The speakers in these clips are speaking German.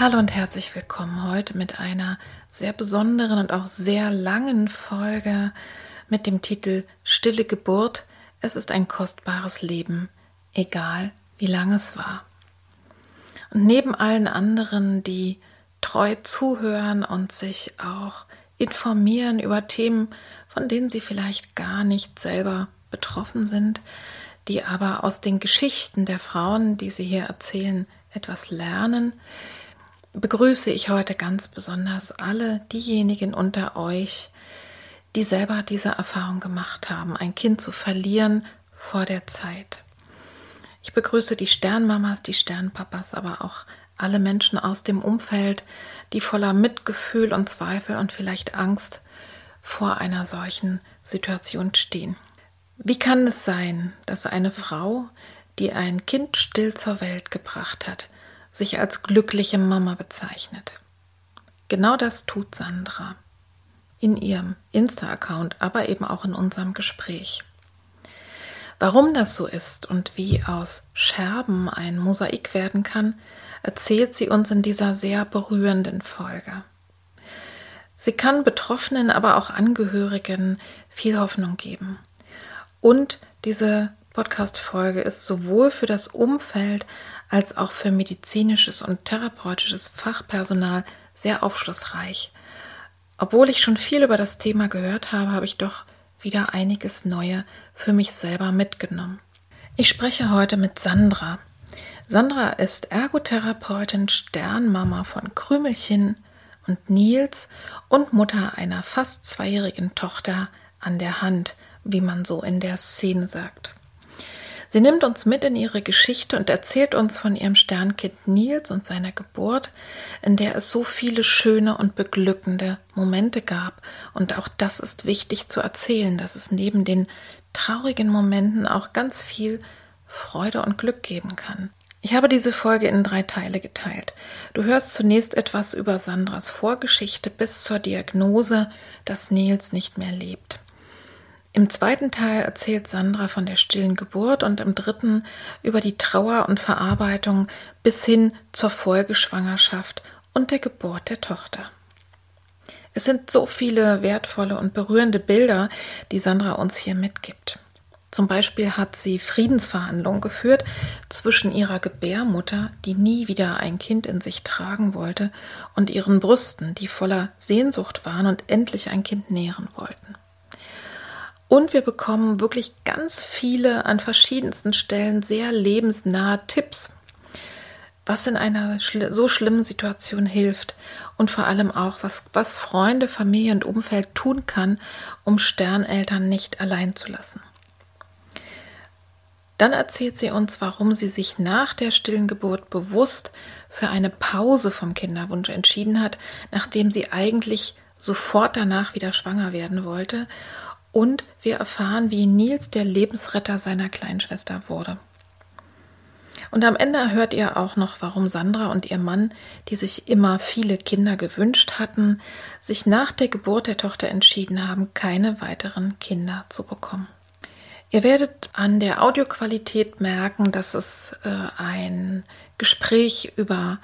Hallo und herzlich willkommen heute mit einer sehr besonderen und auch sehr langen Folge mit dem Titel Stille Geburt. Es ist ein kostbares Leben, egal wie lang es war. Und neben allen anderen, die treu zuhören und sich auch informieren über Themen, von denen sie vielleicht gar nicht selber betroffen sind, die aber aus den Geschichten der Frauen, die sie hier erzählen, etwas lernen, begrüße ich heute ganz besonders alle diejenigen unter euch, die selber diese Erfahrung gemacht haben, ein Kind zu verlieren vor der Zeit. Ich begrüße die Sternmamas, die Sternpapas, aber auch alle Menschen aus dem Umfeld, die voller Mitgefühl und Zweifel und vielleicht Angst vor einer solchen Situation stehen. Wie kann es sein, dass eine Frau, die ein Kind still zur Welt gebracht hat, sich als glückliche Mama bezeichnet? Genau das tut Sandra in ihrem Insta-Account, aber eben auch in unserem Gespräch. Warum das so ist und wie aus Scherben ein Mosaik werden kann, erzählt sie uns in dieser sehr berührenden Folge. Sie kann Betroffenen, aber auch Angehörigen viel Hoffnung geben. Und diese Podcast-Folge ist sowohl für das Umfeld als auch für medizinisches und therapeutisches Fachpersonal sehr aufschlussreich. Obwohl ich schon viel über das Thema gehört habe, habe ich doch wieder einiges Neue für mich selber mitgenommen. Ich spreche heute mit Sandra. Sandra ist Ergotherapeutin, Sternmama von Krümelchen und Nils und Mutter einer fast zweijährigen Tochter an der Hand, wie man so in der Szene sagt. Sie nimmt uns mit in ihre Geschichte und erzählt uns von ihrem Sternkind Nils und seiner Geburt, in der es so viele schöne und beglückende Momente gab. Und auch das ist wichtig zu erzählen, dass es neben den traurigen Momenten auch ganz viel Freude und Glück geben kann. Ich habe diese Folge in drei Teile geteilt. Du hörst zunächst etwas über Sandras Vorgeschichte bis zur Diagnose, dass Nils nicht mehr lebt. Im zweiten Teil erzählt Sandra von der stillen Geburt und im dritten über die Trauer und Verarbeitung bis hin zur Folgeschwangerschaft und der Geburt der Tochter. Es sind so viele wertvolle und berührende Bilder, die Sandra uns hier mitgibt. Zum Beispiel hat sie Friedensverhandlungen geführt zwischen ihrer Gebärmutter, die nie wieder ein Kind in sich tragen wollte, und ihren Brüsten, die voller Sehnsucht waren und endlich ein Kind nähren wollten. Und wir bekommen wirklich ganz viele an verschiedensten Stellen sehr lebensnahe Tipps, was in einer so schlimmen Situation hilft und vor allem auch, was, was Freunde, Familie und Umfeld tun kann, um Sterneltern nicht allein zu lassen. Dann erzählt sie uns, warum sie sich nach der stillen Geburt bewusst für eine Pause vom Kinderwunsch entschieden hat, nachdem sie eigentlich sofort danach wieder schwanger werden wollte. Und wir erfahren, wie Nils der Lebensretter seiner kleinen Schwester wurde. Und am Ende hört ihr auch noch, warum Sandra und ihr Mann, die sich immer viele Kinder gewünscht hatten, sich nach der Geburt der Tochter entschieden haben, keine weiteren Kinder zu bekommen. Ihr werdet an der Audioqualität merken, dass es äh, ein Gespräch über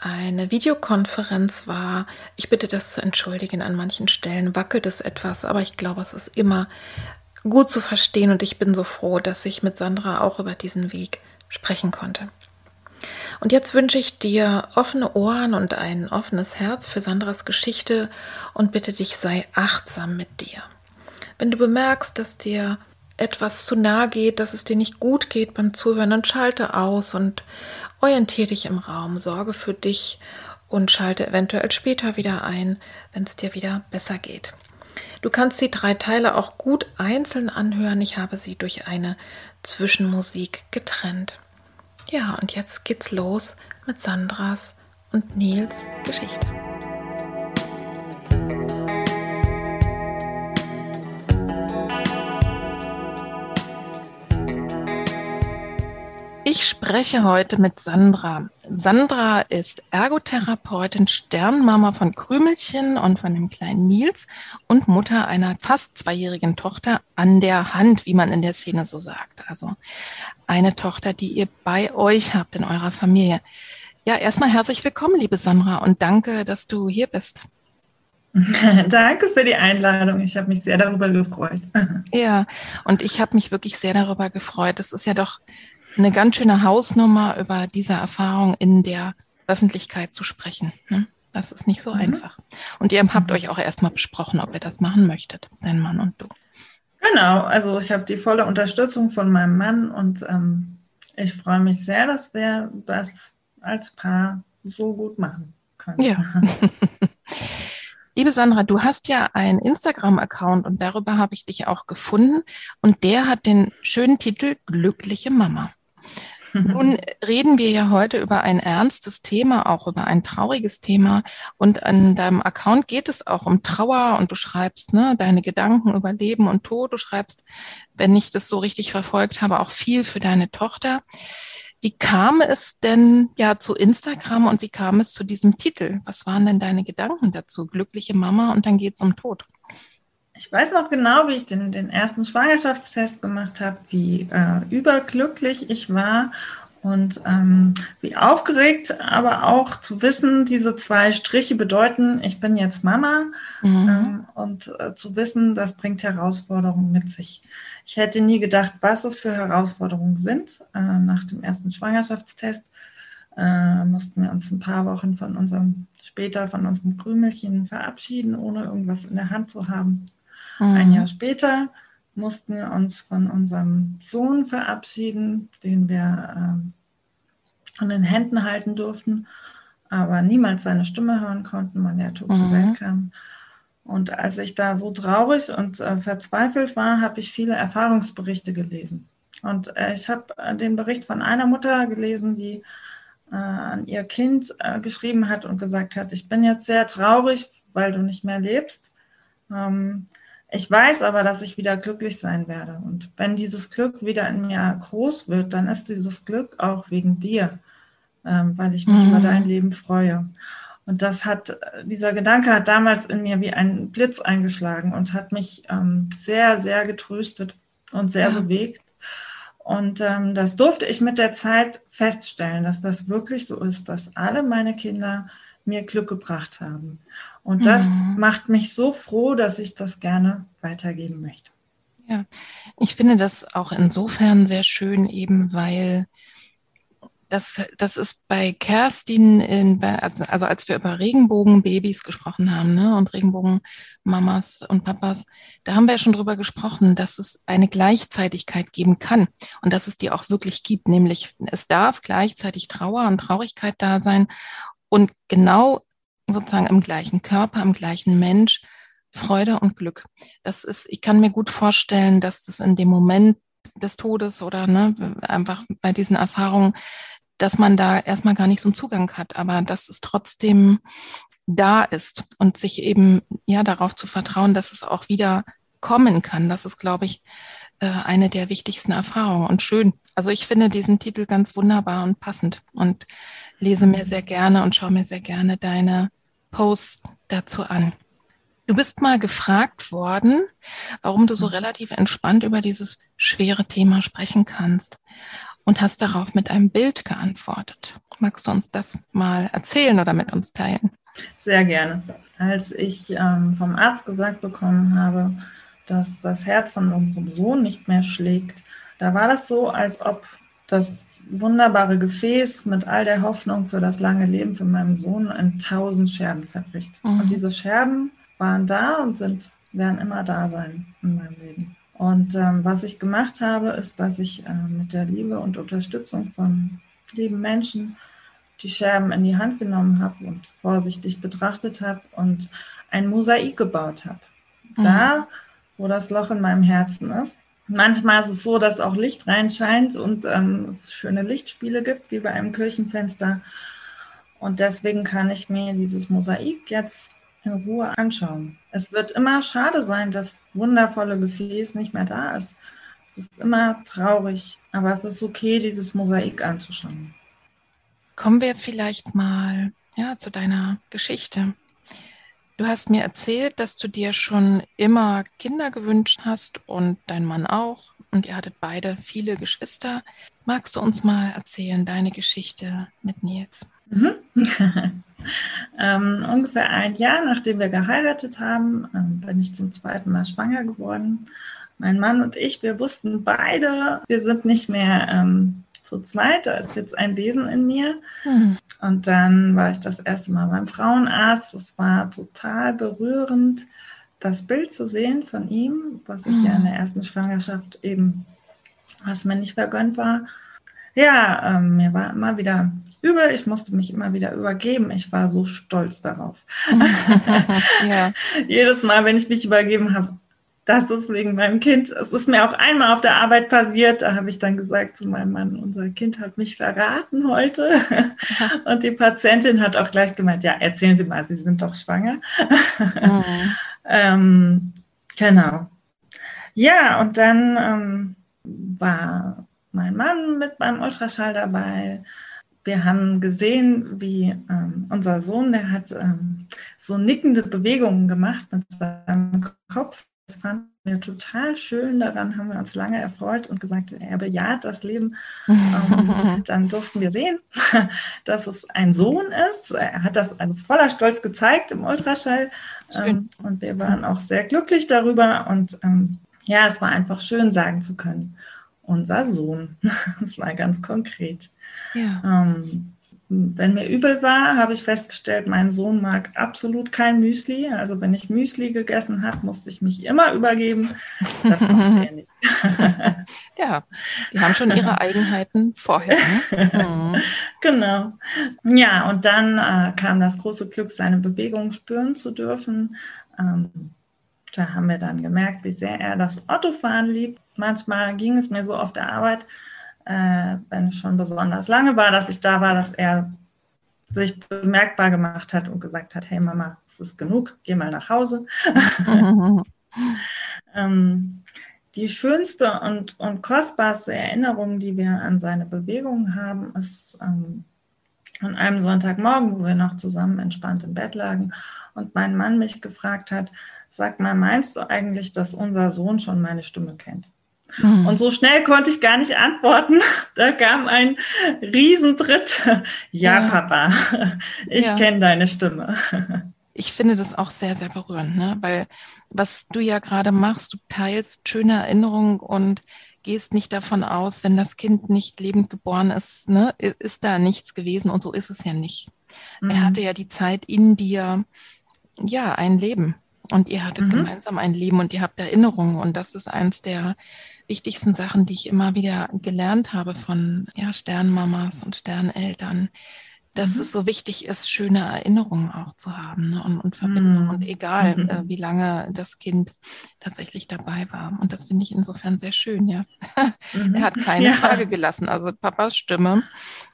eine Videokonferenz war. Ich bitte das zu entschuldigen. An manchen Stellen wackelt es etwas, aber ich glaube, es ist immer gut zu verstehen und ich bin so froh, dass ich mit Sandra auch über diesen Weg sprechen konnte. Und jetzt wünsche ich dir offene Ohren und ein offenes Herz für Sandras Geschichte und bitte dich, sei achtsam mit dir. Wenn du bemerkst, dass dir etwas zu nahe geht, dass es dir nicht gut geht beim Zuhören, dann schalte aus und orientiere dich im Raum, sorge für dich und schalte eventuell später wieder ein, wenn es dir wieder besser geht. Du kannst die drei Teile auch gut einzeln anhören. Ich habe sie durch eine Zwischenmusik getrennt. Ja, und jetzt geht's los mit Sandras und Nils Geschichte. Ich spreche heute mit Sandra. Sandra ist Ergotherapeutin, Sternmama von Krümelchen und von dem kleinen Nils und Mutter einer fast zweijährigen Tochter an der Hand, wie man in der Szene so sagt. Also eine Tochter, die ihr bei euch habt in eurer Familie. Ja, erstmal herzlich willkommen, liebe Sandra, und danke, dass du hier bist. Danke für die Einladung. Ich habe mich sehr darüber gefreut. Ja, und ich habe mich wirklich sehr darüber gefreut. Es ist ja doch eine ganz schöne Hausnummer, über diese Erfahrung in der Öffentlichkeit zu sprechen. Ne? Das ist nicht so mhm. einfach. Und ihr habt mhm. euch auch erstmal besprochen, ob ihr das machen möchtet, dein Mann und du. Genau, also ich habe die volle Unterstützung von meinem Mann und ähm, ich freue mich sehr, dass wir das als Paar so gut machen können. Ja. Liebe Sandra, du hast ja einen Instagram-Account und darüber habe ich dich auch gefunden und der hat den schönen Titel Glückliche Mama. Nun reden wir ja heute über ein ernstes Thema, auch über ein trauriges Thema. Und an deinem Account geht es auch um Trauer und du schreibst ne, deine Gedanken über Leben und Tod. Du schreibst, wenn ich das so richtig verfolgt habe, auch viel für deine Tochter. Wie kam es denn ja zu Instagram und wie kam es zu diesem Titel? Was waren denn deine Gedanken dazu? Glückliche Mama und dann geht es um Tod. Ich weiß noch genau, wie ich den, den ersten Schwangerschaftstest gemacht habe, wie äh, überglücklich ich war und ähm, wie aufgeregt, aber auch zu wissen, diese zwei Striche bedeuten, ich bin jetzt Mama mhm. ähm, und äh, zu wissen, das bringt Herausforderungen mit sich. Ich hätte nie gedacht, was es für Herausforderungen sind. Äh, nach dem ersten Schwangerschaftstest äh, mussten wir uns ein paar Wochen von unserem, später von unserem Krümelchen verabschieden, ohne irgendwas in der Hand zu haben. Mhm. Ein Jahr später mussten wir uns von unserem Sohn verabschieden, den wir äh, an den Händen halten durften, aber niemals seine Stimme hören konnten, weil er tot mhm. zur Welt kam. Und als ich da so traurig und äh, verzweifelt war, habe ich viele Erfahrungsberichte gelesen. Und äh, ich habe äh, den Bericht von einer Mutter gelesen, die äh, an ihr Kind äh, geschrieben hat und gesagt hat, ich bin jetzt sehr traurig, weil du nicht mehr lebst. Ähm, ich weiß aber, dass ich wieder glücklich sein werde. Und wenn dieses Glück wieder in mir groß wird, dann ist dieses Glück auch wegen dir, ähm, weil ich mich mhm. über dein Leben freue. Und das hat, dieser Gedanke hat damals in mir wie ein Blitz eingeschlagen und hat mich ähm, sehr, sehr getröstet und sehr ja. bewegt. Und ähm, das durfte ich mit der Zeit feststellen, dass das wirklich so ist, dass alle meine Kinder mir Glück gebracht haben. Und das mhm. macht mich so froh, dass ich das gerne weitergeben möchte. Ja, ich finde das auch insofern sehr schön, eben weil das, das ist bei Kerstin, in, also, also als wir über Regenbogenbabys gesprochen haben ne, und Regenbogenmamas und Papas, da haben wir ja schon drüber gesprochen, dass es eine Gleichzeitigkeit geben kann und dass es die auch wirklich gibt, nämlich es darf gleichzeitig Trauer und Traurigkeit da sein und genau sozusagen im gleichen Körper, im gleichen Mensch Freude und Glück. Das ist, ich kann mir gut vorstellen, dass das in dem Moment des Todes oder ne, einfach bei diesen Erfahrungen, dass man da erstmal gar nicht so einen Zugang hat, aber dass es trotzdem da ist und sich eben ja darauf zu vertrauen, dass es auch wieder kommen kann. Das ist, glaube ich, äh, eine der wichtigsten Erfahrungen und schön. Also ich finde diesen Titel ganz wunderbar und passend und lese mir sehr gerne und schaue mir sehr gerne deine Posts dazu an. Du bist mal gefragt worden, warum du so mhm. relativ entspannt über dieses schwere Thema sprechen kannst und hast darauf mit einem Bild geantwortet. Magst du uns das mal erzählen oder mit uns teilen? Sehr gerne. Als ich ähm, vom Arzt gesagt bekommen habe, dass das Herz von unserem Sohn nicht mehr schlägt, da war das so, als ob das wunderbare Gefäß mit all der Hoffnung für das lange Leben für meinen Sohn in tausend Scherben zerbricht. Mhm. Und diese Scherben waren da und sind, werden immer da sein in meinem Leben. Und ähm, was ich gemacht habe, ist, dass ich äh, mit der Liebe und Unterstützung von lieben Menschen die Scherben in die Hand genommen habe und vorsichtig betrachtet habe und ein Mosaik gebaut habe. Mhm. Da, wo das Loch in meinem Herzen ist. Manchmal ist es so, dass auch Licht reinscheint und ähm, es schöne Lichtspiele gibt, wie bei einem Kirchenfenster. Und deswegen kann ich mir dieses Mosaik jetzt in Ruhe anschauen. Es wird immer schade sein, dass wundervolle Gefäß nicht mehr da ist. Es ist immer traurig, aber es ist okay, dieses Mosaik anzuschauen. Kommen wir vielleicht mal ja, zu deiner Geschichte. Du hast mir erzählt, dass du dir schon immer Kinder gewünscht hast und dein Mann auch. Und ihr hattet beide viele Geschwister. Magst du uns mal erzählen, deine Geschichte mit Nils? Mhm. ähm, ungefähr ein Jahr nachdem wir geheiratet haben, ähm, bin ich zum zweiten Mal schwanger geworden. Mein Mann und ich, wir wussten beide, wir sind nicht mehr ähm, zu zweit, da ist jetzt ein Wesen in mir. Mhm. Und dann war ich das erste Mal beim Frauenarzt. Es war total berührend, das Bild zu sehen von ihm, was ich mhm. ja in der ersten Schwangerschaft eben, was mir nicht vergönnt war. Ja, ähm, mir war immer wieder übel. Ich musste mich immer wieder übergeben. Ich war so stolz darauf. ja. Jedes Mal, wenn ich mich übergeben habe, das ist wegen meinem Kind. Es ist mir auch einmal auf der Arbeit passiert. Da habe ich dann gesagt zu meinem Mann, unser Kind hat mich verraten heute. Und die Patientin hat auch gleich gemeint, ja, erzählen Sie mal, Sie sind doch schwanger. Mhm. ähm, genau. Ja, und dann ähm, war mein Mann mit beim Ultraschall dabei. Wir haben gesehen, wie ähm, unser Sohn, der hat ähm, so nickende Bewegungen gemacht mit seinem Kopf. Das fanden wir total schön. Daran haben wir uns lange erfreut und gesagt, er bejaht das Leben. ähm, dann durften wir sehen, dass es ein Sohn ist. Er hat das also voller Stolz gezeigt im Ultraschall. Ähm, und wir waren auch sehr glücklich darüber. Und ähm, ja, es war einfach schön sagen zu können unser Sohn. Das war ganz konkret. Ja. Ähm, wenn mir übel war, habe ich festgestellt, mein Sohn mag absolut kein Müsli. Also wenn ich Müsli gegessen habe, musste ich mich immer übergeben. Das macht er nicht. ja, die haben schon ihre Eigenheiten vorher. Ne? Mhm. Genau. Ja, und dann äh, kam das große Glück, seine Bewegung spüren zu dürfen. Ähm, da haben wir dann gemerkt, wie sehr er das Autofahren liebt. Manchmal ging es mir so auf der Arbeit, äh, wenn es schon besonders lange war, dass ich da war, dass er sich bemerkbar gemacht hat und gesagt hat, hey Mama, es ist genug, geh mal nach Hause. ähm, die schönste und, und kostbarste Erinnerung, die wir an seine Bewegungen haben, ist ähm, an einem Sonntagmorgen, wo wir noch zusammen entspannt im Bett lagen und mein Mann mich gefragt hat, sag mal, meinst du eigentlich, dass unser Sohn schon meine Stimme kennt? Mhm. Und so schnell konnte ich gar nicht antworten. Da kam ein Riesentritt. Ja, ja. Papa, ich ja. kenne deine Stimme. Ich finde das auch sehr, sehr berührend, ne? weil was du ja gerade machst, du teilst schöne Erinnerungen und gehst nicht davon aus, wenn das Kind nicht lebend geboren ist, ne, ist da nichts gewesen und so ist es ja nicht. Mhm. Er hatte ja die Zeit in dir, ja, ein Leben und ihr hattet mhm. gemeinsam ein Leben und ihr habt Erinnerungen und das ist eins der wichtigsten Sachen, die ich immer wieder gelernt habe von ja, Sternmamas und Sterneltern, dass mhm. es so wichtig ist, schöne Erinnerungen auch zu haben ne? und, und Verbindungen. Mhm. Und egal, mhm. äh, wie lange das Kind tatsächlich dabei war. Und das finde ich insofern sehr schön, ja. Mhm. er hat keine ja. Frage gelassen. Also Papas Stimme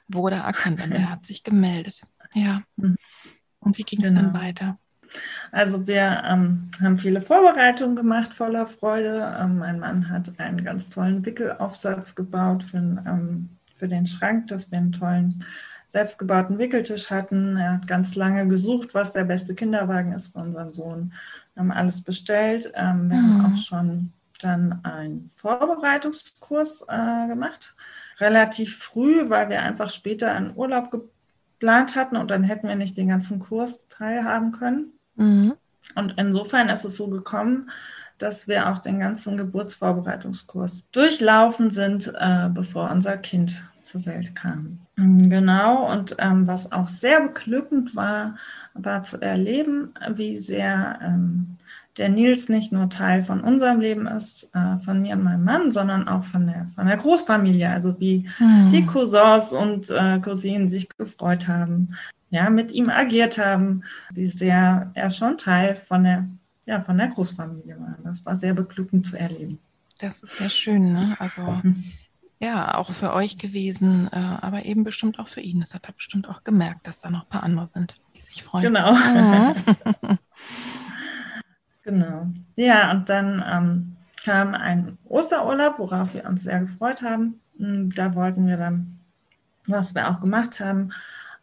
wurde erkannt und er hat sich gemeldet. Ja. Mhm. Und wie ging es genau. dann weiter? Also wir ähm, haben viele Vorbereitungen gemacht, voller Freude. Ähm, mein Mann hat einen ganz tollen Wickelaufsatz gebaut für, ähm, für den Schrank, dass wir einen tollen selbstgebauten Wickeltisch hatten. Er hat ganz lange gesucht, was der beste Kinderwagen ist für unseren Sohn. Wir haben alles bestellt. Ähm, wir mhm. haben auch schon dann einen Vorbereitungskurs äh, gemacht. Relativ früh, weil wir einfach später einen Urlaub geplant hatten und dann hätten wir nicht den ganzen Kurs teilhaben können. Mhm. Und insofern ist es so gekommen, dass wir auch den ganzen Geburtsvorbereitungskurs durchlaufen sind, äh, bevor unser Kind zur Welt kam. Mhm, genau, und ähm, was auch sehr beglückend war, war zu erleben, wie sehr ähm, der Nils nicht nur Teil von unserem Leben ist, äh, von mir und meinem Mann, sondern auch von der, von der Großfamilie. Also wie hm. die Cousins und äh, Cousinen sich gefreut haben, ja, mit ihm agiert haben, wie sehr er schon Teil von der, ja, von der Großfamilie war. Das war sehr beglückend zu erleben. Das ist sehr schön, ne? Also mhm. ja, auch für euch gewesen, äh, aber eben bestimmt auch für ihn. Das hat er bestimmt auch gemerkt, dass da noch ein paar andere sind, die sich freuen. Genau. Mhm. Genau. Ja, und dann ähm, kam ein Osterurlaub, worauf wir uns sehr gefreut haben. Hm, da wollten wir dann, was wir auch gemacht haben,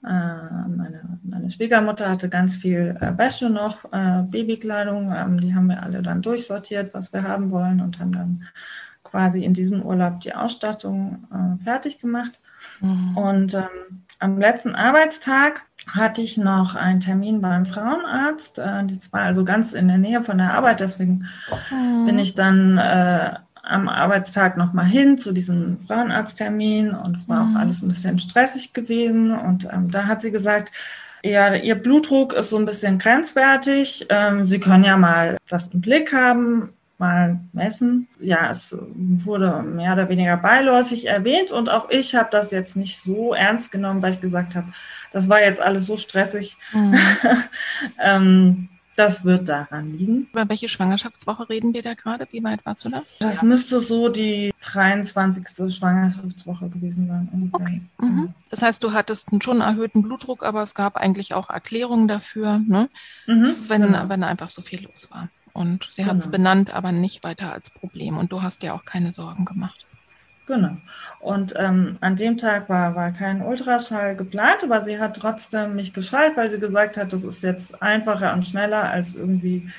meine, meine, Schwiegermutter hatte ganz viel äh, Wäsche noch, äh, Babykleidung, ähm, die haben wir alle dann durchsortiert, was wir haben wollen und haben dann quasi in diesem Urlaub die Ausstattung äh, fertig gemacht. Mhm. Und ähm, am letzten Arbeitstag hatte ich noch einen Termin beim Frauenarzt. Äh, das war also ganz in der Nähe von der Arbeit, deswegen mhm. bin ich dann äh, am Arbeitstag nochmal hin zu diesem Frauenarzttermin und es war mhm. auch alles ein bisschen stressig gewesen. Und ähm, da hat sie gesagt, ja, ihr Blutdruck ist so ein bisschen grenzwertig. Ähm, sie können ja mal das im Blick haben mal messen. Ja, es wurde mehr oder weniger beiläufig erwähnt und auch ich habe das jetzt nicht so ernst genommen, weil ich gesagt habe, das war jetzt alles so stressig. Mhm. ähm, das wird daran liegen. Über welche Schwangerschaftswoche reden wir da gerade? Wie weit warst du da? Das ja. müsste so die 23. Schwangerschaftswoche gewesen sein. Ungefähr. Okay. Mhm. Das heißt, du hattest einen schon erhöhten Blutdruck, aber es gab eigentlich auch Erklärungen dafür, ne? Mhm, wenn, genau. wenn einfach so viel los war. Und sie genau. hat es benannt, aber nicht weiter als Problem. Und du hast dir auch keine Sorgen gemacht. Genau. Und ähm, an dem Tag war, war kein Ultraschall geplant, aber sie hat trotzdem mich geschaltet, weil sie gesagt hat, das ist jetzt einfacher und schneller als irgendwie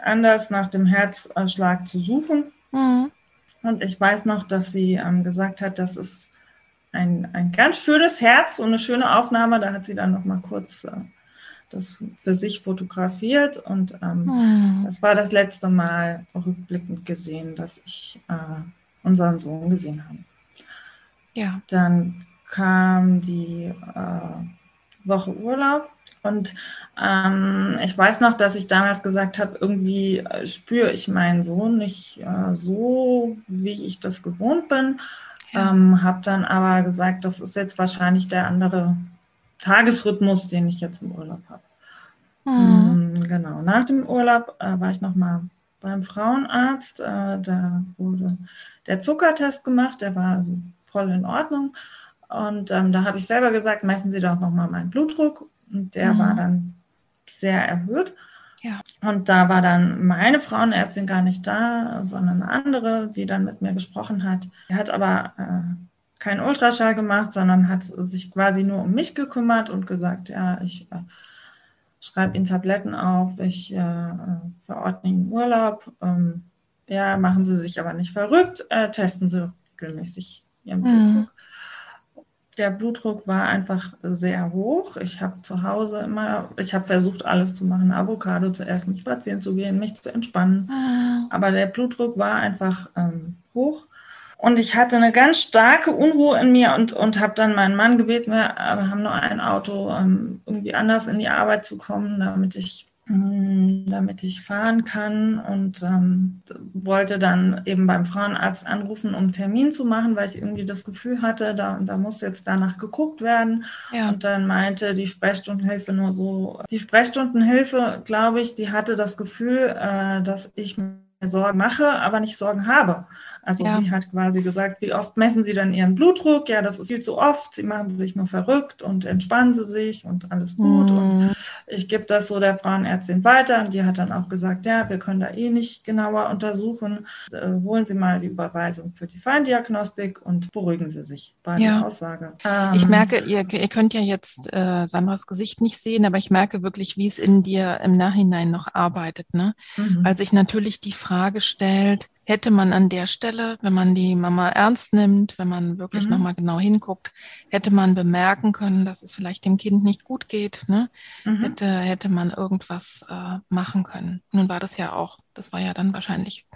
anders nach dem Herzschlag zu suchen. Mhm. Und ich weiß noch, dass sie ähm, gesagt hat, das ist ein, ein ganz schönes Herz und eine schöne Aufnahme. Da hat sie dann noch mal kurz äh, das für sich fotografiert und ähm, mhm. das war das letzte Mal rückblickend gesehen, dass ich äh, unseren Sohn gesehen habe. Ja. Dann kam die äh, Woche Urlaub und ähm, ich weiß noch, dass ich damals gesagt habe, irgendwie äh, spüre ich meinen Sohn nicht äh, so, wie ich das gewohnt bin. Ja. Ähm, habe dann aber gesagt, das ist jetzt wahrscheinlich der andere Tagesrhythmus, den ich jetzt im Urlaub habe. Mhm. Mm, genau. Nach dem Urlaub äh, war ich nochmal beim Frauenarzt. Äh, da wurde der Zuckertest gemacht, der war also voll in Ordnung. Und ähm, da habe ich selber gesagt, messen Sie doch nochmal meinen Blutdruck. Und der mhm. war dann sehr erhöht. Ja. Und da war dann meine Frauenärztin gar nicht da, sondern eine andere, die dann mit mir gesprochen hat. Die hat aber äh, keinen Ultraschall gemacht, sondern hat sich quasi nur um mich gekümmert und gesagt, ja, ich äh, schreibe Ihnen Tabletten auf, ich äh, verordne Ihnen Urlaub. Ähm, ja, machen Sie sich aber nicht verrückt, äh, testen Sie regelmäßig Ihren mhm. Blutdruck. Der Blutdruck war einfach sehr hoch. Ich habe zu Hause immer, ich habe versucht, alles zu machen, Avocado zu essen, spazieren zu gehen, mich zu entspannen. Mhm. Aber der Blutdruck war einfach ähm, hoch. Und ich hatte eine ganz starke Unruhe in mir und, und habe dann meinen Mann gebeten, wir haben nur ein Auto, um irgendwie anders in die Arbeit zu kommen, damit ich, mm, damit ich fahren kann. Und ähm, wollte dann eben beim Frauenarzt anrufen, um einen Termin zu machen, weil ich irgendwie das Gefühl hatte, da, da muss jetzt danach geguckt werden. Ja. Und dann meinte die Sprechstundenhilfe nur so, die Sprechstundenhilfe, glaube ich, die hatte das Gefühl, äh, dass ich mir Sorgen mache, aber nicht Sorgen habe. Also ja. sie hat quasi gesagt, wie oft messen Sie dann Ihren Blutdruck? Ja, das ist viel zu oft. Sie machen sich nur verrückt und entspannen Sie sich und alles gut. Mhm. Und ich gebe das so der Frauenärztin weiter und die hat dann auch gesagt, ja, wir können da eh nicht genauer untersuchen. Äh, holen Sie mal die Überweisung für die Feindiagnostik und beruhigen Sie sich, war ja. die Aussage. Ähm, ich merke, ihr, ihr, könnt ja jetzt äh, Sandras Gesicht nicht sehen, aber ich merke wirklich, wie es in dir im Nachhinein noch arbeitet. Ne? Mhm. Weil sich natürlich die Frage stellt, hätte man an der Stelle, wenn man die Mama ernst nimmt, wenn man wirklich mhm. nochmal genau hinguckt, hätte man bemerken können, dass es vielleicht dem Kind nicht gut geht. Ne? Mhm. Hätte, hätte man irgendwas äh, machen können. Nun war das ja auch, das war ja dann wahrscheinlich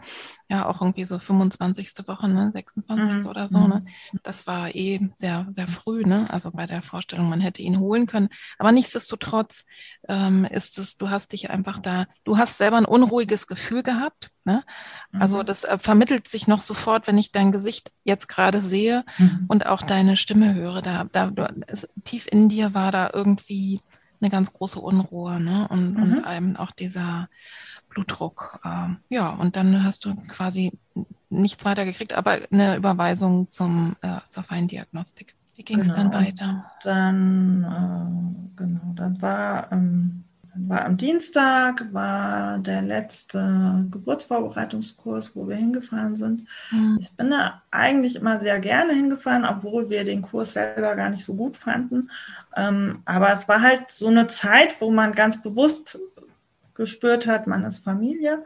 ja auch irgendwie so 25. Woche, ne? 26. Mhm. oder so. Ne? Mhm. Das war eh sehr, sehr früh, ne? Also bei der Vorstellung, man hätte ihn holen können. Aber nichtsdestotrotz ähm, ist es, du hast dich einfach da, du hast selber ein unruhiges Gefühl gehabt. Ne? Also mhm. das äh, vermittelt sich noch sofort, wenn ich dein Gesicht jetzt gerade sehe mhm. und auch deine Stimme höre. Da, da du, es, tief in dir war da irgendwie eine ganz große Unruhe, ne? Und, mhm. und einem auch dieser Blutdruck. Äh, ja, und dann hast du quasi nichts weiter gekriegt, aber eine Überweisung zum, äh, zur Feindiagnostik. Wie ging es genau. dann weiter? Dann, äh, genau, dann war, ähm, war am Dienstag war der letzte Geburtsvorbereitungskurs, wo wir hingefahren sind. Mhm. Ich bin da eigentlich immer sehr gerne hingefahren, obwohl wir den Kurs selber gar nicht so gut fanden. Ähm, aber es war halt so eine Zeit, wo man ganz bewusst gespürt hat, man ist Familie.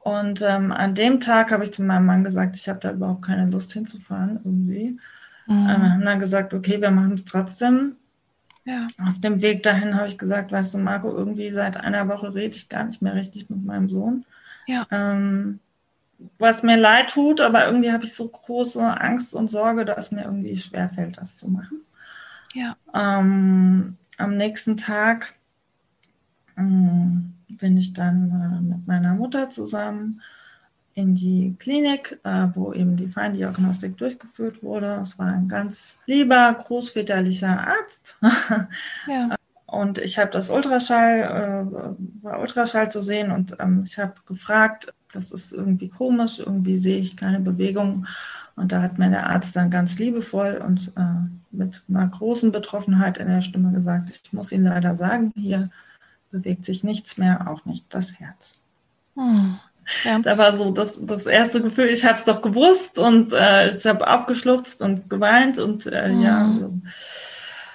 Und ähm, an dem Tag habe ich zu meinem Mann gesagt, ich habe da überhaupt keine Lust hinzufahren irgendwie. Mhm. Äh, haben dann gesagt, okay, wir machen es trotzdem. Ja. Auf dem Weg dahin habe ich gesagt, weißt du, Marco, irgendwie seit einer Woche rede ich gar nicht mehr richtig mit meinem Sohn. Ja. Ähm, was mir leid tut, aber irgendwie habe ich so große Angst und Sorge, dass mir irgendwie schwerfällt, das zu machen. Ja. Ähm, am nächsten Tag ähm, bin ich dann äh, mit meiner Mutter zusammen in die Klinik, äh, wo eben die Feindiagnostik durchgeführt wurde. Es war ein ganz lieber, großväterlicher Arzt. Ja. Und ich habe das Ultraschall, äh, war Ultraschall zu sehen und ähm, ich habe gefragt, das ist irgendwie komisch, irgendwie sehe ich keine Bewegung. Und da hat mir der Arzt dann ganz liebevoll und äh, mit einer großen Betroffenheit in der Stimme gesagt, ich muss Ihnen leider sagen, hier bewegt sich nichts mehr, auch nicht das Herz. Hm. Ja. Da war so das, das erste Gefühl, ich habe es doch gewusst und äh, ich habe aufgeschluchzt und geweint und äh, hm. ja. Also,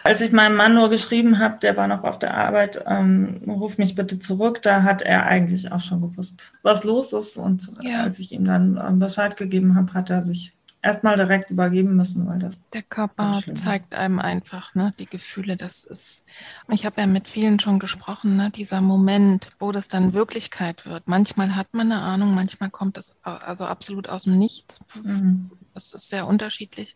als ich meinem Mann nur geschrieben habe, der war noch auf der Arbeit, ähm, ruf mich bitte zurück, da hat er eigentlich auch schon gewusst, was los ist. Und ja. als ich ihm dann ähm, Bescheid gegeben habe, hat er sich erstmal direkt übergeben müssen, weil das. Der Körper zeigt einem einfach, ne, die Gefühle, das ist. Und ich habe ja mit vielen schon gesprochen, ne, dieser Moment, wo das dann Wirklichkeit wird. Manchmal hat man eine Ahnung, manchmal kommt das also absolut aus dem Nichts. Mhm. Das ist sehr unterschiedlich.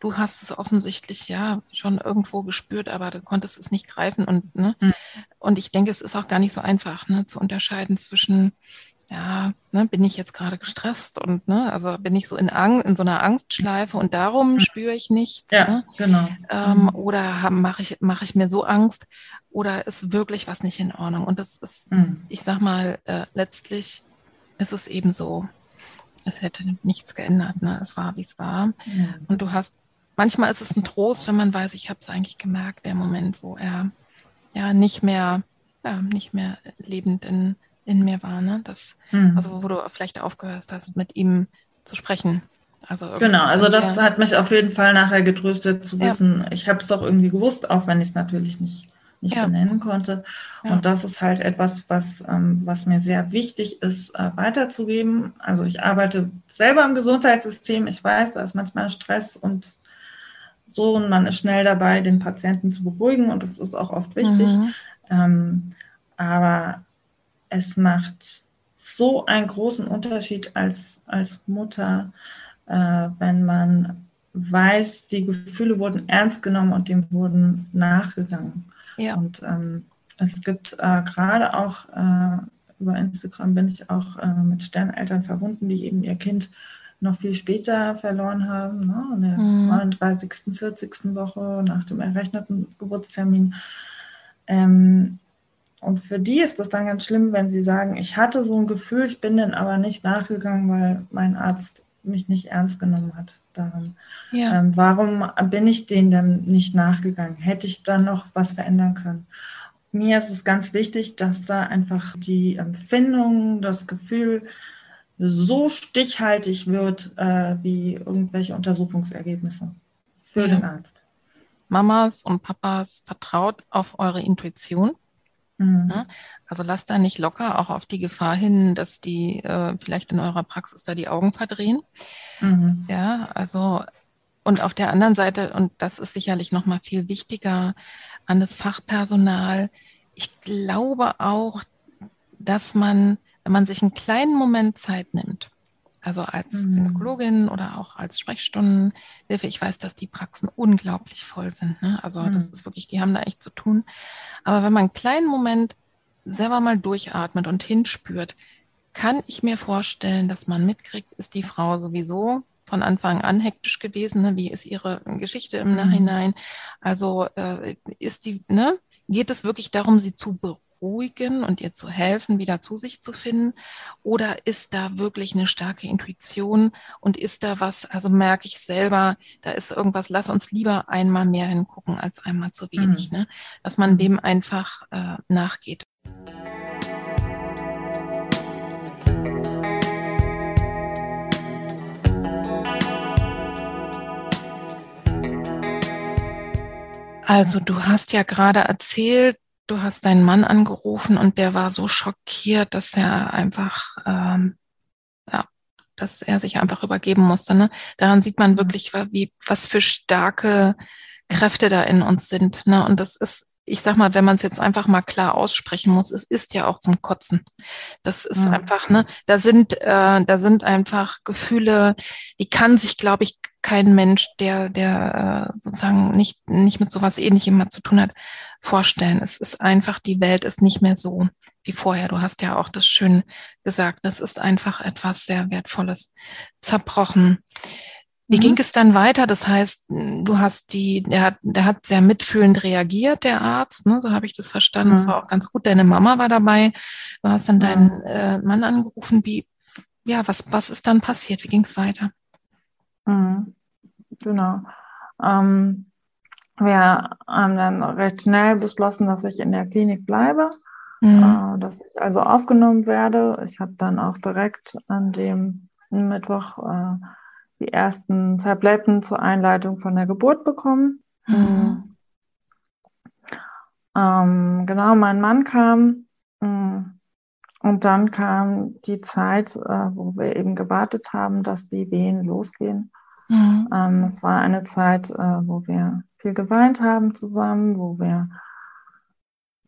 Du hast es offensichtlich ja schon irgendwo gespürt, aber du konntest es nicht greifen und ne, mhm. und ich denke, es ist auch gar nicht so einfach, ne, zu unterscheiden zwischen ja, ne, bin ich jetzt gerade gestresst und ne, also bin ich so in, Ang in so einer Angstschleife und darum mhm. spüre ich nichts. Ja, ne? genau. Ähm, mhm. Oder mache ich, mach ich mir so Angst oder ist wirklich was nicht in Ordnung? Und das ist, mhm. ich sag mal, äh, letztlich ist es eben so, es hätte nichts geändert. Ne? Es war, wie es war. Mhm. Und du hast, manchmal ist es ein Trost, wenn man weiß, ich habe es eigentlich gemerkt, der Moment, wo er ja nicht mehr, ja, nicht mehr lebend in in mir war, ne? Das, mhm. also wo du vielleicht aufgehört hast, mit ihm zu sprechen. Also genau, also das hat mich auf jeden Fall nachher getröstet zu wissen, ja. ich habe es doch irgendwie gewusst, auch wenn ich es natürlich nicht, nicht ja. benennen konnte. Ja. Und das ist halt etwas, was, ähm, was mir sehr wichtig ist, äh, weiterzugeben. Also ich arbeite selber im Gesundheitssystem. Ich weiß, da ist manchmal Stress und so und man ist schnell dabei, den Patienten zu beruhigen und das ist auch oft wichtig. Mhm. Ähm, aber es macht so einen großen Unterschied als, als Mutter, äh, wenn man weiß, die Gefühle wurden ernst genommen und dem wurden nachgegangen. Ja. Und ähm, es gibt äh, gerade auch äh, über Instagram bin ich auch äh, mit Sterneltern verbunden, die eben ihr Kind noch viel später verloren haben, ne, in der mhm. 39., 40. Woche nach dem errechneten Geburtstermin. Ähm, und für die ist das dann ganz schlimm, wenn sie sagen, ich hatte so ein Gefühl, ich bin dann aber nicht nachgegangen, weil mein Arzt mich nicht ernst genommen hat daran. Ja. Ähm, warum bin ich denen dann nicht nachgegangen? Hätte ich dann noch was verändern können? Mir ist es ganz wichtig, dass da einfach die Empfindung, das Gefühl so stichhaltig wird äh, wie irgendwelche Untersuchungsergebnisse für ja. den Arzt. Mamas und Papas, vertraut auf eure Intuition Mhm. Ne? Also lasst da nicht locker, auch auf die Gefahr hin, dass die äh, vielleicht in eurer Praxis da die Augen verdrehen. Mhm. Ja, also und auf der anderen Seite, und das ist sicherlich noch mal viel wichtiger, an das Fachpersonal. Ich glaube auch, dass man, wenn man sich einen kleinen Moment Zeit nimmt, also als mhm. Gynäkologin oder auch als Sprechstundenhilfe, ich weiß, dass die Praxen unglaublich voll sind. Ne? Also mhm. das ist wirklich, die haben da echt zu tun. Aber wenn man einen kleinen Moment selber mal durchatmet und hinspürt, kann ich mir vorstellen, dass man mitkriegt, ist die Frau sowieso von Anfang an hektisch gewesen. Ne? Wie ist ihre Geschichte im mhm. Nachhinein? Also äh, ist die, ne? Geht es wirklich darum, sie zu beruhigen? und ihr zu helfen, wieder zu sich zu finden? Oder ist da wirklich eine starke Intuition und ist da was, also merke ich selber, da ist irgendwas, lass uns lieber einmal mehr hingucken als einmal zu wenig, mhm. ne? dass man dem einfach äh, nachgeht. Also du hast ja gerade erzählt, du hast deinen Mann angerufen und der war so schockiert, dass er einfach, ähm, ja, dass er sich einfach übergeben musste. Ne? Daran sieht man wirklich, wie, was für starke Kräfte da in uns sind. Ne? Und das ist ich sag mal, wenn man es jetzt einfach mal klar aussprechen muss, es ist ja auch zum Kotzen. Das ist mhm. einfach, ne, da sind, äh, da sind einfach Gefühle, die kann sich, glaube ich, kein Mensch, der, der äh, sozusagen nicht, nicht mit sowas ähnlichem mal zu tun hat, vorstellen. Es ist einfach, die Welt ist nicht mehr so wie vorher. Du hast ja auch das schön gesagt. Es ist einfach etwas sehr Wertvolles zerbrochen. Wie mhm. ging es dann weiter? Das heißt, du hast die, der hat, der hat sehr mitfühlend reagiert, der Arzt, ne? so habe ich das verstanden. Mhm. war auch ganz gut. Deine Mama war dabei. Du hast dann deinen äh, Mann angerufen. Wie, ja, was, was ist dann passiert? Wie ging es weiter? Mhm. Genau. Ähm, wir haben dann recht schnell beschlossen, dass ich in der Klinik bleibe, mhm. äh, dass ich also aufgenommen werde. Ich habe dann auch direkt an dem Mittwoch äh, die ersten Tabletten zur Einleitung von der Geburt bekommen. Mhm. Ähm, genau, mein Mann kam mm, und dann kam die Zeit, äh, wo wir eben gewartet haben, dass die Wehen losgehen. Mhm. Ähm, es war eine Zeit, äh, wo wir viel geweint haben zusammen, wo wir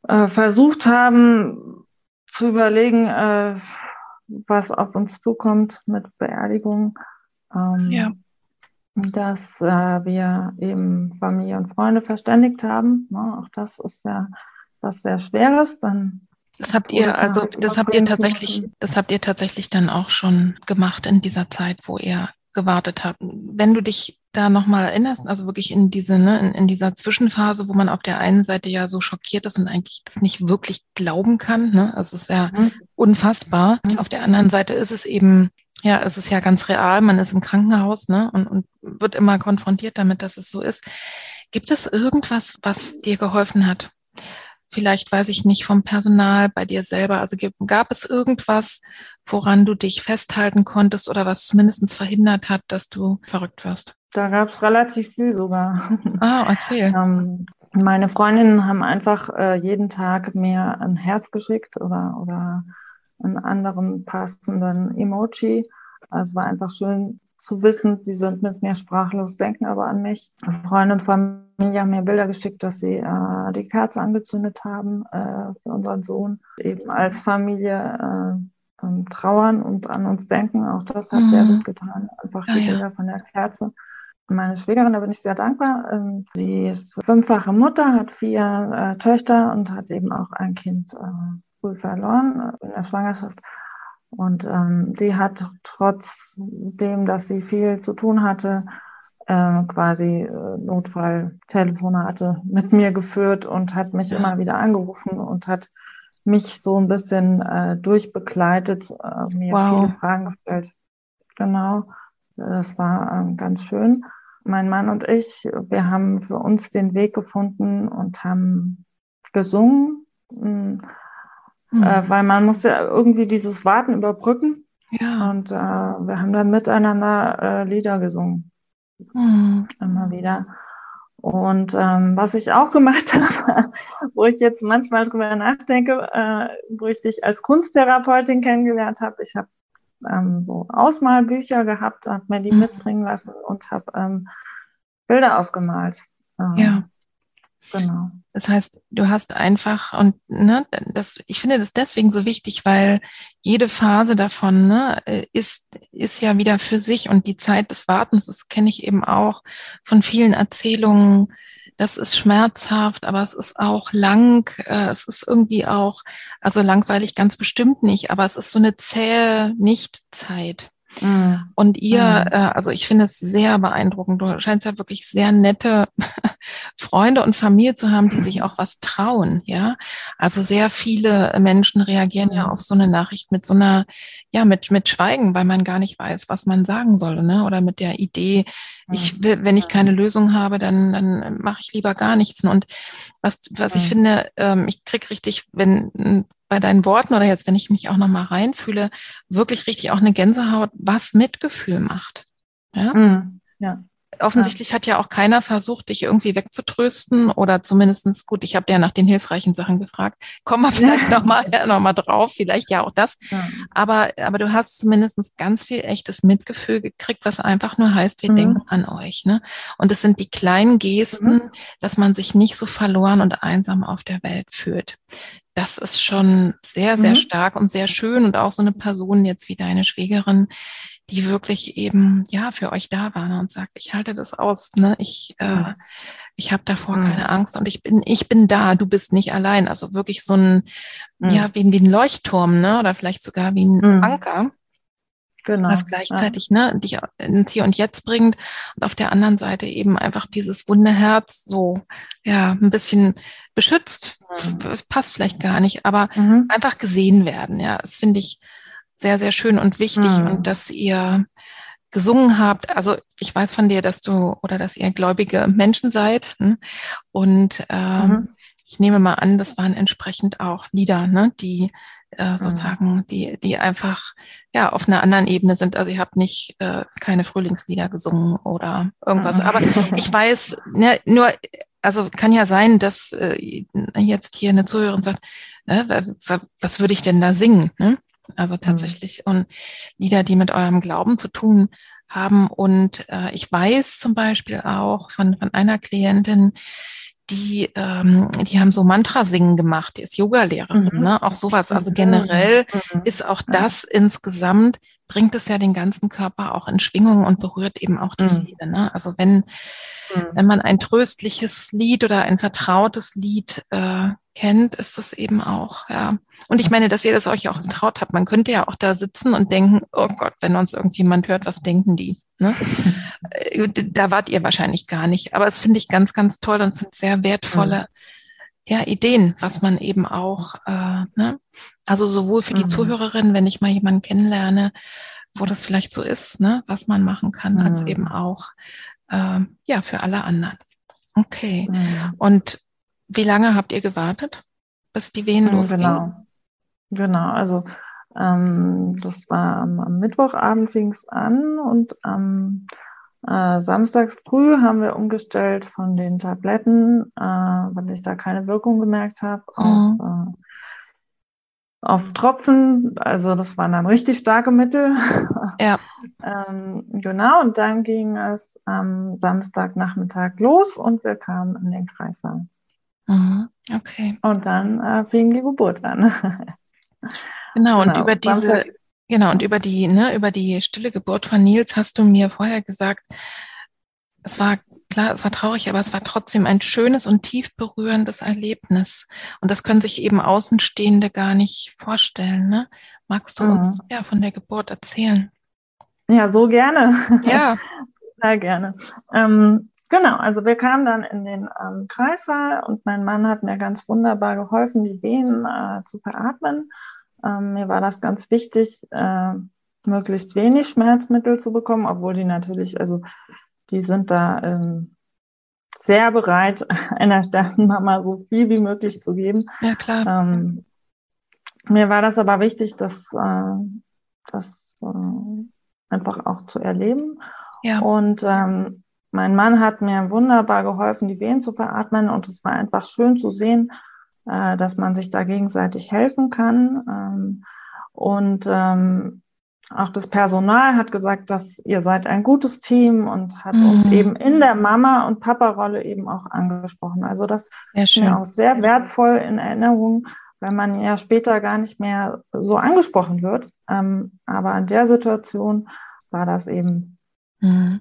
äh, versucht haben zu überlegen, äh, was auf uns zukommt mit Beerdigung. Ähm, ja. Dass äh, wir eben Familie und Freunde verständigt haben. Ne? Auch das ist ja was sehr Schweres. Dann das habt ihr, also das habt ihr tatsächlich, das habt ihr tatsächlich dann auch schon gemacht in dieser Zeit, wo ihr gewartet habt. Wenn du dich da nochmal erinnerst, also wirklich in diese, ne, in, in, dieser Zwischenphase, wo man auf der einen Seite ja so schockiert ist und eigentlich das nicht wirklich glauben kann, ne? Also es ist ja mhm. unfassbar. Mhm. Auf der anderen Seite ist es eben ja, es ist ja ganz real. Man ist im Krankenhaus ne, und, und wird immer konfrontiert damit, dass es so ist. Gibt es irgendwas, was dir geholfen hat? Vielleicht weiß ich nicht vom Personal bei dir selber. Also gab es irgendwas, woran du dich festhalten konntest oder was zumindest verhindert hat, dass du verrückt wirst? Da gab es relativ viel sogar. Ah, erzähl. ähm, meine Freundinnen haben einfach äh, jeden Tag mir ein Herz geschickt oder, oder einen anderen passenden Emoji. Also es war einfach schön zu wissen, sie sind mit mir sprachlos, denken aber an mich. Freunde und Familie haben mir Bilder geschickt, dass sie äh, die Kerze angezündet haben äh, für unseren Sohn. Eben als Familie äh, ähm, trauern und an uns denken. Auch das hat mhm. sehr gut getan. Einfach die ja, Bilder ja. von der Kerze. Meine Schwägerin, da bin ich sehr dankbar. Ähm, sie ist fünffache Mutter, hat vier äh, Töchter und hat eben auch ein Kind äh, früh verloren in der Schwangerschaft. Und ähm, sie hat trotzdem, dass sie viel zu tun hatte, äh, quasi äh, Notfalltelefonate mit mir geführt und hat mich ja. immer wieder angerufen und hat mich so ein bisschen äh, durchbegleitet, äh, mir wow. viele Fragen gestellt. Genau, das war äh, ganz schön. Mein Mann und ich, wir haben für uns den Weg gefunden und haben gesungen. Hm, Mhm. Äh, weil man muss ja irgendwie dieses Warten überbrücken. Ja. Und äh, wir haben dann miteinander äh, Lieder gesungen. Mhm. Immer wieder. Und ähm, was ich auch gemacht habe, wo ich jetzt manchmal drüber nachdenke, äh, wo ich dich als Kunsttherapeutin kennengelernt habe, ich habe ähm, so Ausmalbücher gehabt, habe mir die mhm. mitbringen lassen und habe ähm, Bilder ausgemalt. Ähm, ja. Genau. Das heißt, du hast einfach und ne, das, ich finde das deswegen so wichtig, weil jede Phase davon ne, ist ist ja wieder für sich und die Zeit des Wartens, das kenne ich eben auch von vielen Erzählungen. Das ist schmerzhaft, aber es ist auch lang. Äh, es ist irgendwie auch, also langweilig ganz bestimmt nicht, aber es ist so eine zähe Nichtzeit. Mhm. Und ihr, mhm. äh, also ich finde es sehr beeindruckend. Du scheinst ja wirklich sehr nette Freunde und Familie zu haben, die sich auch was trauen, ja. Also sehr viele Menschen reagieren mhm. ja auf so eine Nachricht mit so einer, ja, mit, mit Schweigen, weil man gar nicht weiß, was man sagen soll, ne? Oder mit der Idee, ich will, wenn ich keine Lösung habe, dann, dann mache ich lieber gar nichts. Und was, was ich finde, ähm, ich krieg richtig, wenn bei deinen Worten oder jetzt, wenn ich mich auch nochmal reinfühle, wirklich richtig auch eine Gänsehaut, was Mitgefühl macht. Ja. Mhm. ja offensichtlich ja. hat ja auch keiner versucht, dich irgendwie wegzutrösten oder zumindestens gut, ich habe ja nach den hilfreichen Sachen gefragt. Kommen wir vielleicht ja. nochmal ja, noch mal drauf, vielleicht ja auch das. Ja. Aber, aber du hast zumindest ganz viel echtes Mitgefühl gekriegt, was einfach nur heißt, wir mhm. denken an euch. Ne? Und es sind die kleinen Gesten, mhm. dass man sich nicht so verloren und einsam auf der Welt fühlt das ist schon sehr, sehr mhm. stark und sehr schön und auch so eine Person jetzt wie deine Schwägerin, die wirklich eben ja für euch da war und sagt, ich halte das aus, ne? Ich äh, ich habe davor mhm. keine Angst und ich bin ich bin da, du bist nicht allein, also wirklich so ein mhm. ja wie, wie ein Leuchtturm, ne? Oder vielleicht sogar wie ein mhm. Anker. Genau. Was gleichzeitig ja. ne, dich ins Hier und Jetzt bringt und auf der anderen Seite eben einfach dieses Wunderherz so ja ein bisschen beschützt, mhm. passt vielleicht gar nicht, aber mhm. einfach gesehen werden. Ja, das finde ich sehr, sehr schön und wichtig mhm. und dass ihr gesungen habt. Also ich weiß von dir, dass du oder dass ihr gläubige Menschen seid. Hm? Und ähm, mhm. ich nehme mal an, das waren entsprechend auch Lieder, ne, die äh, sozusagen, mhm. die, die einfach ja auf einer anderen Ebene sind. Also ihr habt nicht äh, keine Frühlingslieder gesungen oder irgendwas. Mhm. Aber ich weiß, ne, nur also kann ja sein, dass äh, jetzt hier eine Zuhörerin sagt, äh, was würde ich denn da singen? Ne? Also mhm. tatsächlich mhm. und Lieder, die mit eurem Glauben zu tun haben. Und äh, ich weiß zum Beispiel auch von, von einer Klientin, die, ähm, die haben so Mantra-Singen gemacht, die ist Yoga-Lehrerin, mhm. ne? Auch sowas. Also mhm. generell mhm. ist auch das insgesamt, bringt es ja den ganzen Körper auch in Schwingung und berührt eben auch die mhm. Seele. Ne? Also wenn, mhm. wenn man ein tröstliches Lied oder ein vertrautes Lied äh, kennt, ist das eben auch, ja. Und ich meine, dass ihr das euch auch getraut habt. Man könnte ja auch da sitzen und denken, oh Gott, wenn uns irgendjemand hört, was denken die? Ne? Äh, da wart ihr wahrscheinlich gar nicht. Aber es finde ich ganz, ganz toll und sind sehr wertvolle mhm. ja, Ideen, was man eben auch, äh, ne? also sowohl für die mhm. Zuhörerin, wenn ich mal jemanden kennenlerne, wo das vielleicht so ist, ne, was man machen kann, mhm. als eben auch äh, ja für alle anderen. Okay. Mhm. Und wie lange habt ihr gewartet, bis die Wehen losgingen? Genau. Genau, also ähm, das war am, am Mittwochabend fing es an und am äh, samstags früh haben wir umgestellt von den Tabletten, äh, weil ich da keine Wirkung gemerkt habe, mhm. auf, äh, auf Tropfen. Also das waren dann richtig starke Mittel. Ja. ähm, genau, und dann ging es am Samstagnachmittag los und wir kamen in den Kreislauf. Mhm. Okay. Und dann äh, fing die Geburt an. Genau, und genau. über diese, Samstag. genau, und über die, ne, über die stille Geburt von Nils hast du mir vorher gesagt, es war klar, es war traurig, aber es war trotzdem ein schönes und tief berührendes Erlebnis. Und das können sich eben Außenstehende gar nicht vorstellen. Ne? Magst du mhm. uns ja von der Geburt erzählen? Ja, so gerne. Ja. Sehr gerne. Ähm, genau, also wir kamen dann in den ähm, Kreissaal und mein Mann hat mir ganz wunderbar geholfen, die Venen äh, zu veratmen. Ähm, mir war das ganz wichtig, äh, möglichst wenig Schmerzmittel zu bekommen, obwohl die natürlich, also die sind da ähm, sehr bereit, einer Sternenmama so viel wie möglich zu geben. Ja, klar. Ähm, mir war das aber wichtig, das, äh, das äh, einfach auch zu erleben. Ja. Und ähm, mein Mann hat mir wunderbar geholfen, die Wehen zu veratmen und es war einfach schön zu sehen, äh, dass man sich da gegenseitig helfen kann. Ähm, und ähm, auch das Personal hat gesagt, dass ihr seid ein gutes Team und hat mhm. uns eben in der Mama- und Papa-Rolle eben auch angesprochen. Also das ist mir auch sehr wertvoll in Erinnerung, weil man ja später gar nicht mehr so angesprochen wird. Ähm, aber in der Situation war das eben, mhm.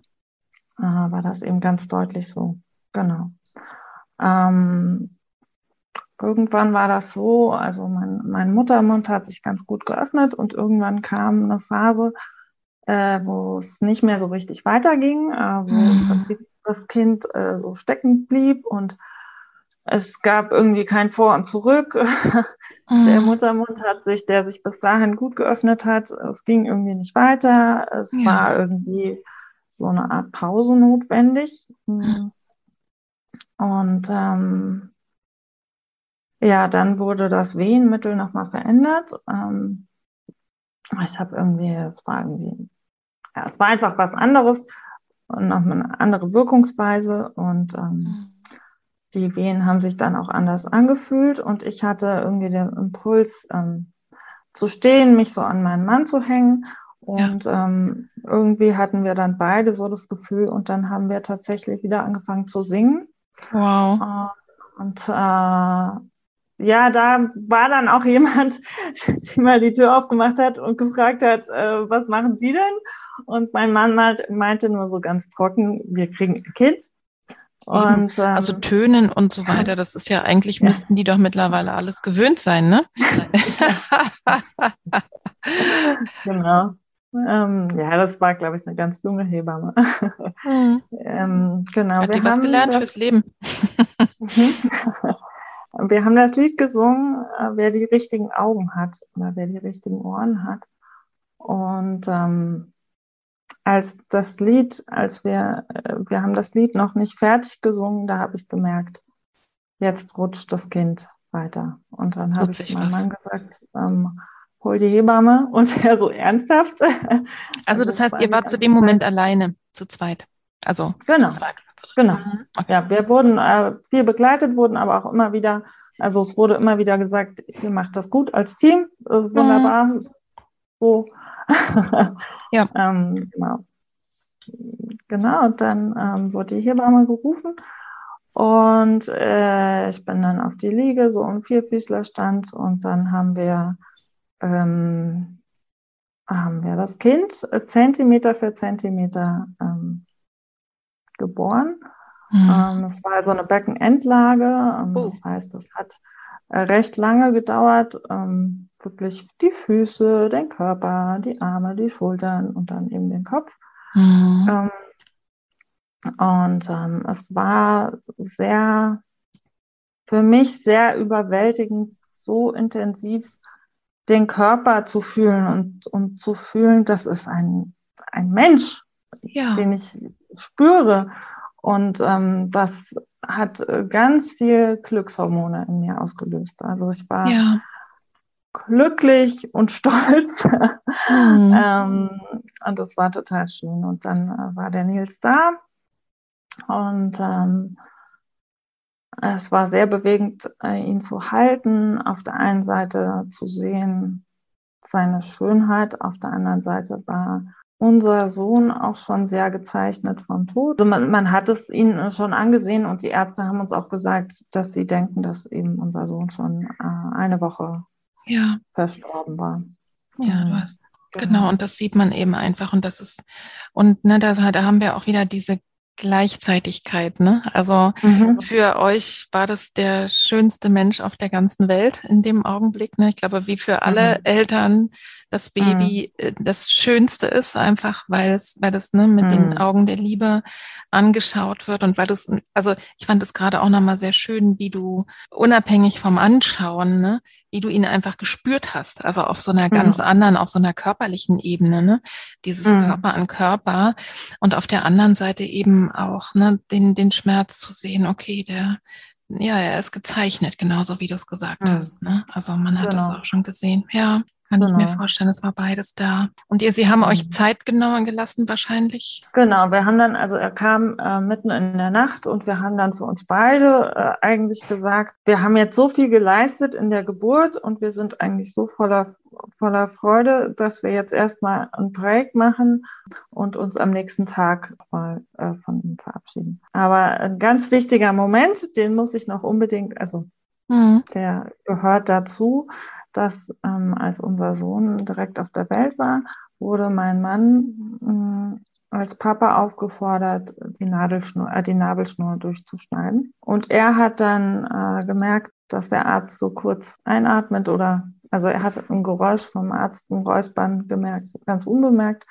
Äh, war das eben ganz deutlich so. Genau. Ähm, irgendwann war das so, also mein, mein Muttermund hat sich ganz gut geöffnet und irgendwann kam eine Phase, äh, wo es nicht mehr so richtig weiterging, äh, wo im Prinzip das Kind äh, so stecken blieb und es gab irgendwie kein Vor und Zurück. Der Muttermund hat sich, der sich bis dahin gut geöffnet hat, es ging irgendwie nicht weiter. Es ja. war irgendwie so eine Art Pause notwendig. Mhm. Und ähm, ja, dann wurde das Wehenmittel nochmal verändert. Ähm, ich habe irgendwie, es war irgendwie, ja, es war einfach was anderes und noch eine andere Wirkungsweise und ähm, mhm. die Wehen haben sich dann auch anders angefühlt und ich hatte irgendwie den Impuls ähm, zu stehen, mich so an meinen Mann zu hängen und ja. ähm, irgendwie hatten wir dann beide so das Gefühl und dann haben wir tatsächlich wieder angefangen zu singen. Wow. Äh, und äh, ja, da war dann auch jemand, die mal die Tür aufgemacht hat und gefragt hat, äh, was machen Sie denn? Und mein Mann meinte nur so ganz trocken, wir kriegen ein Kind. Und, ähm, also Tönen und so weiter, das ist ja eigentlich, ja. müssten die doch mittlerweile alles gewöhnt sein, ne? genau. Ähm, ja, das war, glaube ich, eine ganz junge Hebamme. Mhm. ähm, genau. Hat die was gelernt das, fürs Leben? Wir haben das Lied gesungen, äh, wer die richtigen Augen hat oder wer die richtigen Ohren hat. Und ähm, als das Lied, als wir, äh, wir haben das Lied noch nicht fertig gesungen, da habe ich gemerkt, jetzt rutscht das Kind weiter. Und dann habe ich meinem Mann gesagt, ähm, hol die Hebamme und er so ernsthaft. Also das heißt, ihr wart zu dem Moment alleine, zu zweit. Also genau. zu zweit. Genau. Mhm. Ja, wir wurden äh, viel begleitet, wurden aber auch immer wieder, also es wurde immer wieder gesagt, ihr macht das gut als Team, äh, wunderbar. Mhm. So. ja. ähm, genau. Genau, und dann ähm, wurde die Hebamme gerufen und äh, ich bin dann auf die Liege, so im Vierfüßlerstand und dann haben wir, ähm, haben wir das Kind äh, Zentimeter für Zentimeter ähm, geboren. Mhm. Ähm, es war also eine Beckenendlage. Ähm, oh. Das heißt, es hat äh, recht lange gedauert, ähm, wirklich die Füße, den Körper, die Arme, die Schultern und dann eben den Kopf. Mhm. Ähm, und ähm, es war sehr, für mich sehr überwältigend, so intensiv den Körper zu fühlen und, und zu fühlen, das ist ein, ein Mensch, ja. den ich spüre. Und ähm, das hat äh, ganz viel Glückshormone in mir ausgelöst. Also ich war ja. glücklich und stolz. Mhm. ähm, und das war total schön. Und dann äh, war der Nils da. Und ähm, es war sehr bewegend, äh, ihn zu halten. Auf der einen Seite zu sehen, seine Schönheit. Auf der anderen Seite war unser Sohn auch schon sehr gezeichnet vom Tod. Also man, man, hat es ihnen schon angesehen und die Ärzte haben uns auch gesagt, dass sie denken, dass eben unser Sohn schon äh, eine Woche ja. verstorben war. Ja, du hast, genau. genau. und das sieht man eben einfach und das ist, und ne, da, da haben wir auch wieder diese Gleichzeitigkeit, ne? Also mhm. für euch war das der schönste Mensch auf der ganzen Welt in dem Augenblick, ne? Ich glaube, wie für alle mhm. Eltern das Baby mhm. Äh, das Schönste ist, einfach weil es, weil das ne, mit den mhm. Augen der Liebe angeschaut wird und weil das, also ich fand es gerade auch nochmal sehr schön, wie du unabhängig vom Anschauen, ne, wie du ihn einfach gespürt hast, also auf so einer ganz mhm. anderen, auf so einer körperlichen Ebene, ne, dieses mhm. Körper an Körper und auf der anderen Seite eben auch, ne, den, den Schmerz zu sehen, okay, der, ja, er ist gezeichnet, genauso wie du es gesagt mhm. hast, ne, also man hat genau. das auch schon gesehen, ja. Kann genau. ich mir genau. vorstellen, es war beides da. Und ihr, Sie haben euch mhm. Zeit genommen gelassen wahrscheinlich? Genau, wir haben dann, also er kam äh, mitten in der Nacht und wir haben dann für uns beide äh, eigentlich gesagt, wir haben jetzt so viel geleistet in der Geburt und wir sind eigentlich so voller, voller Freude, dass wir jetzt erstmal einen Break machen und uns am nächsten Tag mal äh, von ihm verabschieden. Aber ein ganz wichtiger Moment, den muss ich noch unbedingt, also mhm. der gehört dazu dass ähm, als unser Sohn direkt auf der Welt war, wurde mein Mann ähm, als Papa aufgefordert, die, Nadelschnur, äh, die Nabelschnur durchzuschneiden. Und er hat dann äh, gemerkt, dass der Arzt so kurz einatmet oder, also er hat ein Geräusch vom Arzt, ein Räuspern gemerkt, ganz unbemerkt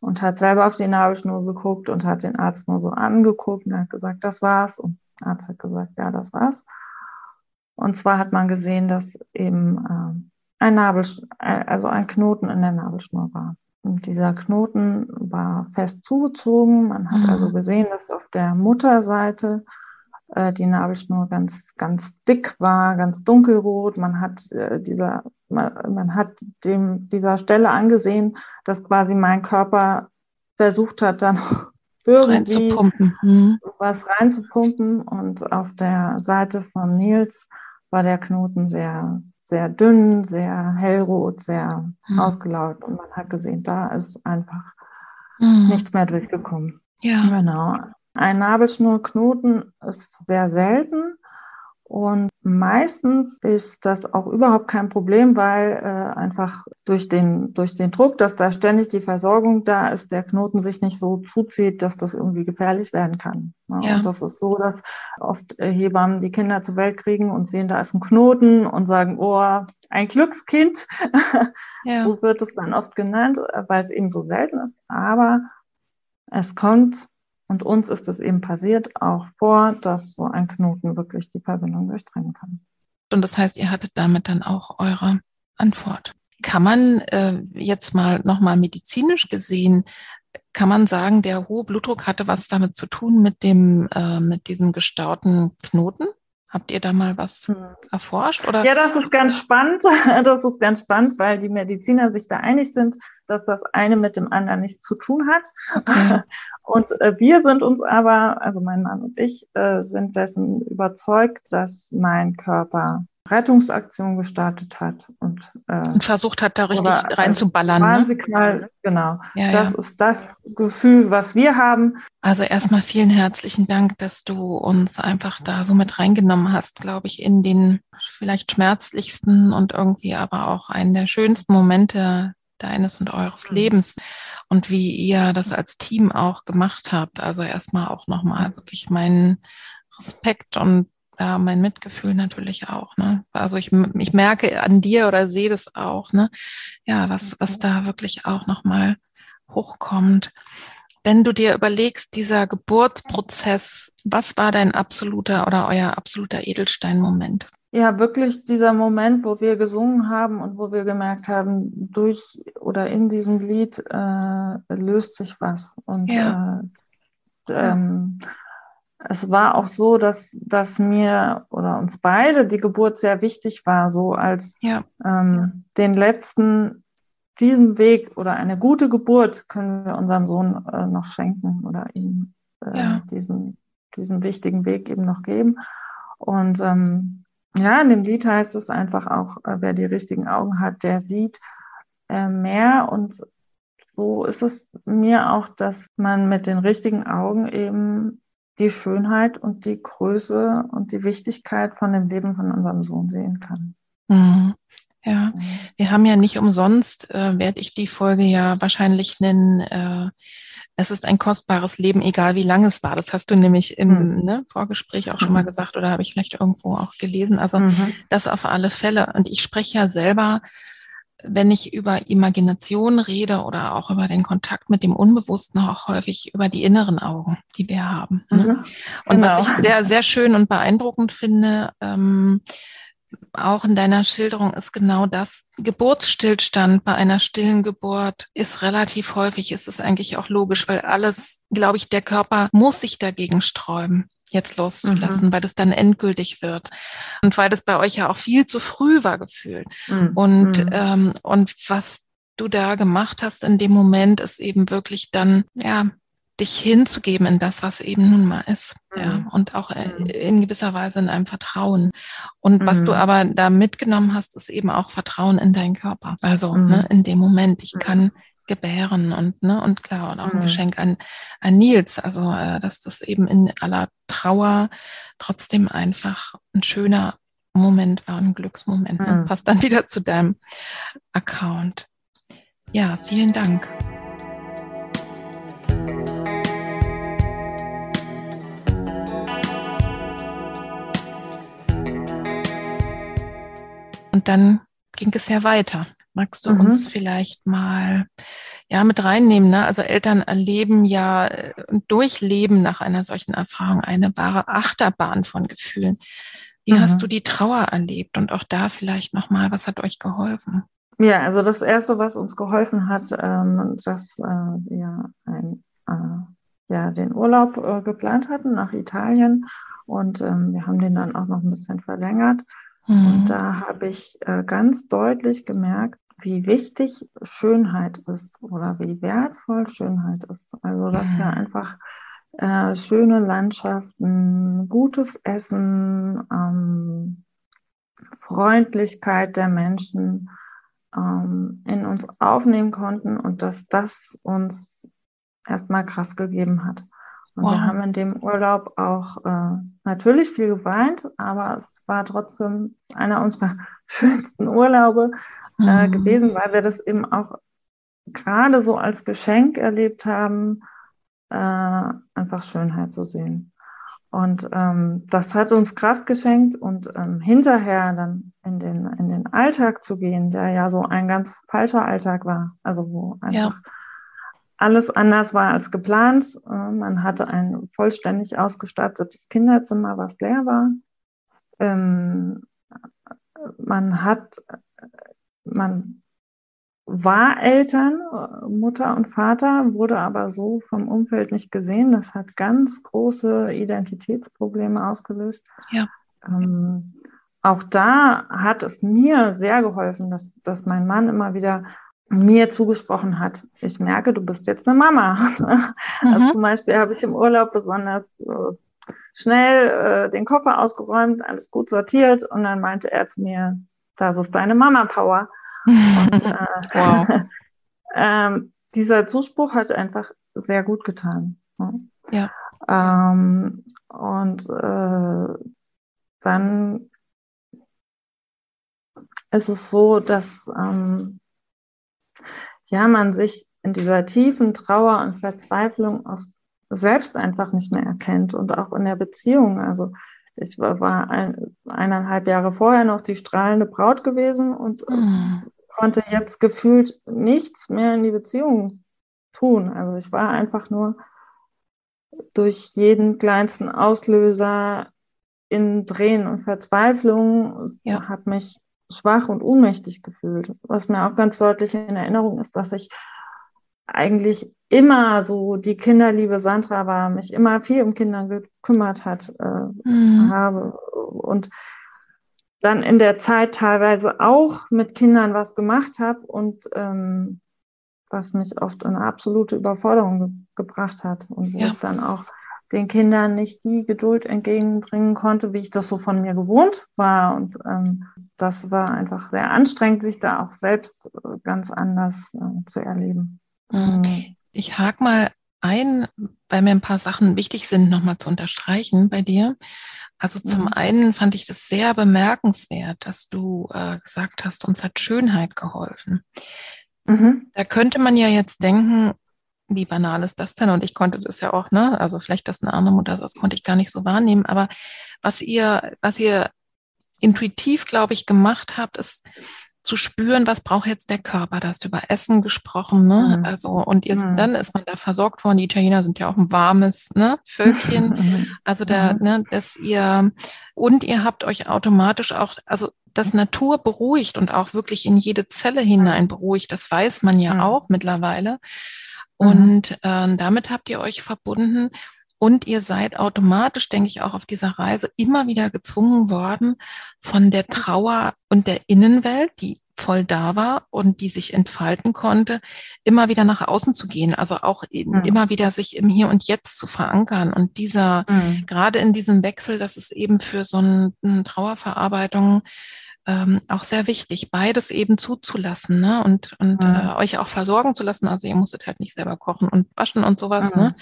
und hat selber auf die Nabelschnur geguckt und hat den Arzt nur so angeguckt und hat gesagt, das war's. Und der Arzt hat gesagt, ja, das war's. Und zwar hat man gesehen, dass eben äh, ein Nabel, äh, also ein Knoten in der Nabelschnur war. Und dieser Knoten war fest zugezogen. Man hat also mhm. also gesehen, dass auf der Mutterseite äh, die Nabelschnur ganz, ganz dick war, ganz dunkelrot. Man hat äh, dieser, man, man hat dem dieser Stelle angesehen, dass quasi mein Körper versucht hat, dann irgendwie reinzupumpen. Mhm. was reinzupumpen. Und auf der Seite von Nils war der Knoten sehr, sehr dünn, sehr hellrot, sehr mhm. ausgelaugt. Und man hat gesehen, da ist einfach mhm. nichts mehr durchgekommen. Ja. Genau. Ein Nabelschnurknoten ist sehr selten. Und meistens ist das auch überhaupt kein Problem, weil äh, einfach durch den, durch den Druck, dass da ständig die Versorgung da ist, der Knoten sich nicht so zuzieht, dass das irgendwie gefährlich werden kann. Ne? Ja. Und das ist so, dass oft äh, Hebammen die Kinder zur Welt kriegen und sehen, da ist ein Knoten und sagen, oh, ein Glückskind. Ja. so wird es dann oft genannt, äh, weil es eben so selten ist. Aber es kommt und uns ist es eben passiert auch vor, dass so ein Knoten wirklich die Verbindung durchtrennen kann. Und das heißt, ihr hattet damit dann auch eure Antwort. Kann man äh, jetzt mal nochmal medizinisch gesehen, kann man sagen, der hohe Blutdruck hatte was damit zu tun mit dem, äh, mit diesem gestauten Knoten? Habt ihr da mal was hm. erforscht? Oder? Ja, das ist ganz spannend. Das ist ganz spannend, weil die Mediziner sich da einig sind, dass das eine mit dem anderen nichts zu tun hat. Okay. Und äh, wir sind uns aber, also mein Mann und ich, äh, sind dessen überzeugt, dass mein Körper Rettungsaktion gestartet hat und, äh, und versucht hat, da richtig reinzuballern. Warnsignal, ne? genau. Ja, das ja. ist das Gefühl, was wir haben. Also erstmal vielen herzlichen Dank, dass du uns einfach da so mit reingenommen hast, glaube ich, in den vielleicht schmerzlichsten und irgendwie aber auch einen der schönsten Momente deines und eures mhm. Lebens und wie ihr das als Team auch gemacht habt. Also erstmal auch nochmal wirklich meinen Respekt und ja, mein Mitgefühl natürlich auch. Ne? Also ich, ich merke an dir oder sehe das auch, ne? Ja, was, was da wirklich auch nochmal hochkommt. Wenn du dir überlegst, dieser Geburtsprozess, was war dein absoluter oder euer absoluter Edelstein-Moment? Ja, wirklich dieser Moment, wo wir gesungen haben und wo wir gemerkt haben, durch oder in diesem Lied äh, löst sich was. Und ja. äh, ähm, es war auch so, dass, dass mir oder uns beide die Geburt sehr wichtig war, so als ja. ähm, den letzten, diesen Weg oder eine gute Geburt können wir unserem Sohn äh, noch schenken oder ihm äh, ja. diesen, diesen wichtigen Weg eben noch geben. Und ähm, ja, in dem Lied heißt es einfach auch, äh, wer die richtigen Augen hat, der sieht äh, mehr. Und so ist es mir auch, dass man mit den richtigen Augen eben die Schönheit und die Größe und die Wichtigkeit von dem Leben von unserem Sohn sehen kann. Mhm. Ja, wir haben ja nicht umsonst, äh, werde ich die Folge ja wahrscheinlich nennen, äh, es ist ein kostbares Leben, egal wie lang es war. Das hast du nämlich im mhm. ne, Vorgespräch auch schon mal mhm. gesagt oder habe ich vielleicht irgendwo auch gelesen. Also mhm. das auf alle Fälle. Und ich spreche ja selber wenn ich über Imagination rede oder auch über den Kontakt mit dem Unbewussten, auch häufig über die inneren Augen, die wir haben. Ne? Mhm, und genau. was ich sehr, sehr schön und beeindruckend finde, ähm, auch in deiner Schilderung ist genau das. Geburtsstillstand bei einer stillen Geburt ist relativ häufig, ist es eigentlich auch logisch, weil alles, glaube ich, der Körper muss sich dagegen sträuben. jetzt loszulassen, mhm. weil das dann endgültig wird. Und weil das bei euch ja auch viel zu früh war gefühlt. Mhm. Und, mhm. ähm, und was du da gemacht hast in dem Moment, ist eben wirklich dann, ja, dich hinzugeben in das, was eben nun mal ist. Mhm. Ja, und auch äh, mhm. in gewisser Weise in einem Vertrauen. Und mhm. was du mhm. aber da mitgenommen hast, ist eben auch Vertrauen in deinen Körper. Also mhm. ne, in dem Moment, ich kann gebären und ne und klar und auch ein Geschenk an, an Nils, also äh, dass das eben in aller Trauer trotzdem einfach ein schöner Moment war, ein Glücksmoment. Ne? Passt dann wieder zu deinem Account. Ja, vielen Dank. Und dann ging es ja weiter. Magst du mhm. uns vielleicht mal ja mit reinnehmen? Ne? Also Eltern erleben ja und äh, durchleben nach einer solchen Erfahrung eine wahre Achterbahn von Gefühlen. Wie mhm. hast du die Trauer erlebt? Und auch da vielleicht nochmal, was hat euch geholfen? Ja, also das Erste, was uns geholfen hat, ähm, dass äh, wir ein, äh, ja, den Urlaub äh, geplant hatten nach Italien und ähm, wir haben den dann auch noch ein bisschen verlängert. Mhm. Und da habe ich äh, ganz deutlich gemerkt, wie wichtig Schönheit ist oder wie wertvoll Schönheit ist. Also, dass mhm. wir einfach äh, schöne Landschaften, gutes Essen, ähm, Freundlichkeit der Menschen ähm, in uns aufnehmen konnten und dass das uns erstmal Kraft gegeben hat. Und wow. wir haben in dem Urlaub auch äh, natürlich viel geweint, aber es war trotzdem einer unserer schönsten Urlaube äh, mhm. gewesen, weil wir das eben auch gerade so als Geschenk erlebt haben, äh, einfach Schönheit zu sehen. Und ähm, das hat uns Kraft geschenkt und ähm, hinterher dann in den, in den Alltag zu gehen, der ja so ein ganz falscher Alltag war. Also wo einfach ja alles anders war als geplant. Äh, man hatte ein vollständig ausgestattetes Kinderzimmer, was leer war. Ähm, man hat, man war Eltern, Mutter und Vater, wurde aber so vom Umfeld nicht gesehen. Das hat ganz große Identitätsprobleme ausgelöst. Ja. Ähm, auch da hat es mir sehr geholfen, dass, dass mein Mann immer wieder mir zugesprochen hat, ich merke, du bist jetzt eine Mama. Also mhm. Also zum Beispiel habe ich im Urlaub besonders äh, schnell äh, den Koffer ausgeräumt, alles gut sortiert und dann meinte er zu mir, das ist deine Mama-Power. und äh, wow. ähm, dieser Zuspruch hat einfach sehr gut getan. Ja. Ähm, und äh, dann ist es so, dass ähm, ja, man sich in dieser tiefen Trauer und Verzweiflung oft selbst einfach nicht mehr erkennt und auch in der Beziehung. Also ich war, ein, eineinhalb Jahre vorher noch die strahlende Braut gewesen und mhm. konnte jetzt gefühlt nichts mehr in die Beziehung tun. Also ich war einfach nur durch jeden kleinsten Auslöser in Drehen und Verzweiflung, ja. habe mich schwach und ohnmächtig gefühlt. Was mir auch ganz deutlich in Erinnerung ist, dass ich eigentlich immer so die kinderliebe Sandra war, mich immer viel um Kinder gekümmert hat, äh, mhm. habe und dann in der Zeit teilweise auch mit Kindern was gemacht habe und ähm, was mich oft in eine absolute Überforderung ge gebracht hat und wo ja. es dann auch den Kindern nicht die Geduld entgegenbringen konnte, wie ich das so von mir gewohnt war. Und ähm, das war einfach sehr anstrengend, sich da auch selbst äh, ganz anders äh, zu erleben. Mhm. Ich hake mal ein, weil mir ein paar Sachen wichtig sind, nochmal zu unterstreichen bei dir. Also zum mhm. einen fand ich das sehr bemerkenswert, dass du äh, gesagt hast, uns hat Schönheit geholfen. Mhm. Da könnte man ja jetzt denken, wie banal ist das denn? Und ich konnte das ja auch, ne? Also vielleicht das eine andere Mutter, das konnte ich gar nicht so wahrnehmen. Aber was ihr, was ihr intuitiv, glaube ich, gemacht habt, ist zu spüren, was braucht jetzt der Körper. Da hast du über Essen gesprochen, ne? Mhm. Also, und jetzt, mhm. dann ist man da versorgt worden. Die Italiener sind ja auch ein warmes, ne? Völkchen. Mhm. also da, mhm. ne, dass ihr, und ihr habt euch automatisch auch, also das Natur beruhigt und auch wirklich in jede Zelle hinein beruhigt. Das weiß man ja mhm. auch mittlerweile. Mhm. Und äh, damit habt ihr euch verbunden Und ihr seid automatisch, denke ich, auch auf dieser Reise immer wieder gezwungen worden, von der Trauer und der Innenwelt, die voll da war und die sich entfalten konnte, immer wieder nach außen zu gehen. Also auch mhm. immer wieder sich im Hier und Jetzt zu verankern. Und dieser, mhm. gerade in diesem Wechsel, das ist eben für so eine Trauerverarbeitung ähm, auch sehr wichtig, beides eben zuzulassen ne? und, und mhm. äh, euch auch versorgen zu lassen. Also ihr musstet halt nicht selber kochen und waschen und sowas. Ne?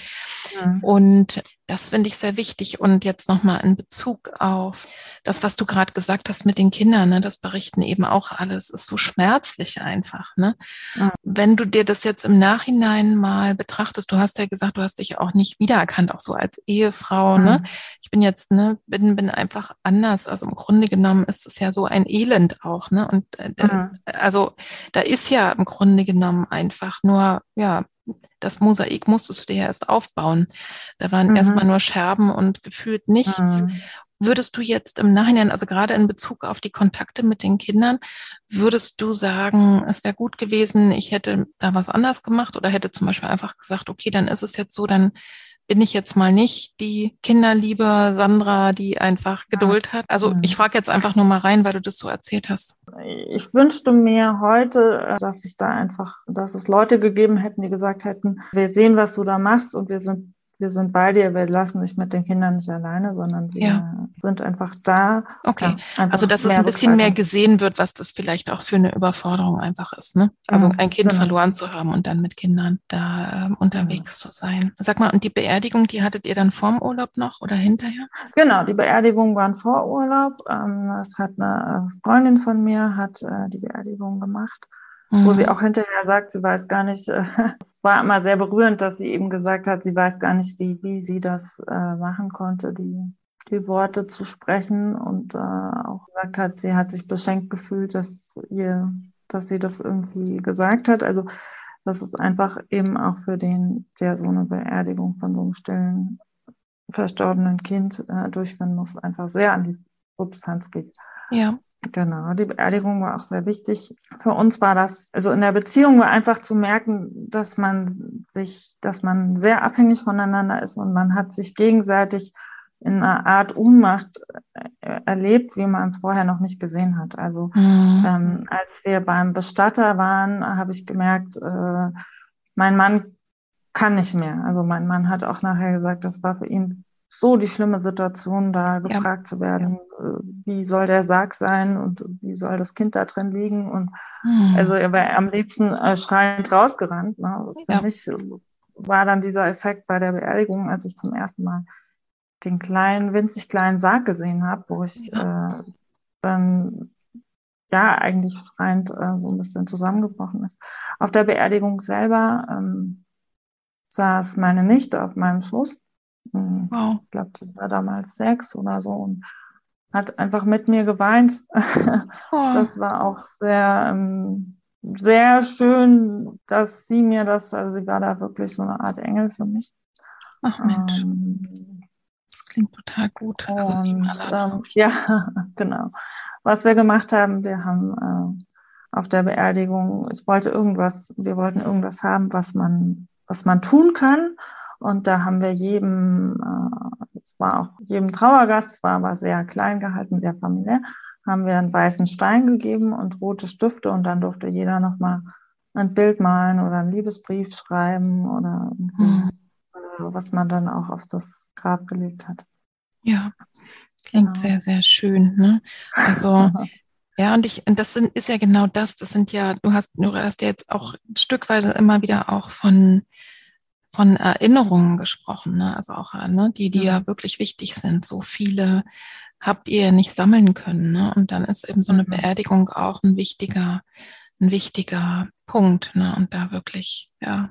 Mhm. Mhm. Und das finde ich sehr wichtig. Und jetzt nochmal in Bezug auf das, was du gerade gesagt hast mit den Kindern, ne? das berichten eben auch alles, ist so schmerzlich einfach. Ne? Mhm. Wenn du dir das jetzt im Nachhinein mal betrachtest, du hast ja gesagt, du hast dich auch nicht wiedererkannt, auch so als Ehefrau. Ne? Mhm. Ich bin jetzt, ne, bin, bin einfach anders. Also im Grunde genommen ist es ja so ein Elend auch, ne? Und äh, mhm. also da ist ja im Grunde genommen einfach nur, ja, das Mosaik musstest du dir erst aufbauen. Da waren mhm. erstmal nur Scherben und gefühlt nichts. Mhm. Würdest du jetzt im Nachhinein, also gerade in Bezug auf die Kontakte mit den Kindern, würdest du sagen, es wäre gut gewesen, ich hätte da was anders gemacht oder hätte zum Beispiel einfach gesagt, okay, dann ist es jetzt so, dann bin ich jetzt mal nicht die Kinderliebe Sandra, die einfach Geduld hat. Also mhm. ich frage jetzt einfach nur mal rein, weil du das so erzählt hast. Ich wünschte mir heute, dass ich da einfach, dass es Leute gegeben hätten, die gesagt hätten, wir sehen, was du da machst und wir sind wir sind bei dir, wir lassen dich mit den Kindern nicht alleine, sondern wir ja. sind einfach da. Okay, ja, einfach also dass es ein bisschen mehr gesehen wird, was das vielleicht auch für eine Überforderung einfach ist. Ne? Also mhm, ein Kind genau. verloren zu haben und dann mit Kindern da äh, unterwegs genau. zu sein. Sag mal, und die Beerdigung, die hattet ihr dann vorm Urlaub noch oder hinterher? Genau, die Beerdigung waren vor Urlaub. Ähm, das hat eine Freundin von mir, hat äh, die Beerdigung gemacht mhm. wo sie auch hinterher sagt, sie weiß gar nicht, äh, es war immer sehr berührend, dass sie eben gesagt hat, sie weiß gar nicht, wie, wie sie das äh, machen konnte, die, die Worte zu sprechen und äh, auch gesagt hat, sie hat sich beschenkt gefühlt, dass ihr, dass sie das irgendwie gesagt hat. Also das ist einfach eben auch für den, der so eine Beerdigung von so einem stillen, verstorbenen Kind äh, durchführen muss, einfach sehr an die Substanz geht. Ja. Genau, die Beerdigung war auch sehr wichtig. Für uns war das, also in der Beziehung war einfach zu merken, dass man sich, dass man sehr abhängig voneinander ist und man hat sich gegenseitig in einer Art Unmacht äh, erlebt, wie man es vorher noch nicht gesehen hat. Also mhm. ähm, als wir beim Bestatter waren, habe ich gemerkt, äh, mein Mann kann nicht mehr. Also mein Mann hat auch nachher gesagt, das war für ihn so die schlimme Situation, da gefragt ja. zu werden, äh, wie soll der Sarg sein und wie soll das Kind da drin liegen. Und hm. also er wäre am liebsten äh, schreiend rausgerannt. Ne? Also für ja. mich war dann dieser Effekt bei der Beerdigung, als ich zum ersten Mal den kleinen, winzig kleinen Sarg gesehen habe, wo ich ja. äh, dann ja eigentlich schreiend äh, so ein bisschen zusammengebrochen ist. Auf der Beerdigung selber ähm, saß meine Nichte auf meinem Schoß wow. Ich glaube, die war damals sechs oder so und hat einfach mit mir geweint. Oh. Das war auch sehr, ähm, sehr schön, dass sie mir das, also sie war da wirklich so eine Art Engel für mich. Ach Mensch. Ähm, das klingt total gut. Also und, ähm, ja, genau. Was wir gemacht haben, wir haben äh, auf der Beerdigung, ich wollte irgendwas, wir wollten irgendwas haben, was man, was man tun kann. Und da haben wir jedem, äh, es war auch jedem Trauergast, es war aber sehr klein gehalten, sehr familiär, haben wir einen weißen Stein gegeben und rote Stifte und dann durfte jeder nochmal ein Bild malen oder einen Liebesbrief schreiben oder mhm. was man dann auch auf das Grab gelegt hat. Ja, klingt genau. sehr, sehr schön. Ne? Also Ja, und ich, und das sind, ist ja genau das. Das sind ja, du hast, du hast ja jetzt auch stückweise immer wieder auch von von Erinnerungen gesprochen, ne? also auch ne? die, die ja. ja wirklich wichtig sind. So viele habt ihr nicht sammeln können. Ne? Und dann ist eben so eine mhm. Beerdigung auch ein wichtiger, ein wichtiger Punkt. Ne? Und da wirklich, ja,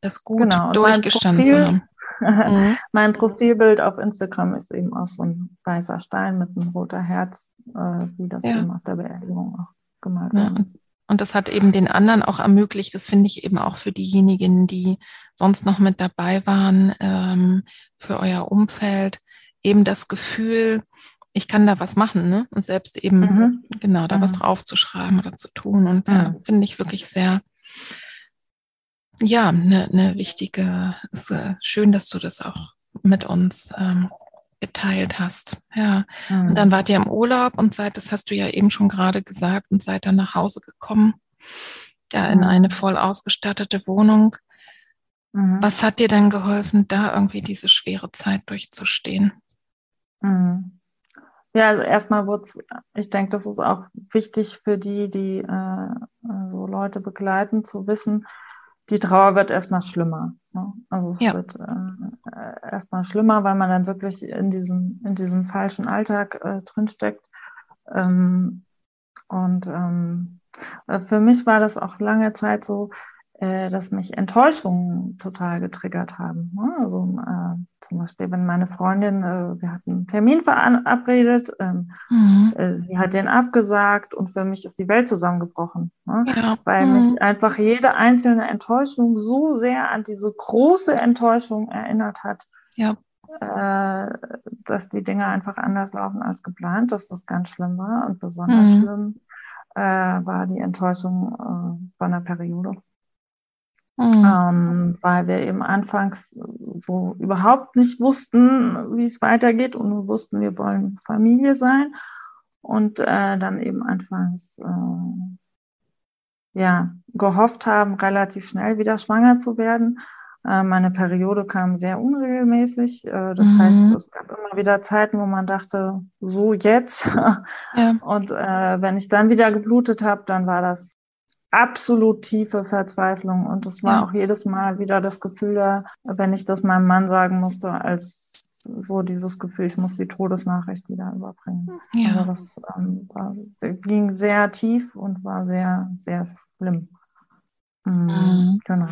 das gut genau. durchgestanden zu haben. Mhm. mein Profilbild auf Instagram ist eben auch so ein weißer Stein mit einem roter Herz, äh, wie das ja. eben auf der Beerdigung auch gemalt ja, ist. Und das hat eben den anderen auch ermöglicht, das finde ich eben auch für diejenigen, die sonst noch mit dabei waren, ähm, für euer Umfeld, eben das Gefühl, ich kann da was machen, ne? Und selbst eben mhm. genau da mhm. was draufzuschreiben oder zu tun. Und da mhm. finde ich wirklich sehr, ja, eine ne wichtige, ist äh, schön, dass du das auch mit uns ähm, geteilt hast. Ja. Mhm. Und dann wart ihr im Urlaub und seid, das hast du ja eben schon gerade gesagt, und seid dann nach Hause gekommen, ja, in mhm. eine voll ausgestattete Wohnung. Mhm. Was hat dir denn geholfen, da irgendwie diese schwere Zeit durchzustehen? Mhm. Ja, also erstmal wurde es, ich denke, das ist auch wichtig für die, die äh, so Leute begleiten, zu wissen, die Trauer wird erstmal schlimmer. Ne? Also es ja. wird äh, erstmal schlimmer, weil man dann wirklich in diesem, in diesem falschen Alltag äh, drinsteckt. Ähm, und ähm, äh, für mich war das auch lange Zeit so, äh, dass mich Enttäuschungen total getriggert haben. Ne? Also äh, zum Beispiel, wenn meine Freundin, äh, wir hatten einen Termin verabredet, ähm, mhm. äh, sie hat den abgesagt und für mich ist die Welt zusammengebrochen, ne? ja. weil mhm. mich einfach jede einzelne Enttäuschung so sehr an diese große Enttäuschung erinnert hat. Ja. Äh, dass die Dinge einfach anders laufen als geplant, dass das ganz schlimm war und besonders mhm. schlimm war die Enttäuschung äh, von der Periode. Mhm. Ähm, weil wir eben anfangs so überhaupt nicht wussten, wie es weitergeht und wir wussten, wir wollen Familie sein und äh, dann eben anfangs äh, ja gehofft haben, relativ schnell wieder schwanger zu werden. Äh, meine Periode kam sehr unregelmäßig. Äh, das mhm. heißt, es gab immer wieder Zeiten, wo man dachte, so jetzt. Ja. Und äh, wenn ich dann wieder geblutet habe, dann war das absolut tiefe Verzweiflung. Und es war ja. auch jedes Mal wieder das Gefühl da, wenn ich das meinem Mann sagen musste, als so dieses Gefühl, ich muss die Todesnachricht wieder überbringen. Ja. Also das ähm, war, ging sehr tief und war sehr, sehr schlimm. Mhm. Mhm. Genau.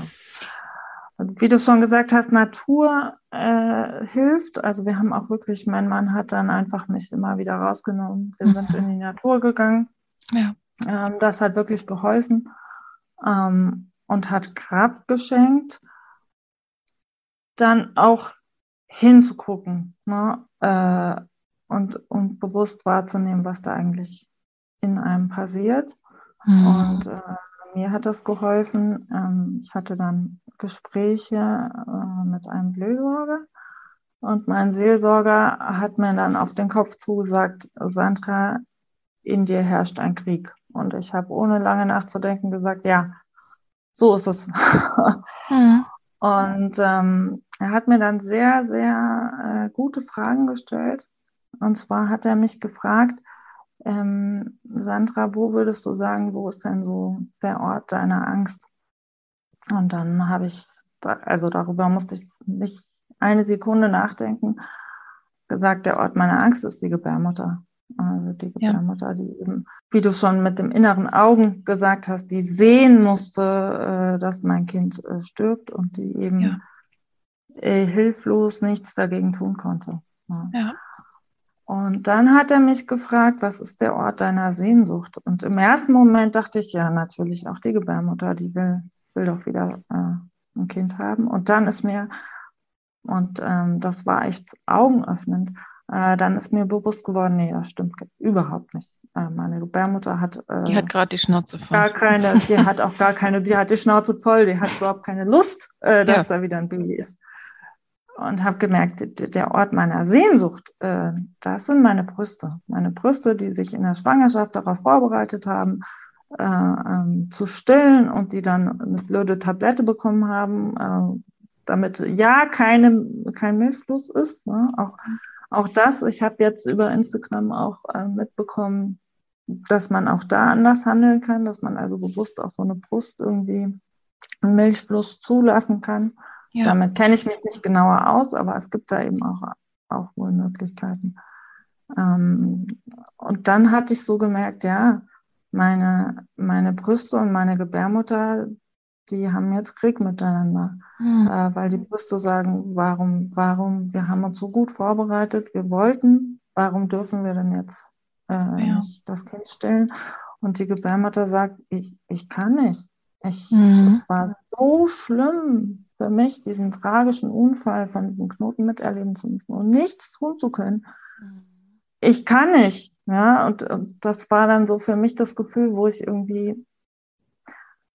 Wie du schon gesagt hast, Natur äh, hilft. Also wir haben auch wirklich, mein Mann hat dann einfach mich immer wieder rausgenommen. Wir mhm. sind in die Natur gegangen. Ja. Ähm, das hat wirklich geholfen ähm, und hat Kraft geschenkt. Dann auch hinzugucken ne? äh, und, und bewusst wahrzunehmen, was da eigentlich in einem passiert. Mhm. Und äh, mir hat das geholfen. Ähm, ich hatte dann Gespräche äh, mit einem Seelsorger. Und mein Seelsorger hat mir dann auf den Kopf zugesagt, Sandra, in dir herrscht ein Krieg. Und ich habe ohne lange nachzudenken gesagt, ja, so ist es. mhm. Und ähm, er hat mir dann sehr, sehr äh, gute Fragen gestellt. Und zwar hat er mich gefragt, ähm, Sandra, wo würdest du sagen, wo ist denn so der Ort deiner Angst? Und dann habe ich, also darüber musste ich nicht eine Sekunde nachdenken, gesagt, der Ort meiner Angst ist die Gebärmutter. Also die Gebärmutter, ja. die eben, wie du schon mit dem inneren Augen gesagt hast, die sehen musste, äh, dass mein Kind äh, stirbt und die eben ja. äh, hilflos nichts dagegen tun konnte. Ja. ja. Und dann hat er mich gefragt, was ist der Ort deiner Sehnsucht? Und im ersten Moment dachte ich, ja, natürlich auch die Gebärmutter, die will, will doch wieder äh, ein Kind haben. Und dann ist mir, und ähm, das war echt augenöffnend, äh, dann ist mir bewusst geworden, nee, das stimmt überhaupt nicht. Äh, meine Gebärmutter hat. Äh, die hat gerade die Schnauze voll. Gar keine, die hat auch gar keine, die hat die Schnauze voll, die hat überhaupt keine Lust, äh, dass ja. da wieder ein Baby ist. Und habe gemerkt, der Ort meiner Sehnsucht, äh, das sind meine Brüste. Meine Brüste, die sich in der Schwangerschaft darauf vorbereitet haben, äh, ähm, zu stillen und die dann eine blöde Tablette bekommen haben, damit ja keine, kein Milchfluss ist. Ne? Auch auch das, ich habe jetzt über Instagram auch äh, mitbekommen, dass man auch da anders handeln kann, dass man also bewusst auch so eine Brust irgendwie einen Milchfluss zulassen kann. Ja. Damit kenne ich mich nicht genauer aus, aber es gibt da eben auch, auch wohl Möglichkeiten. Ähm, und dann hatte ich so gemerkt, ja, meine, meine Brüste und meine Gebärmutter, die haben jetzt Krieg miteinander, mhm. äh, weil die Brüste sagen, warum, warum, wir haben uns so gut vorbereitet, wir wollten, warum dürfen wir denn jetzt äh, ja. nicht das Kind stillen? Und die Gebärmutter sagt, ich, ich kann nicht. Ich, mhm. Es war so schlimm für mich, diesen tragischen Unfall von diesem Knoten miterleben zu müssen und nichts tun zu können. Mhm. Ich kann nicht. Ja, und, und das war dann so für mich das Gefühl, wo ich irgendwie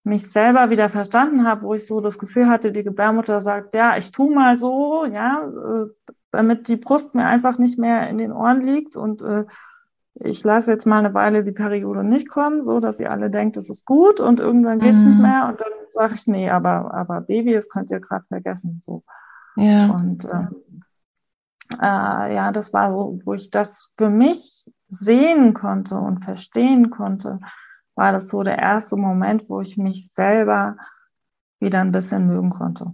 mich selber wieder verstanden habe, wo ich so das Gefühl hatte, die Gebärmutter sagt, ja, ich tu mal so, ja, äh, damit die Brust mir einfach nicht mehr in den Ohren liegt und äh, ich lasse jetzt mal eine Weile die Periode nicht kommen, so dass ihr alle denkt, es ist gut und irgendwann geht's mhm. nicht mehr und dann sage ich, nee, aber, aber Baby, das könnt ihr gerade vergessen. So. Ja. Und ähm, äh, ja, das war so, wo ich das für mich sehen konnte und verstehen konnte, war das so der erste Moment, wo ich mich selber wieder ein bisschen mögen konnte.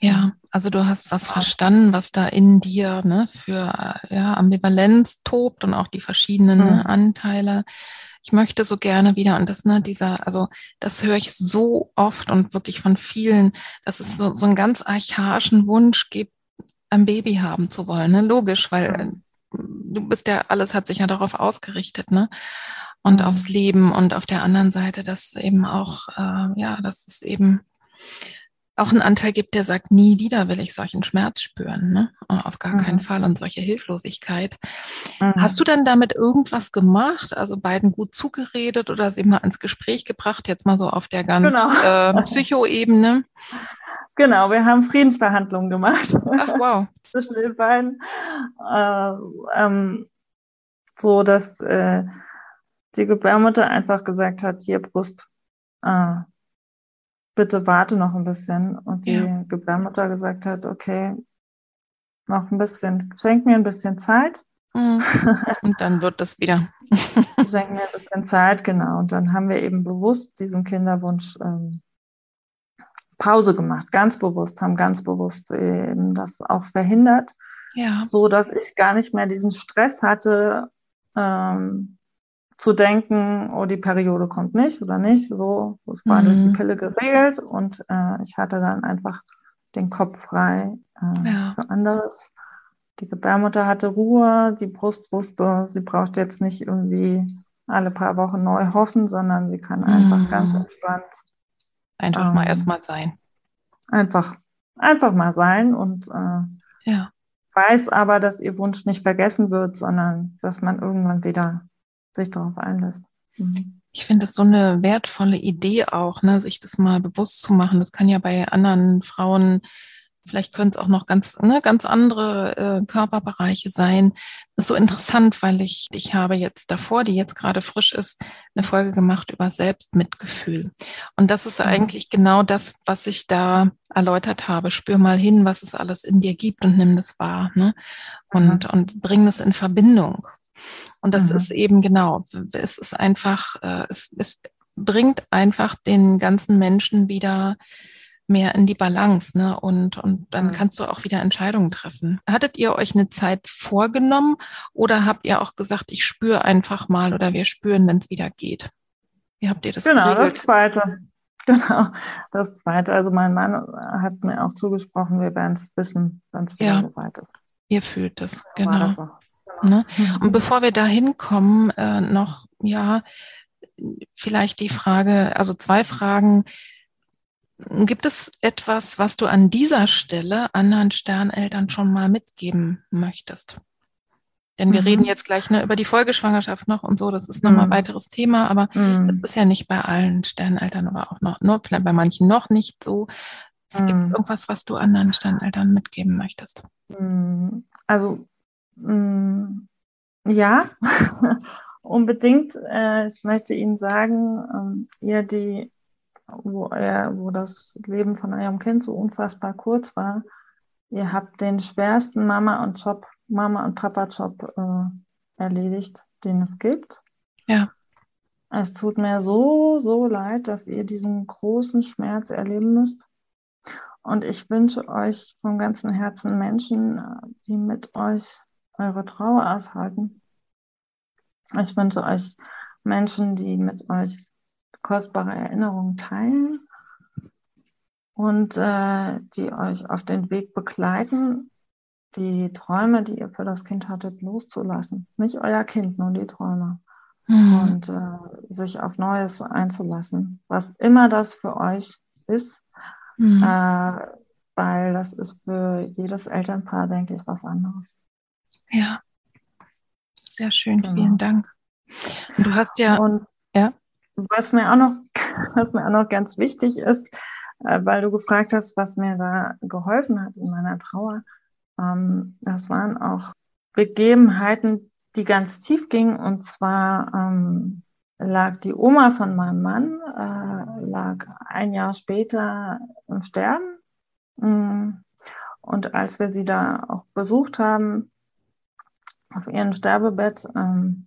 Ja, also du hast was verstanden, was da in dir ne, für ja, Ambivalenz tobt und auch die verschiedenen mhm. Anteile. Ich möchte so gerne wieder, und das, ne, dieser, also das höre ich so oft und wirklich von vielen, dass es so, so einen ganz archaischen Wunsch gibt, ein Baby haben zu wollen. Ne? Logisch, weil du bist ja, alles hat sich ja darauf ausgerichtet, ne? Und aufs Leben und auf der anderen Seite, dass eben auch, äh, ja, dass es eben auch einen Anteil gibt, der sagt, nie wieder will ich solchen Schmerz spüren, ne? Auf gar mhm. keinen Fall und solche Hilflosigkeit. Mhm. Hast du denn damit irgendwas gemacht? Also beiden gut zugeredet oder sie mal ins Gespräch gebracht, jetzt mal so auf der ganz genau. äh, Psychoebene? Genau, wir haben Friedensverhandlungen gemacht. Ach wow. Zwischen den beiden. Äh, ähm, so, dass äh, die Gebärmutter einfach gesagt hat, hier Brust, äh, bitte warte noch ein bisschen. Und die ja. Gebärmutter gesagt hat, okay, noch ein bisschen, schenk mir ein bisschen Zeit. Mhm. Und dann wird das wieder. schenk mir ein bisschen Zeit, genau. Und dann haben wir eben bewusst diesen Kinderwunsch ähm, Pause gemacht, ganz bewusst, haben ganz bewusst eben das auch verhindert. Ja. So dass ich gar nicht mehr diesen Stress hatte, ähm, zu denken, oh, die Periode kommt nicht oder nicht. So, es war mhm. durch die Pille geregelt und äh, ich hatte dann einfach den Kopf frei äh, ja. für anderes. Die Gebärmutter hatte Ruhe, die Brust wusste, sie braucht jetzt nicht irgendwie alle paar Wochen neu hoffen, sondern sie kann einfach mhm. ganz entspannt. Einfach ähm, mal erstmal sein. Einfach, einfach mal sein und äh, ja. weiß aber, dass ihr Wunsch nicht vergessen wird, sondern dass man irgendwann wieder sich darauf einlässt. Mhm. Ich finde das so eine wertvolle Idee auch, ne, sich das mal bewusst zu machen. Das kann ja bei anderen Frauen, vielleicht können es auch noch ganz, ne, ganz andere äh, Körperbereiche sein. Das ist so interessant, weil ich, ich habe jetzt davor, die jetzt gerade frisch ist, eine Folge gemacht über Selbstmitgefühl. Und das ist mhm. eigentlich genau das, was ich da erläutert habe. Spür mal hin, was es alles in dir gibt und nimm das wahr, ne? Und, mhm. und bring das in Verbindung. Und das mhm. ist eben genau, es ist einfach, äh, es, es bringt einfach den ganzen Menschen wieder mehr in die Balance, ne? Und, und dann mhm. kannst du auch wieder Entscheidungen treffen. Hattet ihr euch eine Zeit vorgenommen oder habt ihr auch gesagt, ich spüre einfach mal oder wir spüren, wenn es wieder geht? Wie habt ihr das Genau, geregelt? das zweite. Genau, das zweite. Also mein Mann hat mir auch zugesprochen, wir werden es wissen, wenn es wieder ja. soweit ist. Ihr fühlt es, genau. So. Ne? Mhm. Und bevor wir da hinkommen, äh, noch, ja, vielleicht die Frage, also zwei Fragen. Gibt es etwas, was du an dieser Stelle anderen Sterneltern schon mal mitgeben möchtest? Denn wir mhm. reden jetzt gleich ne, über die Folgeschwangerschaft noch und so, das ist nochmal mhm. ein weiteres Thema, aber mhm. das ist ja nicht bei allen Sterneltern oder auch noch, nur vielleicht bei manchen noch nicht so. Gibt es mhm. irgendwas, was du anderen Sterneltern mitgeben möchtest? Mhm. Also ja, unbedingt. Äh, ich möchte Ihnen sagen, ähm, ihr, die, wo, er, wo das Leben von eurem Kind so unfassbar kurz war, ihr habt den schwersten Mama und Job, Mama und Papa Job äh, erledigt, den es gibt. Ja. Es tut mir so, so leid, dass ihr diesen großen Schmerz erleben müsst. Und ich wünsche euch vom ganzen Herzen Menschen, die mit euch eure Trauer aushalten. Ich wünsche euch Menschen, die mit euch kostbare Erinnerungen teilen und äh, die euch auf den Weg begleiten, die Träume, die ihr für das Kind hattet, loszulassen. Nicht euer Kind, nur die Träume. Mhm. Und äh, sich auf Neues einzulassen, was immer das für euch ist, mhm. äh, weil das ist für jedes Elternpaar, denke ich, was anderes. Ja, sehr schön, genau. vielen Dank. Und du hast ja, und, ja. was mir auch noch, was mir auch noch ganz wichtig ist, äh, weil du gefragt hast, was mir da geholfen hat in meiner Trauer. Ähm, das waren auch Begebenheiten, die ganz tief gingen. Und zwar ähm, lag die Oma von meinem Mann, äh, lag ein Jahr später im Sterben. Mm. Und als wir sie da auch besucht haben, auf ihrem Sterbebett, ähm,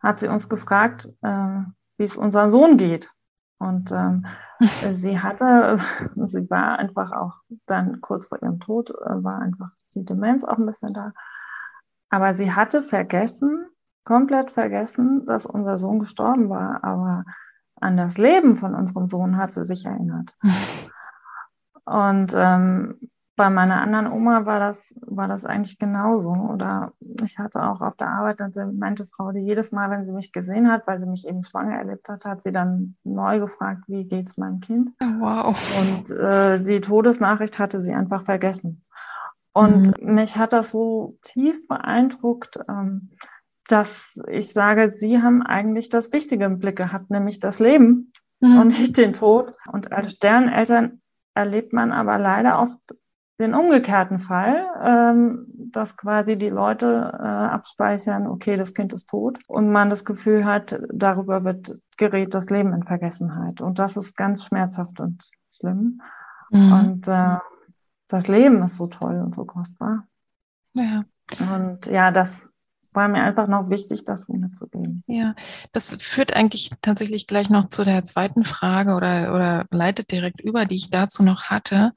hat sie uns gefragt, äh, wie es unserem Sohn geht. Und ähm, sie hatte, sie war einfach auch dann kurz vor ihrem Tod, äh, war einfach die Demenz auch ein bisschen da. Aber sie hatte vergessen, komplett vergessen, dass unser Sohn gestorben war. Aber an das Leben von unserem Sohn hat sie sich erinnert. Und ähm, bei meiner anderen Oma war das, war das eigentlich genauso. Oder ich hatte auch auf der Arbeit eine demente Frau, die jedes Mal, wenn sie mich gesehen hat, weil sie mich eben schwanger erlebt hat, hat sie dann neu gefragt, wie geht's meinem Kind? Wow. Und äh, die Todesnachricht hatte sie einfach vergessen. Und mhm. mich hat das so tief beeindruckt, ähm, dass ich sage, Sie haben eigentlich das Wichtige im Blick gehabt, nämlich das Leben mhm. und nicht den Tod. Und als Sterneltern erlebt man aber leider oft den umgekehrten Fall, ähm, dass quasi die Leute äh, abspeichern, okay, das Kind ist tot und man das Gefühl hat, darüber wird gerät das Leben in Vergessenheit. Und das ist ganz schmerzhaft und schlimm. Mhm. Und äh, das Leben ist so toll und so kostbar. Ja. Und ja, das war mir einfach noch wichtig, das so mitzugeben. Ja, das führt eigentlich tatsächlich gleich noch zu der zweiten Frage oder, oder leitet direkt über, die ich dazu noch hatte,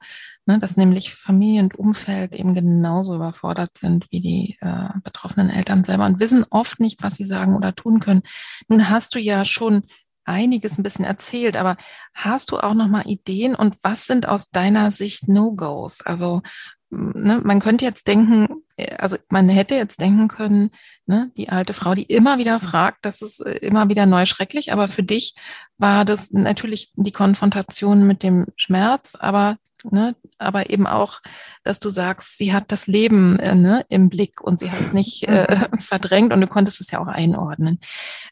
ne, dass nämlich Familie und Umfeld eben genauso überfordert sind wie die äh, betroffenen Eltern selber und wissen oft nicht, was sie sagen oder tun können. Nun hast du ja schon einiges ein bisschen erzählt, aber hast du auch noch mal Ideen und was sind aus deiner Sicht No-Gos? Also ne, man könnte jetzt denken, also man hätte jetzt denken können, ne, die alte Frau, die immer wieder fragt, das ist äh, immer wieder neu schrecklich, aber für dich war das natürlich die Konfrontation mit dem Schmerz, aber Ne? Aber eben auch, dass du sagst, sie hat das Leben äh, ne, im Blick und sie hat es nicht äh, mhm. verdrängt und du konntest es ja auch einordnen.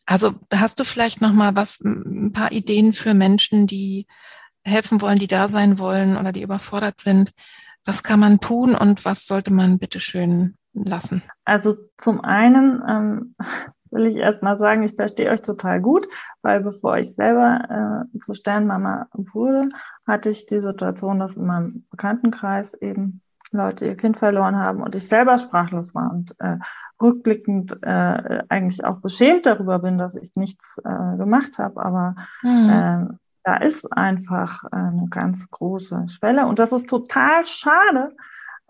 Also hast du vielleicht noch mal was, ein paar Ideen für Menschen, die helfen wollen, die da sein wollen oder die überfordert sind? Was kann man tun und was sollte man bitte schön lassen? Also zum einen ähm, will ich erstmal sagen, ich verstehe euch total gut, weil bevor ich selber äh, zur Sternmama wurde, hatte ich die Situation, dass in meinem Bekanntenkreis eben Leute ihr Kind verloren haben und ich selber sprachlos war und äh, rückblickend äh, eigentlich auch beschämt darüber bin, dass ich nichts äh, gemacht habe. Aber mhm. Äh, da ist einfach eine ganz große Schwelle und das ist total schade,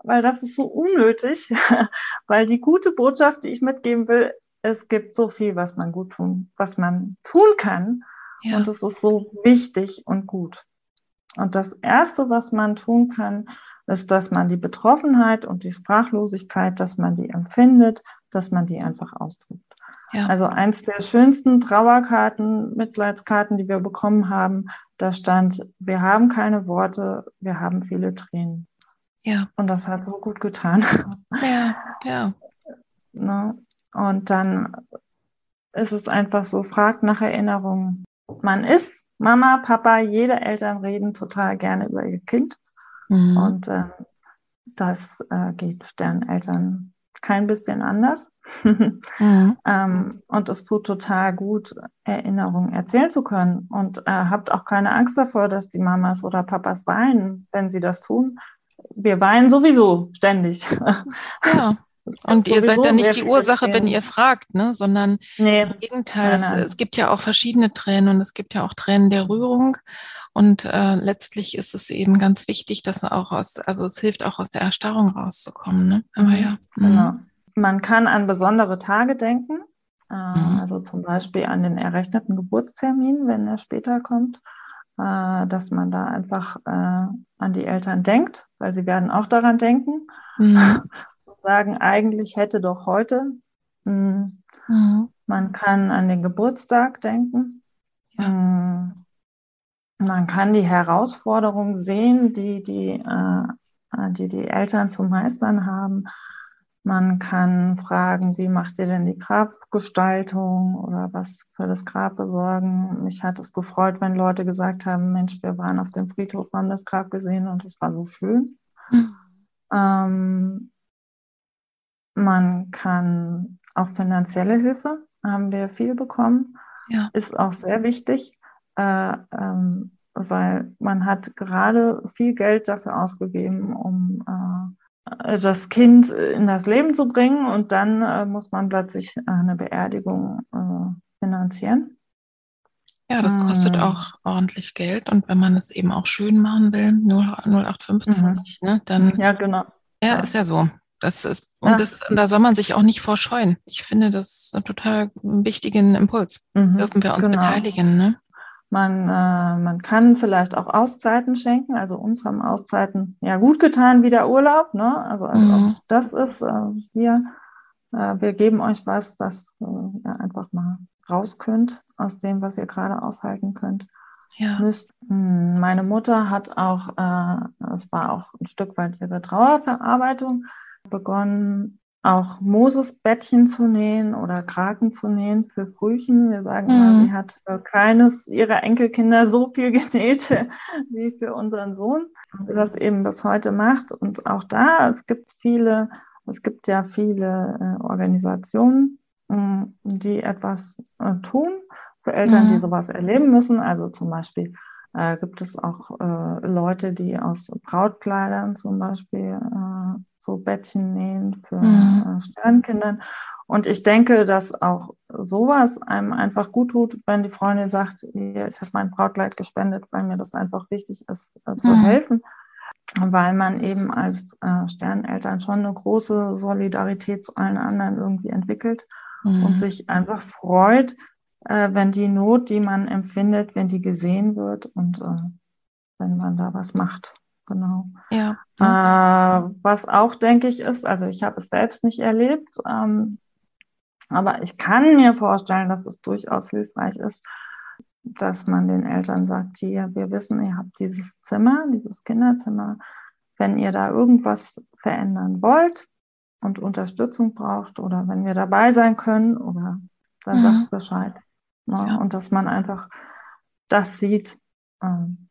weil das ist so unnötig, weil die gute Botschaft, die ich mitgeben will, es gibt so viel, was man gut tun, was man tun kann. Ja. Und es ist so wichtig und gut. Und das erste, was man tun kann, ist, dass man die Betroffenheit und die Sprachlosigkeit, dass man die empfindet, dass man die einfach ausdrückt. Ja. Also eins der schönsten Trauerkarten, Mitleidskarten, die wir bekommen haben, da stand, wir haben keine Worte, wir haben viele Tränen. Ja. Und das hat so gut getan. Ja, ja. Ne? Und dann ist es einfach so, fragt nach Erinnerungen. Man ist Mama, Papa, jede Eltern reden total gerne über ihr Kind. Mhm. Und äh, das äh, geht Sterneltern kein bisschen anders. mhm. ähm, und es tut total gut, Erinnerungen erzählen zu können. Und äh, habt auch keine Angst davor, dass die Mamas oder Papas weinen, wenn sie das tun. Wir weinen sowieso ständig. Ja. Und ihr seid dann nicht die Ursache, wenn ihr fragt, ne? sondern nee, im Gegenteil. Es, es, gibt ja auch verschiedene Tränen und es gibt ja auch Tränen der Rührung. Und äh, letztlich ist es eben ganz wichtig, dass auch aus, also es hilft auch aus der Erstarrung rauszukommen. Ne? Aber mhm. ja. Genau. Mhm. Man kann an besondere Tage denken, äh, mhm. also zum Beispiel an den errechneten Geburtstermin, wenn er später kommt, äh, dass man da einfach äh, an die Eltern denkt, weil sie werden auch daran denken. Mhm. sagen, eigentlich hätte doch heute. Mhm. Mhm. Man kann an den Geburtstag denken. Ja. Mhm. Man kann die Herausforderungen sehen, die die, die die Eltern zu meistern haben. Man kann fragen, wie macht ihr denn die Grabgestaltung oder was für das Grab besorgen. Mich hat es gefreut, wenn Leute gesagt haben, Mensch, wir waren auf dem Friedhof, haben das Grab gesehen und es war so schön. Mhm. Ähm, man kann auch finanzielle Hilfe, haben wir viel bekommen. Ja. Ist auch sehr wichtig, äh, ähm, weil man hat gerade viel Geld dafür ausgegeben, um äh, das Kind in das Leben zu bringen und dann äh, muss man plötzlich eine Beerdigung äh, finanzieren. Ja, das kostet hm. auch ordentlich Geld und wenn man es eben auch schön machen will, 0815, mhm. ne, dann. Ja, genau. Ja, ja, ist ja so. Das ist, und, ja. das, da soll man sich auch nicht vorscheuen. Ich finde das einen total wichtigen Impuls. Mhm, Dürfen wir uns genau. beteiligen, ne? Man, äh, man kann vielleicht auch Auszeiten schenken. Also uns haben Auszeiten ja gut getan wie der Urlaub. Ne? Also, also mhm. das ist äh, hier, äh, wir geben euch was, dass äh, ihr einfach mal raus könnt aus dem, was ihr gerade aushalten könnt. Ja. Müsst. Hm, meine Mutter hat auch, äh, es war auch ein Stück weit ihre Trauerverarbeitung, begonnen, auch Mosesbettchen zu nähen oder Kraken zu nähen für Frühchen. Wir sagen mhm. mal, sie hat für keines ihrer Enkelkinder so viel genäht wie für unseren Sohn. Und das eben bis heute macht. Und auch da, es gibt viele, es gibt ja viele äh, Organisationen, mh, mm, die etwas äh, tun für Eltern, mhm. die sowas erleben müssen. Also zum Beispiel äh, gibt es auch äh, Leute, die aus Brautkleidern zum Beispiel äh, so Bettchen nähen für mhm. äh, Sternkindern. Und ich denke, dass auch sowas einem einfach gut tut, wenn die Freundin sagt, ich habe mein Brautkleid gespendet, weil mir das einfach wichtig ist, äh, zu mhm. helfen. Weil man eben als äh, Sterneltern schon eine große Solidarität zu allen anderen irgendwie entwickelt mhm. und sich einfach freut, äh, wenn die Not, die man empfindet, wenn die gesehen wird und äh, wenn man da was macht. Genau. Ja. Äh, was auch, denke ich, ist, also ich habe es selbst nicht erlebt, ähm, aber ich kann mir vorstellen, dass es durchaus hilfreich ist, dass man den Eltern sagt, hier, wir wissen, ihr habt dieses Zimmer, dieses Kinderzimmer. Wenn ihr da irgendwas verändern wollt und Unterstützung braucht oder wenn wir dabei sein können oder dann mhm. sagt Bescheid. Ne? Ja. Und dass man einfach das sieht, ähm,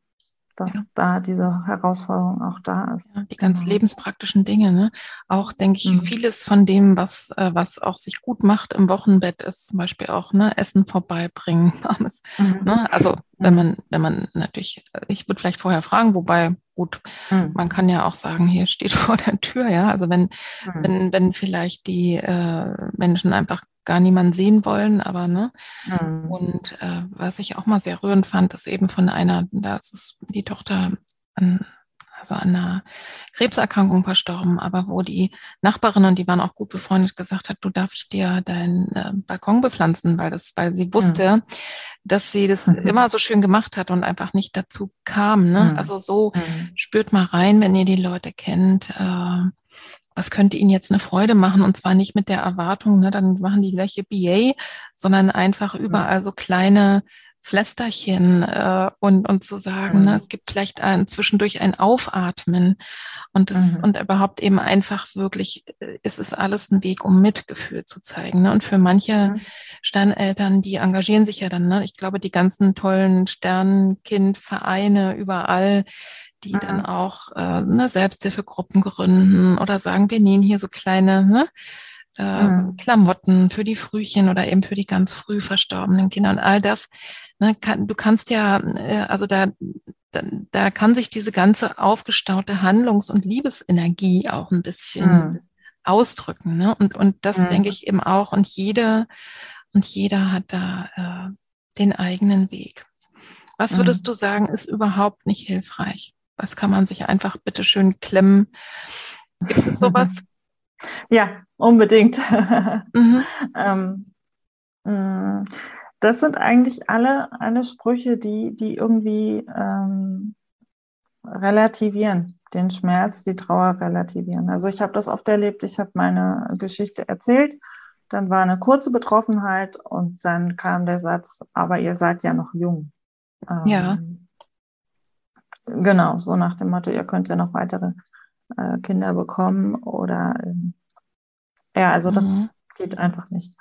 dass ja. da diese Herausforderung auch da ist. Ja, die ganz genau. lebenspraktischen Dinge, ne? Auch denke ich, mhm. vieles von dem, was, äh, was auch sich gut macht im Wochenbett, ist zum Beispiel auch ne, Essen vorbeibringen. mhm. ne? Also wenn man, wenn man natürlich, ich würde vielleicht vorher fragen, wobei gut, mhm. man kann ja auch sagen, hier steht vor der Tür, ja. Also wenn, mhm. wenn, wenn vielleicht die äh, Menschen einfach gar niemanden sehen wollen, aber ne. Mhm. Und äh, was ich auch mal sehr rührend fand, ist eben von einer, da ist die Tochter an, also an einer Krebserkrankung verstorben, aber wo die Nachbarin und die waren auch gut befreundet gesagt hat, du darf ich dir deinen äh, Balkon bepflanzen, weil das, weil sie wusste, mhm. dass sie das mhm. immer so schön gemacht hat und einfach nicht dazu kam. Ne? Mhm. Also so mhm. spürt mal rein, wenn ihr die Leute kennt. Äh, was könnte ihnen jetzt eine Freude machen? Und zwar nicht mit der Erwartung, ne, dann machen die gleiche BA, sondern einfach mhm. überall so kleine Flästerchen äh, und, und zu sagen, mhm. ne, es gibt vielleicht ein, zwischendurch ein Aufatmen und es mhm. und überhaupt eben einfach wirklich, äh, es ist alles ein Weg, um Mitgefühl zu zeigen. Ne? Und für manche mhm. Sterneltern, die engagieren sich ja dann, ne? ich glaube, die ganzen tollen Sternkindvereine überall, die mhm. dann auch äh, ne, Selbsthilfegruppen gründen oder sagen, wir nähen hier so kleine ne, äh, mhm. Klamotten für die Frühchen oder eben für die ganz früh verstorbenen Kinder und all das. Ne, kann, du kannst ja, äh, also da, da, da kann sich diese ganze aufgestaute Handlungs- und Liebesenergie auch ein bisschen mhm. ausdrücken. Ne? Und, und das mhm. denke ich eben auch. Und jede und jeder hat da äh, den eigenen Weg. Was würdest mhm. du sagen, ist überhaupt nicht hilfreich? Was kann man sich einfach bitte schön klemmen? Gibt es sowas? Ja, unbedingt. Mhm. ähm, mm, das sind eigentlich alle, alle Sprüche, die, die irgendwie ähm, relativieren, den Schmerz, die Trauer relativieren. Also ich habe das oft erlebt, ich habe meine Geschichte erzählt, dann war eine kurze Betroffenheit und dann kam der Satz, aber ihr seid ja noch jung. Ähm, ja. Genau, so nach dem Motto, ihr könnt ja noch weitere äh, Kinder bekommen oder ähm, Ja, also das mhm. geht einfach nicht.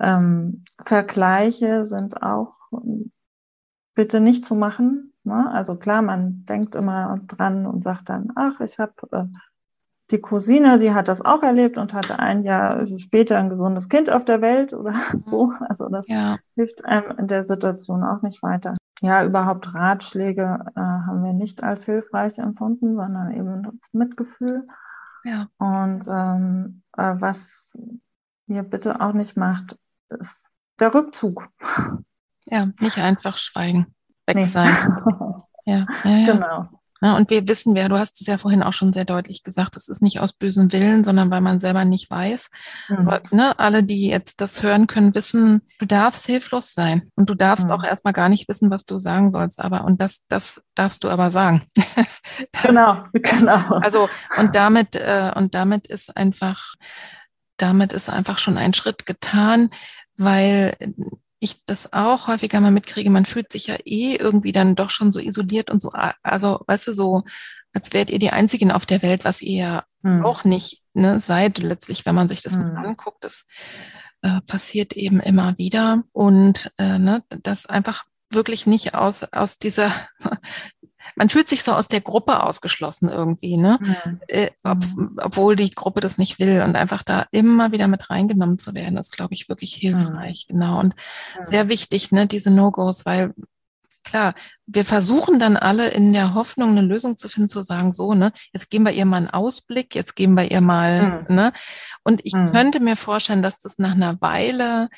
Ähm, Vergleiche sind auch bitte nicht zu machen. Ne? Also klar, man denkt immer dran und sagt dann, ach, ich habe äh, die Cousine, die hat das auch erlebt und hatte ein Jahr später ein gesundes Kind auf der Welt oder mhm. so. Also das ja. hilft einem in der Situation auch nicht weiter. Ja, überhaupt Ratschläge äh, haben wir nicht als hilfreich empfunden, sondern eben das Mitgefühl. Ja. Und ähm, äh, was ihr bitte auch nicht macht, ist der Rückzug. Ja, nicht einfach schweigen, weg nee. sein. ja, ja, ja. Genau. Ja, und wir wissen, wer, du hast es ja vorhin auch schon sehr deutlich gesagt, das ist nicht aus bösem Willen, sondern weil man selber nicht weiß. Mhm. Aber, ne, alle, die jetzt das hören können, wissen, du darfst hilflos sein und du darfst mhm. auch erstmal gar nicht wissen, was du sagen sollst. Aber, und das, das darfst du aber sagen. genau, genau. Also, und damit, äh, und damit ist einfach, damit ist einfach schon ein Schritt getan, weil ich das auch häufiger mal mitkriege, man fühlt sich ja eh irgendwie dann doch schon so isoliert und so, also weißt du, so, als wärt ihr die Einzigen auf der Welt, was ihr ja hm. auch nicht ne, seid, letztlich, wenn man sich das hm. mal anguckt, das äh, passiert eben immer wieder. Und äh, ne, das einfach wirklich nicht aus, aus dieser man fühlt sich so aus der Gruppe ausgeschlossen irgendwie, ne? Mhm. Äh, ob, obwohl die Gruppe das nicht will und einfach da immer wieder mit reingenommen zu werden, ist, glaube ich, wirklich hilfreich, mhm. genau. Und mhm. sehr wichtig, ne, diese No-Gos, weil klar, wir versuchen dann alle in der Hoffnung, eine Lösung zu finden, zu sagen, so, ne, jetzt geben wir ihr mal einen Ausblick, jetzt geben wir ihr mal, mhm. ne? Und ich mhm. könnte mir vorstellen, dass das nach einer Weile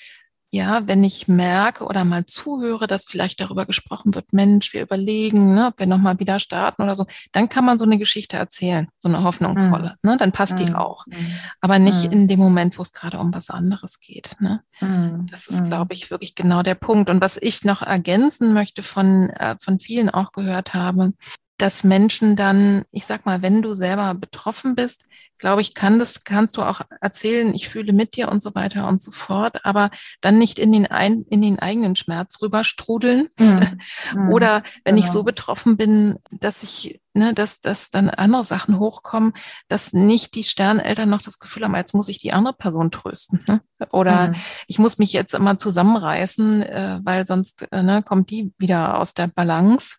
ja, wenn ich merke oder mal zuhöre, dass vielleicht darüber gesprochen wird, Mensch, wir überlegen, ne, ob wir nochmal wieder starten oder so, dann kann man so eine Geschichte erzählen, so eine hoffnungsvolle, mhm. ne, dann passt mhm. die auch. Mhm. Aber nicht mhm. in dem Moment, wo es gerade um was anderes geht. Ne. Mhm. Das ist, glaube ich, wirklich genau der Punkt. Und was ich noch ergänzen möchte von, äh, von vielen auch gehört habe, dass Menschen dann, ich sag mal, wenn du selber betroffen bist, glaube ich, kann das, kannst du auch erzählen, ich fühle mit dir und so weiter und so fort, aber dann nicht in den, ein, in den eigenen Schmerz rüberstrudeln. Mhm. Oder wenn genau. ich so betroffen bin, dass ich, ne, dass, dass dann andere Sachen hochkommen, dass nicht die Sterneltern noch das Gefühl haben, jetzt muss ich die andere Person trösten. Ne? Oder mhm. ich muss mich jetzt immer zusammenreißen, äh, weil sonst äh, ne, kommt die wieder aus der Balance.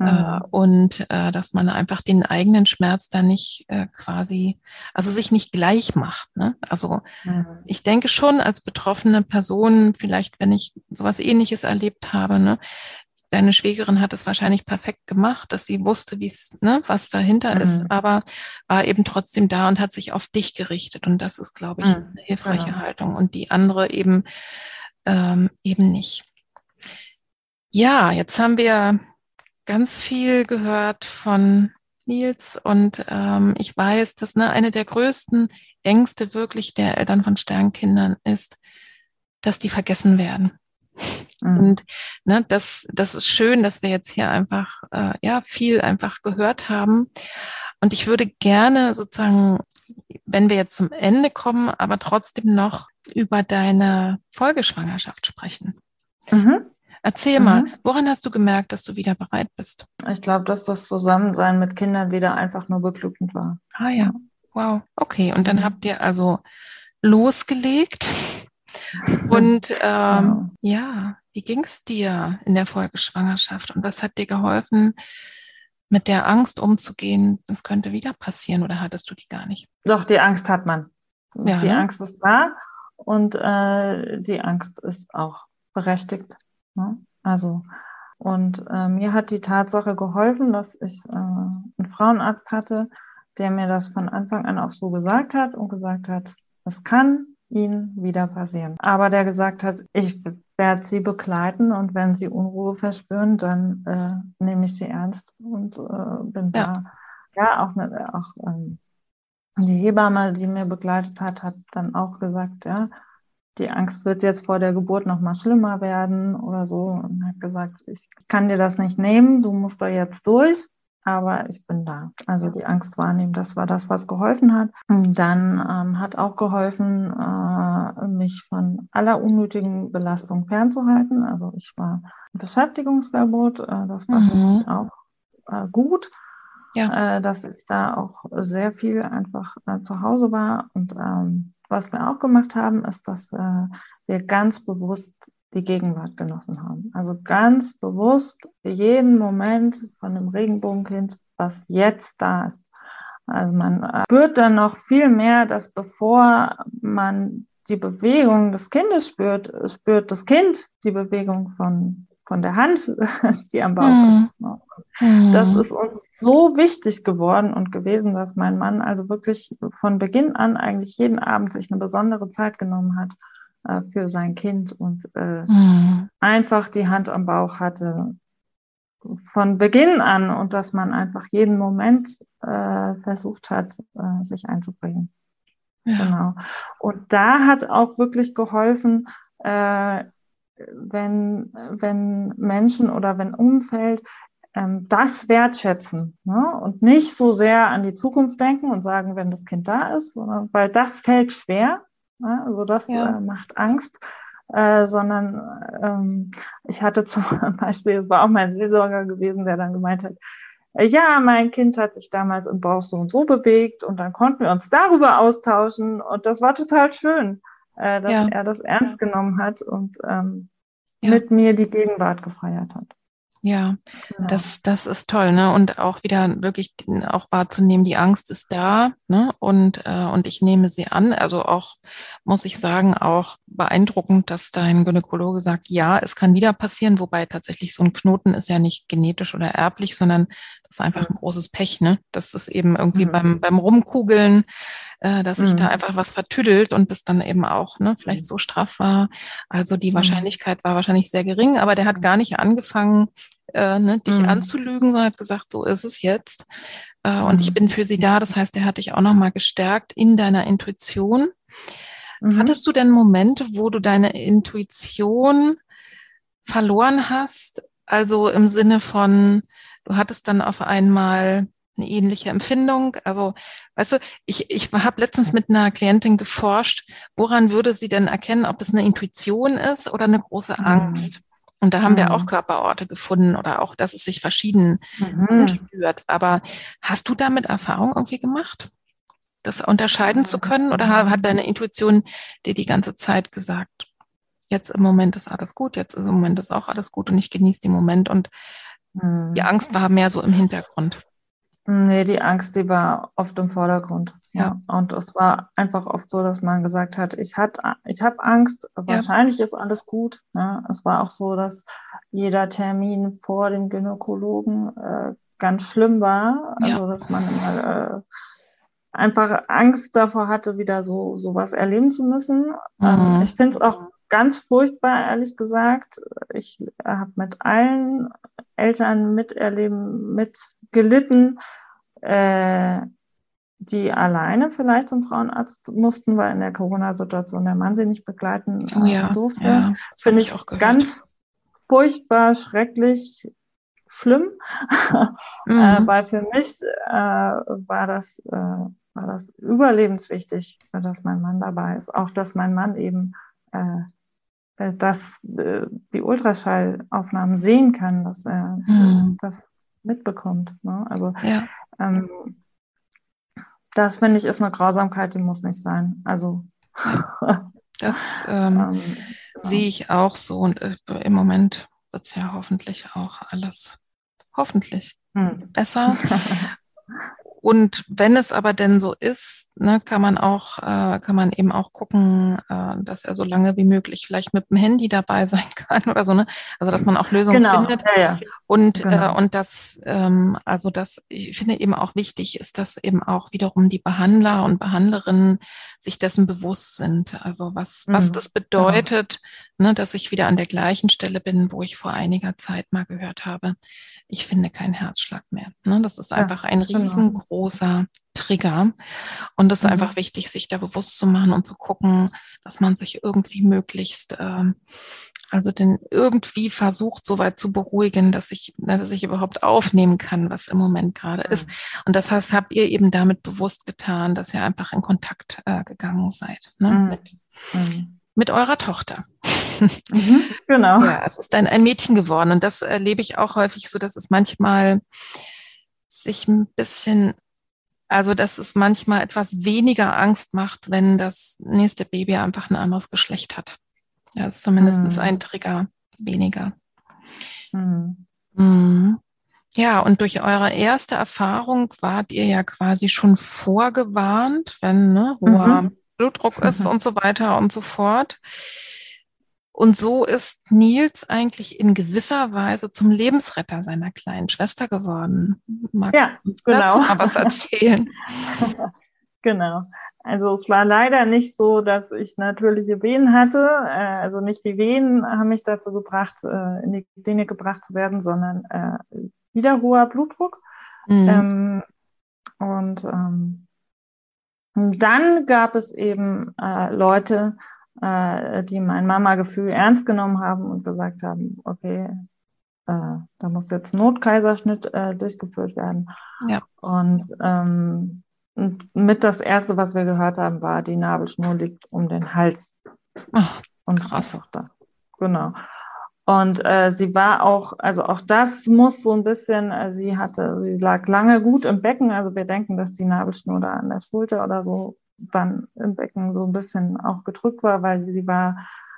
Äh, mhm. und äh, dass man einfach den eigenen Schmerz da nicht äh, quasi, also sich nicht gleich macht. Ne? Also mhm. ich denke schon als betroffene Person, vielleicht wenn ich sowas ähnliches erlebt habe, ne, deine Schwägerin hat es wahrscheinlich perfekt gemacht, dass sie wusste, wie es, ne, was dahinter mhm. ist, aber war eben trotzdem da und hat sich auf dich gerichtet. Und das ist, glaube ich, mhm. eine hilfreiche genau. Haltung. Und die andere eben ähm, eben nicht. Ja, jetzt haben wir ganz viel gehört von Nils und ähm, ich weiß, dass ne, eine der größten Ängste wirklich der Eltern von Sternkindern ist, dass die vergessen werden. Mhm. Und ne, das, das ist schön, dass wir jetzt hier einfach äh, ja viel einfach gehört haben. Und ich würde gerne sozusagen, wenn wir jetzt zum Ende kommen, aber trotzdem noch über deine Folgeschwangerschaft sprechen. Mhm. Erzähl mhm. mal, woran hast du gemerkt, dass du wieder bereit bist? Ich glaube, dass das Zusammensein mit Kindern wieder einfach nur beglückend war. Ah ja, wow. Okay, und dann mhm. habt ihr also losgelegt. Und ähm, ja. ja, wie ging es dir in der Folgeschwangerschaft und was hat dir geholfen, mit der Angst umzugehen, es könnte wieder passieren oder hattest du die gar nicht? Doch, die Angst hat man. Ja, die ne? Angst ist da und äh, die Angst ist auch berechtigt. Ne? Also, und äh, mir hat die Tatsache geholfen, dass ich äh, einen Frauenarzt hatte, der mir das von Anfang an auch so gesagt hat und gesagt hat, es kann Ihnen wieder passieren. Aber der gesagt hat, ich werde Sie begleiten und wenn Sie Unruhe verspüren, dann äh, nehme ich Sie ernst und äh, bin ja. da. Ja, auch, eine, auch ähm, die Hebamme, die mir begleitet hat, hat dann auch gesagt, ja, die Angst wird jetzt vor der Geburt noch mal schlimmer werden oder so und hat gesagt, ich kann dir das nicht nehmen, du musst da jetzt durch, aber ich bin da. Also die Angst wahrnehmen, das war das, was geholfen hat. Und dann ähm, hat auch geholfen, äh, mich von aller unnötigen Belastung fernzuhalten. Also ich war im Beschäftigungsverbot, äh, das war mhm. für mich auch äh, gut. Ja. Äh, dass ich da auch sehr viel einfach äh, zu Hause war und ähm, was wir auch gemacht haben, ist, dass äh, wir ganz bewusst die Gegenwart genossen haben. Also ganz bewusst jeden Moment von dem Regenbogenkind, was jetzt da ist. Also man äh, spürt dann noch viel mehr, dass bevor man die Bewegung des Kindes spürt, spürt das Kind die Bewegung von, von der Hand, die am Bauch mhm. ist. Mhm. Das ist uns so wichtig geworden und gewesen, dass mein Mann also wirklich von Beginn an eigentlich jeden Abend sich eine besondere Zeit genommen hat äh, für sein Kind und äh, mhm. einfach die Hand am Bauch hatte von Beginn an und dass man einfach jeden Moment äh, versucht hat, äh, sich einzubringen. Ja. Genau. Und da hat auch wirklich geholfen, äh, wenn, wenn Menschen oder wenn Umfeld ähm, das wertschätzen ne? und nicht so sehr an die Zukunft denken und sagen, wenn das Kind da ist, sondern, weil das fällt schwer. Ne? Also das ja. äh, macht Angst. Äh, sondern ähm, ich hatte zum Beispiel, war auch mein Seelsorger gewesen, der dann gemeint hat, ja, mein Kind hat sich damals im Bauch so und so bewegt und dann konnten wir uns darüber austauschen und das war total schön, äh, dass ja. er das ernst genommen hat und ähm, ja. mit mir die Gegenwart gefeiert hat. Ja, genau. das, das ist toll, ne? Und auch wieder wirklich auch wahrzunehmen, die Angst ist da, ne? Und, äh, und ich nehme sie an. Also auch, muss ich sagen, auch beeindruckend, dass dein Gynäkologe sagt, ja, es kann wieder passieren, wobei tatsächlich so ein Knoten ist ja nicht genetisch oder erblich, sondern das ist einfach ein großes Pech, ne? Das ist eben irgendwie mhm. beim, beim Rumkugeln, äh, dass sich mhm. da einfach was vertüdelt und das dann eben auch, ne, vielleicht so straff war. Also die mhm. Wahrscheinlichkeit war wahrscheinlich sehr gering, aber der hat gar nicht angefangen, äh, ne, dich mhm. anzulügen, sondern hat gesagt, so ist es jetzt. Äh, und ich mhm. bin für sie da. Das heißt, er hat dich auch nochmal gestärkt in deiner Intuition. Mhm. Hattest du denn Momente, wo du deine Intuition verloren hast? Also im Sinne von, du hattest dann auf einmal eine ähnliche Empfindung. Also, weißt du, ich, ich habe letztens mit einer Klientin geforscht, woran würde sie denn erkennen, ob das eine Intuition ist oder eine große mhm. Angst? Und da haben mhm. wir auch Körperorte gefunden oder auch, dass es sich verschieden mhm. spürt. Aber hast du damit Erfahrung irgendwie gemacht, das unterscheiden zu können? Oder hat deine Intuition dir die ganze Zeit gesagt, jetzt im Moment ist alles gut, jetzt im Moment ist auch alles gut und ich genieße den Moment und mhm. die Angst war mehr so im Hintergrund? Nee, die Angst, die war oft im Vordergrund. Ja. Und es war einfach oft so, dass man gesagt hat, ich hat, ich habe Angst, wahrscheinlich ja. ist alles gut. Ja, es war auch so, dass jeder Termin vor dem Gynäkologen äh, ganz schlimm war. Also, ja. dass man immer, äh, einfach Angst davor hatte, wieder so sowas erleben zu müssen. Ähm, mhm. ich finde es auch ganz furchtbar, ehrlich gesagt. Ich habe mit allen Eltern miterleben, mitgelitten, äh, die alleine vielleicht zum Frauenarzt mussten, weil in der Corona-Situation der Mann sie nicht begleiten oh ja, durfte. Ja, Finde ich auch ganz furchtbar, schrecklich, schlimm, äh, mhm. äh, weil für mich äh, war das äh, war das überlebenswichtig, dass mein Mann dabei ist. Auch dass mein Mann eben äh, äh, dass äh, die Ultraschallaufnahmen sehen kann, dass er mhm. das mitbekommt. Ne? Also ja. ähm, das finde ich ist eine Grausamkeit, die muss nicht sein. Also das ähm, ähm, sehe ich auch so und äh, im Moment wird es ja hoffentlich auch alles hoffentlich hm. besser. Und wenn es aber denn so ist, ne, kann man auch, äh, kann man eben auch gucken, äh, dass er so lange wie möglich vielleicht mit dem Handy dabei sein kann oder so, ne? Also dass man auch Lösungen genau. findet. Ja, ja. Und, äh, genau. äh, und das, ähm, also das, ich finde eben auch wichtig ist, dass eben auch wiederum die Behandler und Behandlerinnen sich dessen bewusst sind. Also was, mhm. was das genau. bedeutet, genau. ne, dass ich wieder an der gleichen Stelle bin, wo ich vor einiger Zeit mal gehört habe, ich finde keinen Herzschlag mehr. Ne? Das ist einfach ein genau. Riesengroßer Trigger. Und es ist mhm. einfach wichtig, sich da bewusst zu machen und zu gucken, dass man sich irgendwie möglichst, äh, also den irgendwie versucht, so weit zu beruhigen, dass ich, ne, dass ich überhaupt aufnehmen kann, was im Moment gerade mhm. ist. Und das heißt, habt ihr eben damit bewusst getan, dass ihr einfach in Kontakt äh, gegangen seid ne? Mhm. mit, mhm. mit eurer Tochter. Mhm, genau. Ja, es ist ein, ein Mädchen geworden und das erlebe ich auch häufig so, dass es manchmal sich ein bisschen Also, dass es manchmal etwas weniger Angst macht, wenn das nächste Baby einfach ein anderes Geschlecht hat. Das ist zumindest mhm. ein Trigger weniger. Mhm. Mhm. Ja, und durch eure erste Erfahrung wart ihr ja quasi schon vorgewarnt, wenn ne, hoher mhm. Blutdruck ist und so weiter und so fort. Und so ist Nils eigentlich in gewisser Weise zum Lebensretter seiner kleinen Schwester geworden. Magst ja, du uns genau. dazu mal was erzählen? genau. Also es war leider nicht so, dass ich natürliche Wehen hatte. Äh, also nicht die Wehen haben mich dazu gebracht, äh, in die Klinik gebracht zu werden, sondern äh, wieder hoher Blutdruck. Mhm. Ähm, und ähm, dann gab es eben Leute, die mein Mama-Gefühl ernst genommen haben und gesagt haben, okay, da muss jetzt Notkaiserschnitt durchgeführt werden. Ja. Und ähm, und mit das erste, was wir gehört haben, war, die Nabelschnur liegt um den Hals. Ach, und krass. Da. Genau. Und äh, sie war auch, also auch das muss so ein bisschen, äh, sie hatte, sie lag lange gut im Becken. Also wir denken, dass die Nabelschnur da an der Schulter oder so dann im Becken so ein bisschen auch gedrückt war, weil sie, sie war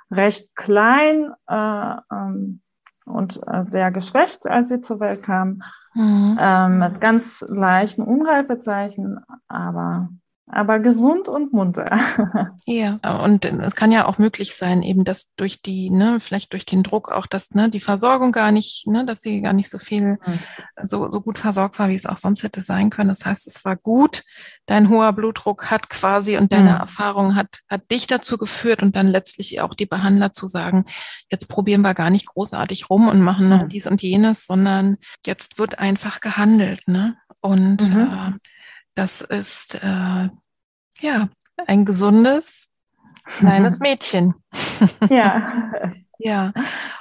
recht klein äh, ähm, und äh, sehr geschwächt, als sie zur Welt kam. Mhm. Ähm, mit ganz leichten Unreifezeichen, aber aber gesund und munter. Ja, und es kann ja auch möglich sein, eben, dass durch die, ne, vielleicht durch den Druck auch, dass ne, die Versorgung gar nicht, ne, dass sie gar nicht so viel, mhm. so, so gut versorgt war, wie es auch sonst hätte sein können. Das heißt, es war gut, dein hoher Blutdruck hat quasi und deine mhm. Erfahrung hat, hat dich dazu geführt und dann letztlich auch die Behandler zu sagen, jetzt probieren wir gar nicht großartig rum und machen noch mhm. dies und jenes, sondern jetzt wird einfach gehandelt, ne? Und mhm. äh, das ist äh, ja ein gesundes kleines Mädchen. Ja. Ja,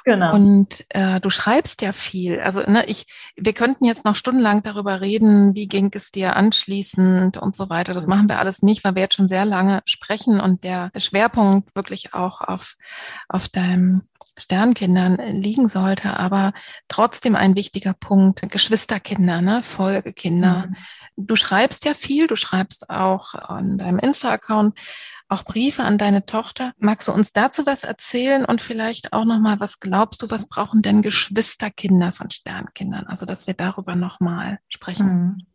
genau. Und äh, du schreibst ja viel. Also ne, ich, wir könnten jetzt noch stundenlang darüber reden, wie ging es dir anschließend und so weiter. Das machen wir alles nicht, weil wir jetzt schon sehr lange sprechen und der, Schwerpunkt wirklich auch auf auf deinem Sternkindern liegen sollte, aber trotzdem ein wichtiger Punkt, Geschwisterkinder, ne? Folgekinder. Mhm. Du schreibst ja viel, du schreibst auch an deinem Insta-Account auch Briefe an deine Tochter. Magst du uns dazu was erzählen und vielleicht auch nochmal, was glaubst du, was brauchen denn Geschwisterkinder von Sternkindern? Also, dass wir darüber nochmal sprechen. Mhm.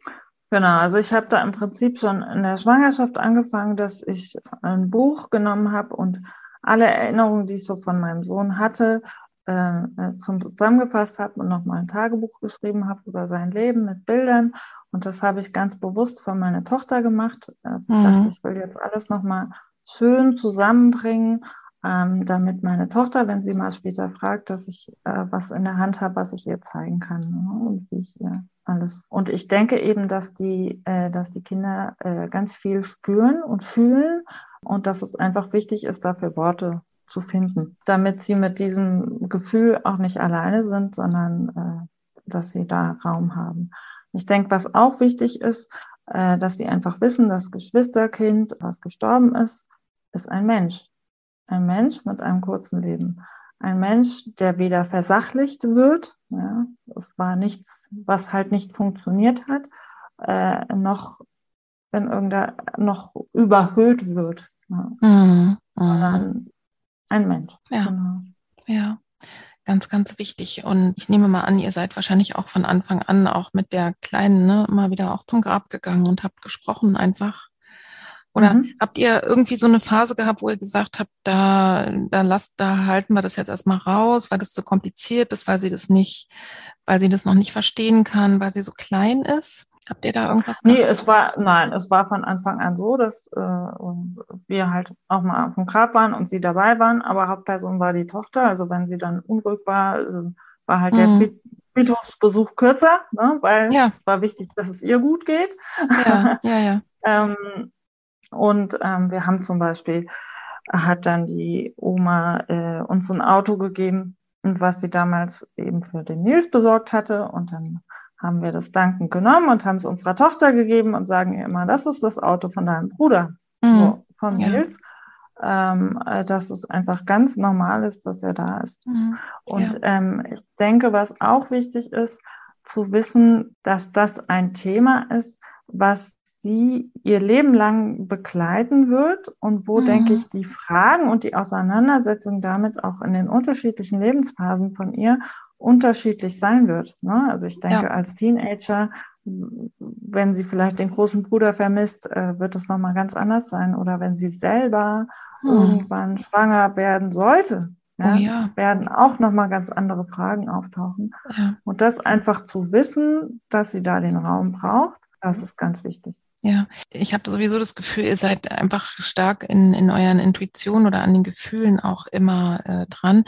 Genau, also ich habe da im Prinzip schon in der Schwangerschaft angefangen, dass ich ein Buch genommen habe und alle Erinnerungen, die ich so von meinem Sohn hatte, äh, äh zusammengefasst habe und nochmal ein Tagebuch geschrieben habe über sein Leben mit Bildern. Und das habe ich ganz bewusst für meine Tochter gemacht. Also mhm. Ich dachte, ich will jetzt alles nochmal schön zusammenbringen, ähm, damit meine Tochter, wenn sie mal später fragt, dass ich äh, was in der Hand habe, was ich ihr zeigen kann ne? und wie ich ihr alles. Und ich denke eben, dass die, äh, dass die Kinder äh, ganz viel spüren und fühlen und dass es einfach wichtig ist, dafür Worte zu finden, damit sie mit diesem Gefühl auch nicht alleine sind, sondern äh, dass sie da Raum haben. Ich denke, was auch wichtig ist, äh, dass sie einfach wissen, das Geschwisterkind, was gestorben ist, ist ein Mensch. Ein Mensch mit einem kurzen Leben. Ein Mensch, der weder versachlicht wird, ja, es war nichts, was halt nicht funktioniert hat, äh, noch wenn irgendeiner noch überhöht wird. Ja. Mhm. Sondern ein Mensch. Ja. Genau. ja. Ganz, ganz wichtig. Und ich nehme mal an, ihr seid wahrscheinlich auch von Anfang an auch mit der Kleinen ne, immer wieder auch zum Grab gegangen und habt gesprochen einfach. Oder mhm. habt ihr irgendwie so eine Phase gehabt, wo ihr gesagt habt, da, da lasst, da halten wir das jetzt erstmal raus, weil das zu kompliziert ist, weil sie das nicht, weil sie das noch nicht verstehen kann, weil sie so klein ist? Habt ihr da irgendwas gemacht? Nee, es war, nein, es war von Anfang an so, dass äh, wir halt auch mal auf dem Grab waren und sie dabei waren, aber Hauptperson war die Tochter. Also wenn sie dann unruhig war, äh, war halt mhm. der Friedhofsbesuch kürzer, ne? weil ja. es war wichtig, dass es ihr gut geht. Ja, ja, ja. ähm, und ähm, wir haben zum Beispiel, hat dann die Oma äh, uns ein Auto gegeben, was sie damals eben für den Nils besorgt hatte. Und dann haben wir das dankend genommen und haben es unserer Tochter gegeben und sagen ihr immer, das ist das Auto von deinem Bruder, mhm. so, von Nils. Ja. Ähm, äh, dass es einfach ganz normal ist, dass er da ist. Mhm. Und ja. ähm, ich denke, was auch wichtig ist, zu wissen, dass das ein Thema ist, was sie ihr Leben lang begleiten wird und wo, mhm. denke ich, die Fragen und die Auseinandersetzung damit auch in den unterschiedlichen Lebensphasen von ihr unterschiedlich sein wird. Ne? Also ich denke, ja. als Teenager, wenn sie vielleicht den großen Bruder vermisst, äh, wird es nochmal ganz anders sein. Oder wenn sie selber mhm. irgendwann schwanger werden sollte, ja, oh ja. werden auch nochmal ganz andere Fragen auftauchen. Ja. Und das einfach zu wissen, dass sie da den Raum braucht, das ist ganz wichtig. Ja, ich habe sowieso das Gefühl, ihr seid einfach stark in, in euren Intuitionen oder an den Gefühlen auch immer äh, dran.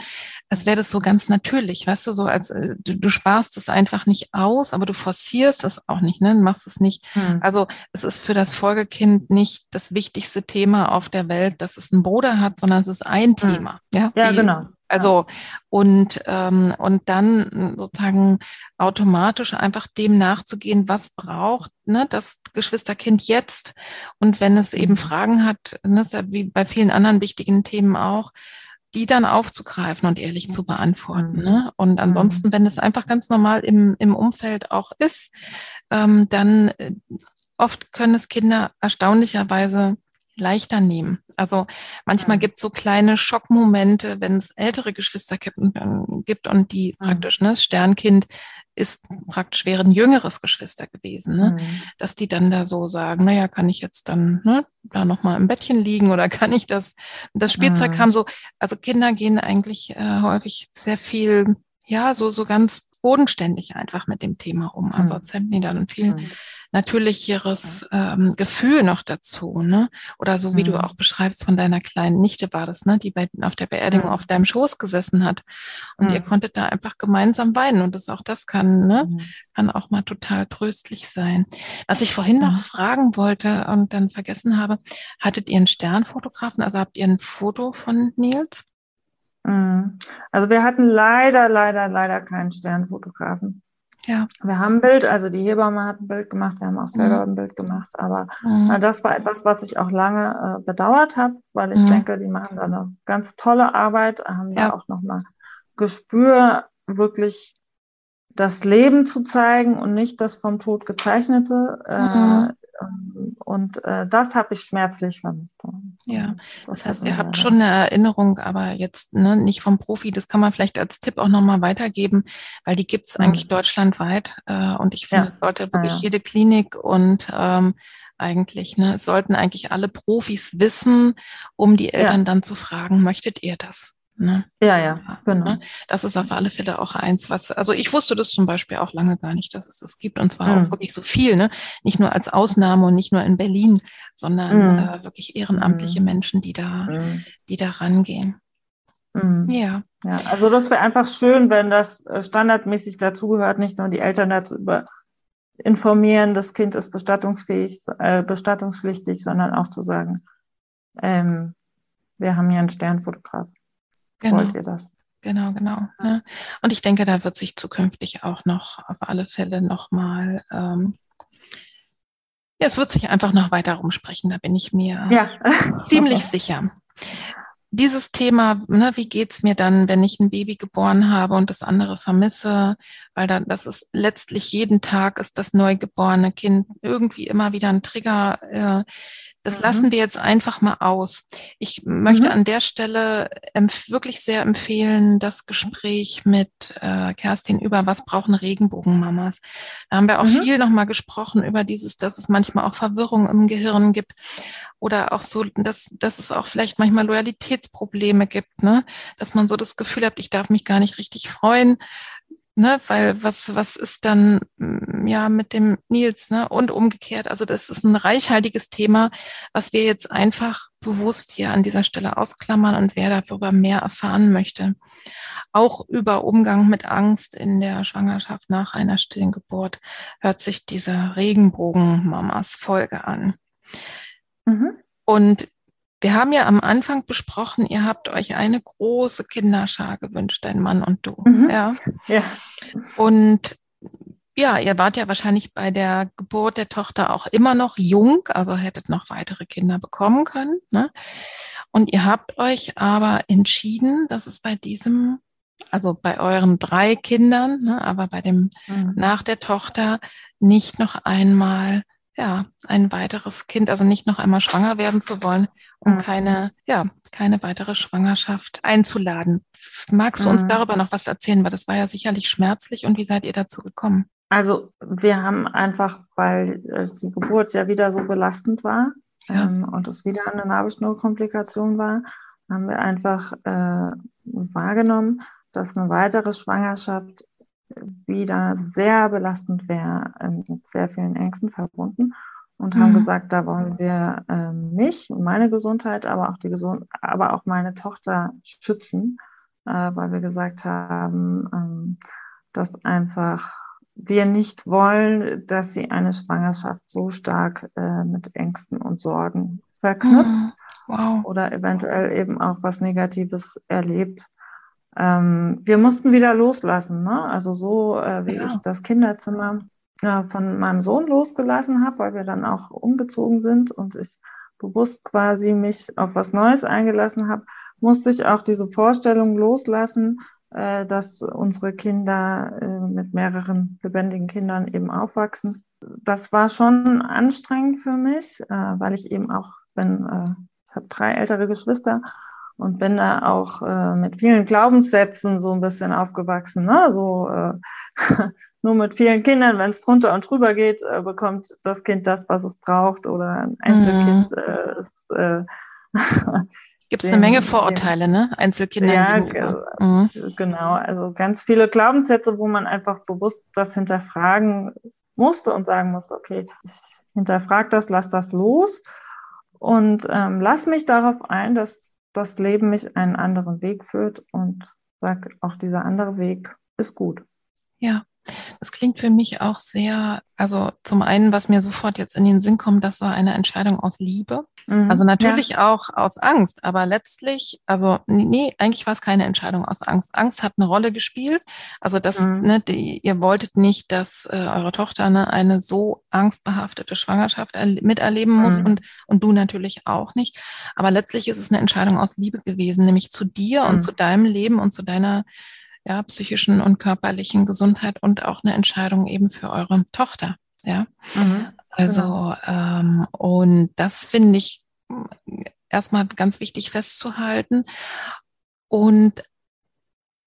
Es wäre das so ganz natürlich, weißt du, so als äh, du, du sparst es einfach nicht aus, aber du forcierst es auch nicht, ne? Du machst es nicht. Hm. Also es ist für das Folgekind nicht das wichtigste Thema auf der Welt, dass es einen Bruder hat, sondern es ist ein hm. Thema. Ja, ja genau. Also und ähm, und dann sozusagen automatisch einfach dem nachzugehen, was braucht ne, das Geschwisterkind jetzt und wenn es eben mhm. Fragen hat, ne, ist ja wie bei vielen anderen wichtigen Themen auch, die dann aufzugreifen und ehrlich zu beantworten. Mhm. Ne? Und mhm. ansonsten, wenn es einfach ganz normal im, im Umfeld auch ist, ähm, dann äh, oft können es Kinder erstaunlicherweise leichter nehmen. Also manchmal ja. gibt es so kleine Schockmomente, wenn es ältere Geschwister gibt, gibt und die ja. praktisch, ne, Sternkind ist praktisch wäre ein jüngeres Geschwister gewesen, ne? Mhm. dass die dann da so sagen, naja, kann ich jetzt dann ne, da nochmal im Bettchen liegen oder kann ich das, das Spielzeug mhm. haben so, also Kinder gehen eigentlich äh, häufig sehr viel, ja, so, so ganz bodenständig einfach mit dem Thema um. Also als hätten die dann ein viel mhm. natürlicheres ähm, Gefühl noch dazu, ne? Oder so wie mhm. du auch beschreibst von deiner kleinen Nichte war das, ne? Die bei, auf der Beerdigung mhm. auf deinem Schoß gesessen hat und ihr konntet da einfach gemeinsam weinen und das auch das kann, ne? Mhm. Kann auch mal total tröstlich sein. Was ich vorhin noch fragen wollte und dann vergessen habe, hattet ihr einen Sternfotografen? Also habt ihr ein Foto von Nils? Mhm. Also wir hatten leider, leider, leider keinen Sternfotografen. Ja. Wir haben ein Bild, also die Hebamme hat ein Bild gemacht, wir haben auch selber mhm. ein Bild gemacht, aber mhm. äh, das war etwas, was ich auch lange äh, bedauert habe, weil ich mhm. denke, die machen da eine ganz tolle Arbeit, haben ja. da auch nochmal Gespür, wirklich das Leben zu zeigen und nicht das vom Tod gezeichnete. Äh, mhm. Und äh, das habe ich schmerzlich vermisst. Ja, das, das heißt, ihr habt schon eine Erinnerung, aber jetzt ne, nicht vom Profi. Das kann man vielleicht als Tipp auch nochmal weitergeben, weil die gibt es mhm. eigentlich deutschlandweit. Äh, und ich finde, ja. es sollte wirklich ja, ja. jede Klinik und ähm, eigentlich, ne, es sollten eigentlich alle Profis wissen, um die Eltern dann zu fragen, möchtet ihr das? Ne? Ja, ja, genau. Ne? Das ist auf alle Fälle auch eins, was, also ich wusste das zum Beispiel auch lange gar nicht, dass es das gibt und zwar mhm. auch wirklich so viel, ne? Nicht nur als Ausnahme und nicht nur in Berlin, sondern mhm. äh, wirklich ehrenamtliche mhm. Menschen, die da, mhm. die da rangehen. Mhm. Ja. Ja, also das wäre einfach schön, wenn das äh, standardmäßig dazugehört, nicht nur die Eltern dazu über informieren, das Kind ist bestattungsfähig, äh, bestattungspflichtig, sondern auch zu sagen, ähm, wir haben hier einen Sternfotograf. Genau. Wollt ihr das? Genau, genau. Ne? Und ich denke, da wird sich zukünftig auch noch auf alle Fälle nochmal, ähm, ja, es wird sich einfach noch weiter rumsprechen, da bin ich mir ja. ziemlich sicher. Dieses Thema, ne, wie geht's mir dann, wenn ich ein Baby geboren habe und das andere vermisse, weil dann, das ist letztlich jeden Tag ist das neugeborene Kind irgendwie immer wieder ein Trigger. Äh, das mhm. lassen wir jetzt einfach mal aus. Ich möchte mhm. an der Stelle wirklich sehr empfehlen, das Gespräch mit äh, Kerstin über was brauchen Regenbogenmamas. Da haben wir auch mhm. viel nochmal gesprochen über dieses, dass es manchmal auch Verwirrung im Gehirn gibt oder auch so, dass, dass es auch vielleicht manchmal Loyalitätsprobleme gibt, ne? dass man so das Gefühl hat, ich darf mich gar nicht richtig freuen ne, weil was, was ist dann mm, ja mit dem Nils, ne? Und umgekehrt. Also das ist ein reichhaltiges Thema, was wir jetzt einfach bewusst hier an dieser Stelle ausklammern und wer darüber mehr erfahren möchte. Auch über Umgang mit Angst in der Schwangerschaft nach einer stillen Geburt hört sich diese Regenbogen-Mamas-Folge an. Mhm. Und wir haben ja am Anfang besprochen, ihr habt euch eine große Kinderschar gewünscht, dein Mann und du. Mhm. Ja. ja. Und ja, ihr wart ja wahrscheinlich bei der Geburt der Tochter auch immer noch jung, also hättet noch weitere Kinder bekommen können. Ne? Und ihr habt euch aber entschieden, dass es bei diesem, also bei euren drei Kindern, ne, aber bei dem mhm. nach der Tochter nicht noch einmal ja, ein weiteres Kind, also nicht noch einmal schwanger werden zu wollen, um mhm. keine, ja, keine weitere Schwangerschaft einzuladen. Magst du uns mhm. darüber noch was erzählen? Weil das war ja sicherlich schmerzlich und wie seid ihr dazu gekommen? Also wir haben einfach, weil äh, die Geburt ja wieder so belastend war ja. ähm, und es wieder eine Nabelschnurkomplikation war, haben wir einfach äh, wahrgenommen, dass eine weitere Schwangerschaft wieder sehr belastend wäre, ähm, mit sehr vielen Ängsten verbunden und mhm. haben gesagt, da wollen wir äh, mich und meine Gesundheit, aber auch die Gesund aber auch meine Tochter schützen, äh, weil wir gesagt haben, ähm, dass einfach wir nicht wollen, dass sie eine Schwangerschaft so stark äh, mit Ängsten und Sorgen verknüpft mhm. wow. oder eventuell eben auch was Negatives erlebt ähm, wir mussten wieder loslassen. Ne? Also so, äh, wie ja. ich das Kinderzimmer äh, von meinem Sohn losgelassen habe, weil wir dann auch umgezogen sind und ich bewusst quasi mich auf was Neues eingelassen habe, musste ich auch diese Vorstellung loslassen, äh, dass unsere Kinder äh, mit mehreren lebendigen Kindern eben aufwachsen. Das war schon anstrengend für mich, weil ich eben auch bin, ich habe drei ältere Geschwister und bin da auch äh, mit vielen Glaubenssätzen so ein bisschen aufgewachsen. Ne? So äh, nur mit vielen Kindern, wenn es drunter und drüber geht, äh, bekommt das Kind das, was es braucht, oder ein Einzelkind mhm. äh, ist äh, Gibt es eine Menge Vorurteile, ne? Einzelkinder. Ja, mhm. genau. Also ganz viele Glaubenssätze, wo man einfach bewusst das hinterfragen musste und sagen musste, okay, ich hinterfrage das, lass das los und ähm, lass mich darauf ein, dass das Leben mich einen anderen Weg führt und sage, auch dieser andere Weg ist gut. Ja, das klingt für mich auch sehr, also zum einen, was mir sofort jetzt in den Sinn kommt, das war eine Entscheidung aus Liebe. Mhm, also natürlich ja. auch aus Angst, aber letztlich, also nee, eigentlich war es keine Entscheidung aus Angst. Angst hat eine Rolle gespielt. Also das, mhm. ne, die, ihr wolltet nicht, dass äh, eure Tochter ne, eine so angstbehaftete Schwangerschaft miterleben muss mhm. und, und du natürlich auch nicht. Aber letztlich ist es eine Entscheidung aus Liebe gewesen, nämlich zu dir und mhm. zu deinem Leben und zu deiner ja, psychischen und körperlichen Gesundheit und auch eine Entscheidung eben für eure Tochter. Ja. Mhm. Also, genau. ähm, und das finde ich erstmal ganz wichtig festzuhalten. Und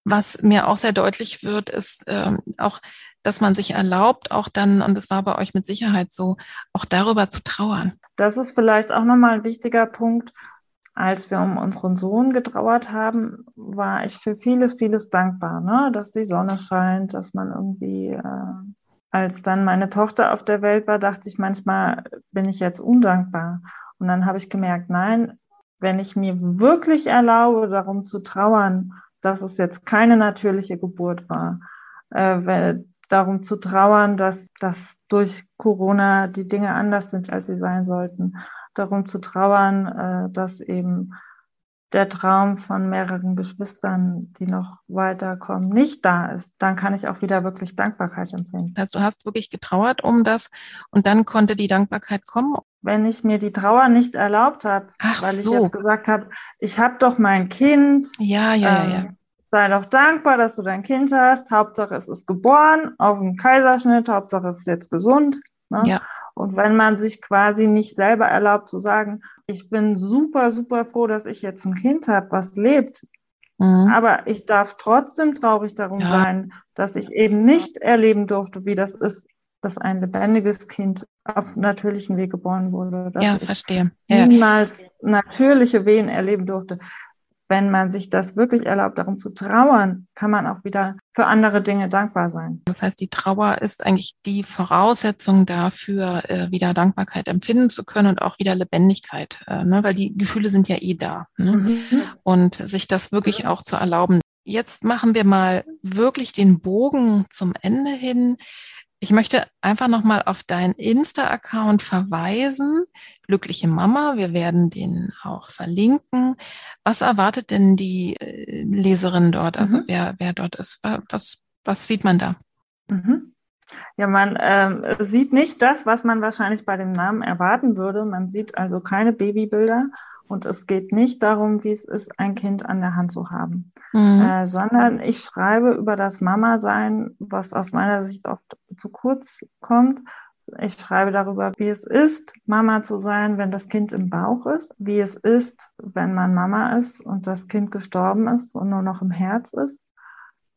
was mir auch sehr deutlich wird, ist ähm, auch, dass man sich erlaubt, auch dann, und das war bei euch mit Sicherheit so, auch darüber zu trauern. Das ist vielleicht auch nochmal ein wichtiger Punkt. Als wir um unseren Sohn getrauert haben, war ich für vieles, vieles dankbar, ne? dass die Sonne scheint, dass man irgendwie äh, als dann meine Tochter auf der Welt war, dachte ich manchmal, bin ich jetzt undankbar. Und dann habe ich gemerkt, nein, wenn ich mir wirklich erlaube, darum zu trauern, dass es jetzt keine natürliche Geburt war, äh, darum zu trauern, dass, dass durch Corona die Dinge anders sind, als sie sein sollten, darum zu trauern, äh, dass eben der Traum von mehreren Geschwistern, die noch weiterkommen, nicht da ist, dann kann ich auch wieder wirklich Dankbarkeit empfinden. Also du hast wirklich getrauert um das und dann konnte die Dankbarkeit kommen? Wenn ich mir die Trauer nicht erlaubt habe, weil so. ich jetzt gesagt habe, ich habe doch mein Kind. Ja, ja, ähm, ja, ja. Sei doch dankbar, dass du dein Kind hast. Hauptsache es ist geboren, auf dem Kaiserschnitt, Hauptsache es ist jetzt gesund. Ne? Ja. Und wenn man sich quasi nicht selber erlaubt zu sagen, ich bin super, super froh, dass ich jetzt ein Kind habe, was lebt, mhm. aber ich darf trotzdem traurig darum ja. sein, dass ich eben nicht erleben durfte, wie das ist, dass ein lebendiges Kind auf natürlichen Weg geboren wurde. Dass ja, verstehe. Ja. Niemals natürliche Wehen erleben durfte wenn man sich das wirklich erlaubt, darum zu trauern, kann man auch wieder für andere Dinge dankbar sein. Das heißt, die Trauer ist eigentlich die Voraussetzung dafür, äh, wieder Dankbarkeit empfinden zu können und auch wieder Lebendigkeit, äh, ne? weil die Gefühle sind ja eh da. Ne? Mhm. Und sich das wirklich auch zu erlauben. Jetzt machen wir mal wirklich den Bogen zum Ende hin. Ich möchte einfach nochmal auf deinen Insta-Account verweisen. Glückliche Mama, wir werden den auch verlinken. Was erwartet denn die äh, Leserin dort? Also mhm. wer, wer dort ist? Was, was sieht man da? Mhm. Ja, man ähm, sieht nicht das, was man wahrscheinlich bei dem Namen erwarten würde. Man sieht also keine Babybilder, und es geht nicht darum, wie es ist, ein Kind an der Hand zu haben, mhm. äh, sondern ich schreibe über das Mama-Sein, was aus meiner Sicht oft zu kurz kommt, Ich schreibe darüber, wie es ist, Mama zu sein, wenn das Kind im Bauch ist, wie es ist, wenn man Mama ist und das Kind gestorben ist und nur noch im Herz ist,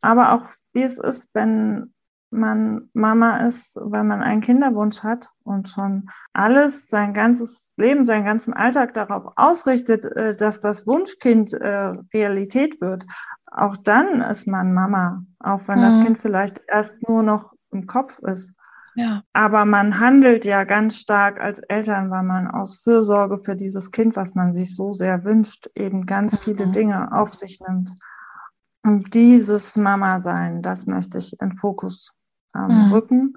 aber auch wie es ist, wenn man Mama ist, weil man einen Kinderwunsch hat und schon alles, sein ganzes Leben, seinen ganzen Alltag darauf ausrichtet, äh, dass das Wunschkind äh, Realität wird. Auch dann ist man Mama, auch wenn mhm. das Kind vielleicht erst nur noch im Kopf ist. Ja. Aber man handelt ja ganz stark als Eltern, weil man aus Fürsorge für dieses Kind, was man sich so sehr wünscht, eben ganz viele mhm. Dinge auf sich nimmt. Und dieses Mama-Sein, das möchte ich in Fokus ähm, mhm. rücken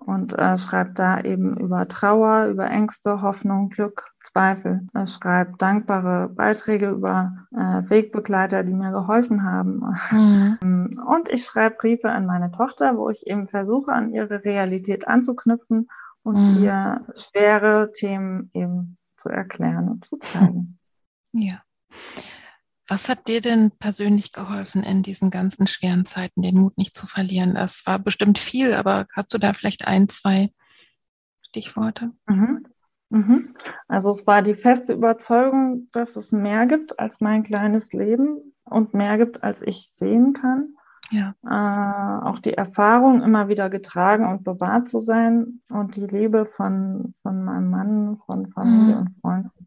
und äh, schreibt da eben über Trauer, über Ängste, Hoffnung, Glück, Zweifel. Er schreibt dankbare Beiträge über äh, Wegbegleiter, die mir geholfen haben. Mhm. Und ich schreibe Briefe an meine Tochter, wo ich eben versuche, an ihre Realität anzuknüpfen und mhm. ihr schwere Themen eben zu erklären und zu zeigen. Ja. Was hat dir denn persönlich geholfen, in diesen ganzen schweren Zeiten den Mut nicht zu verlieren? Das war bestimmt viel, aber hast du da vielleicht ein, zwei Stichworte? Mhm. Mhm. Also es war die feste Überzeugung, dass es mehr gibt als mein kleines Leben und mehr gibt, als ich sehen kann. Ja. Äh, auch die Erfahrung, immer wieder getragen und bewahrt zu sein und die Liebe von, von meinem Mann, von Familie mhm. und Freunden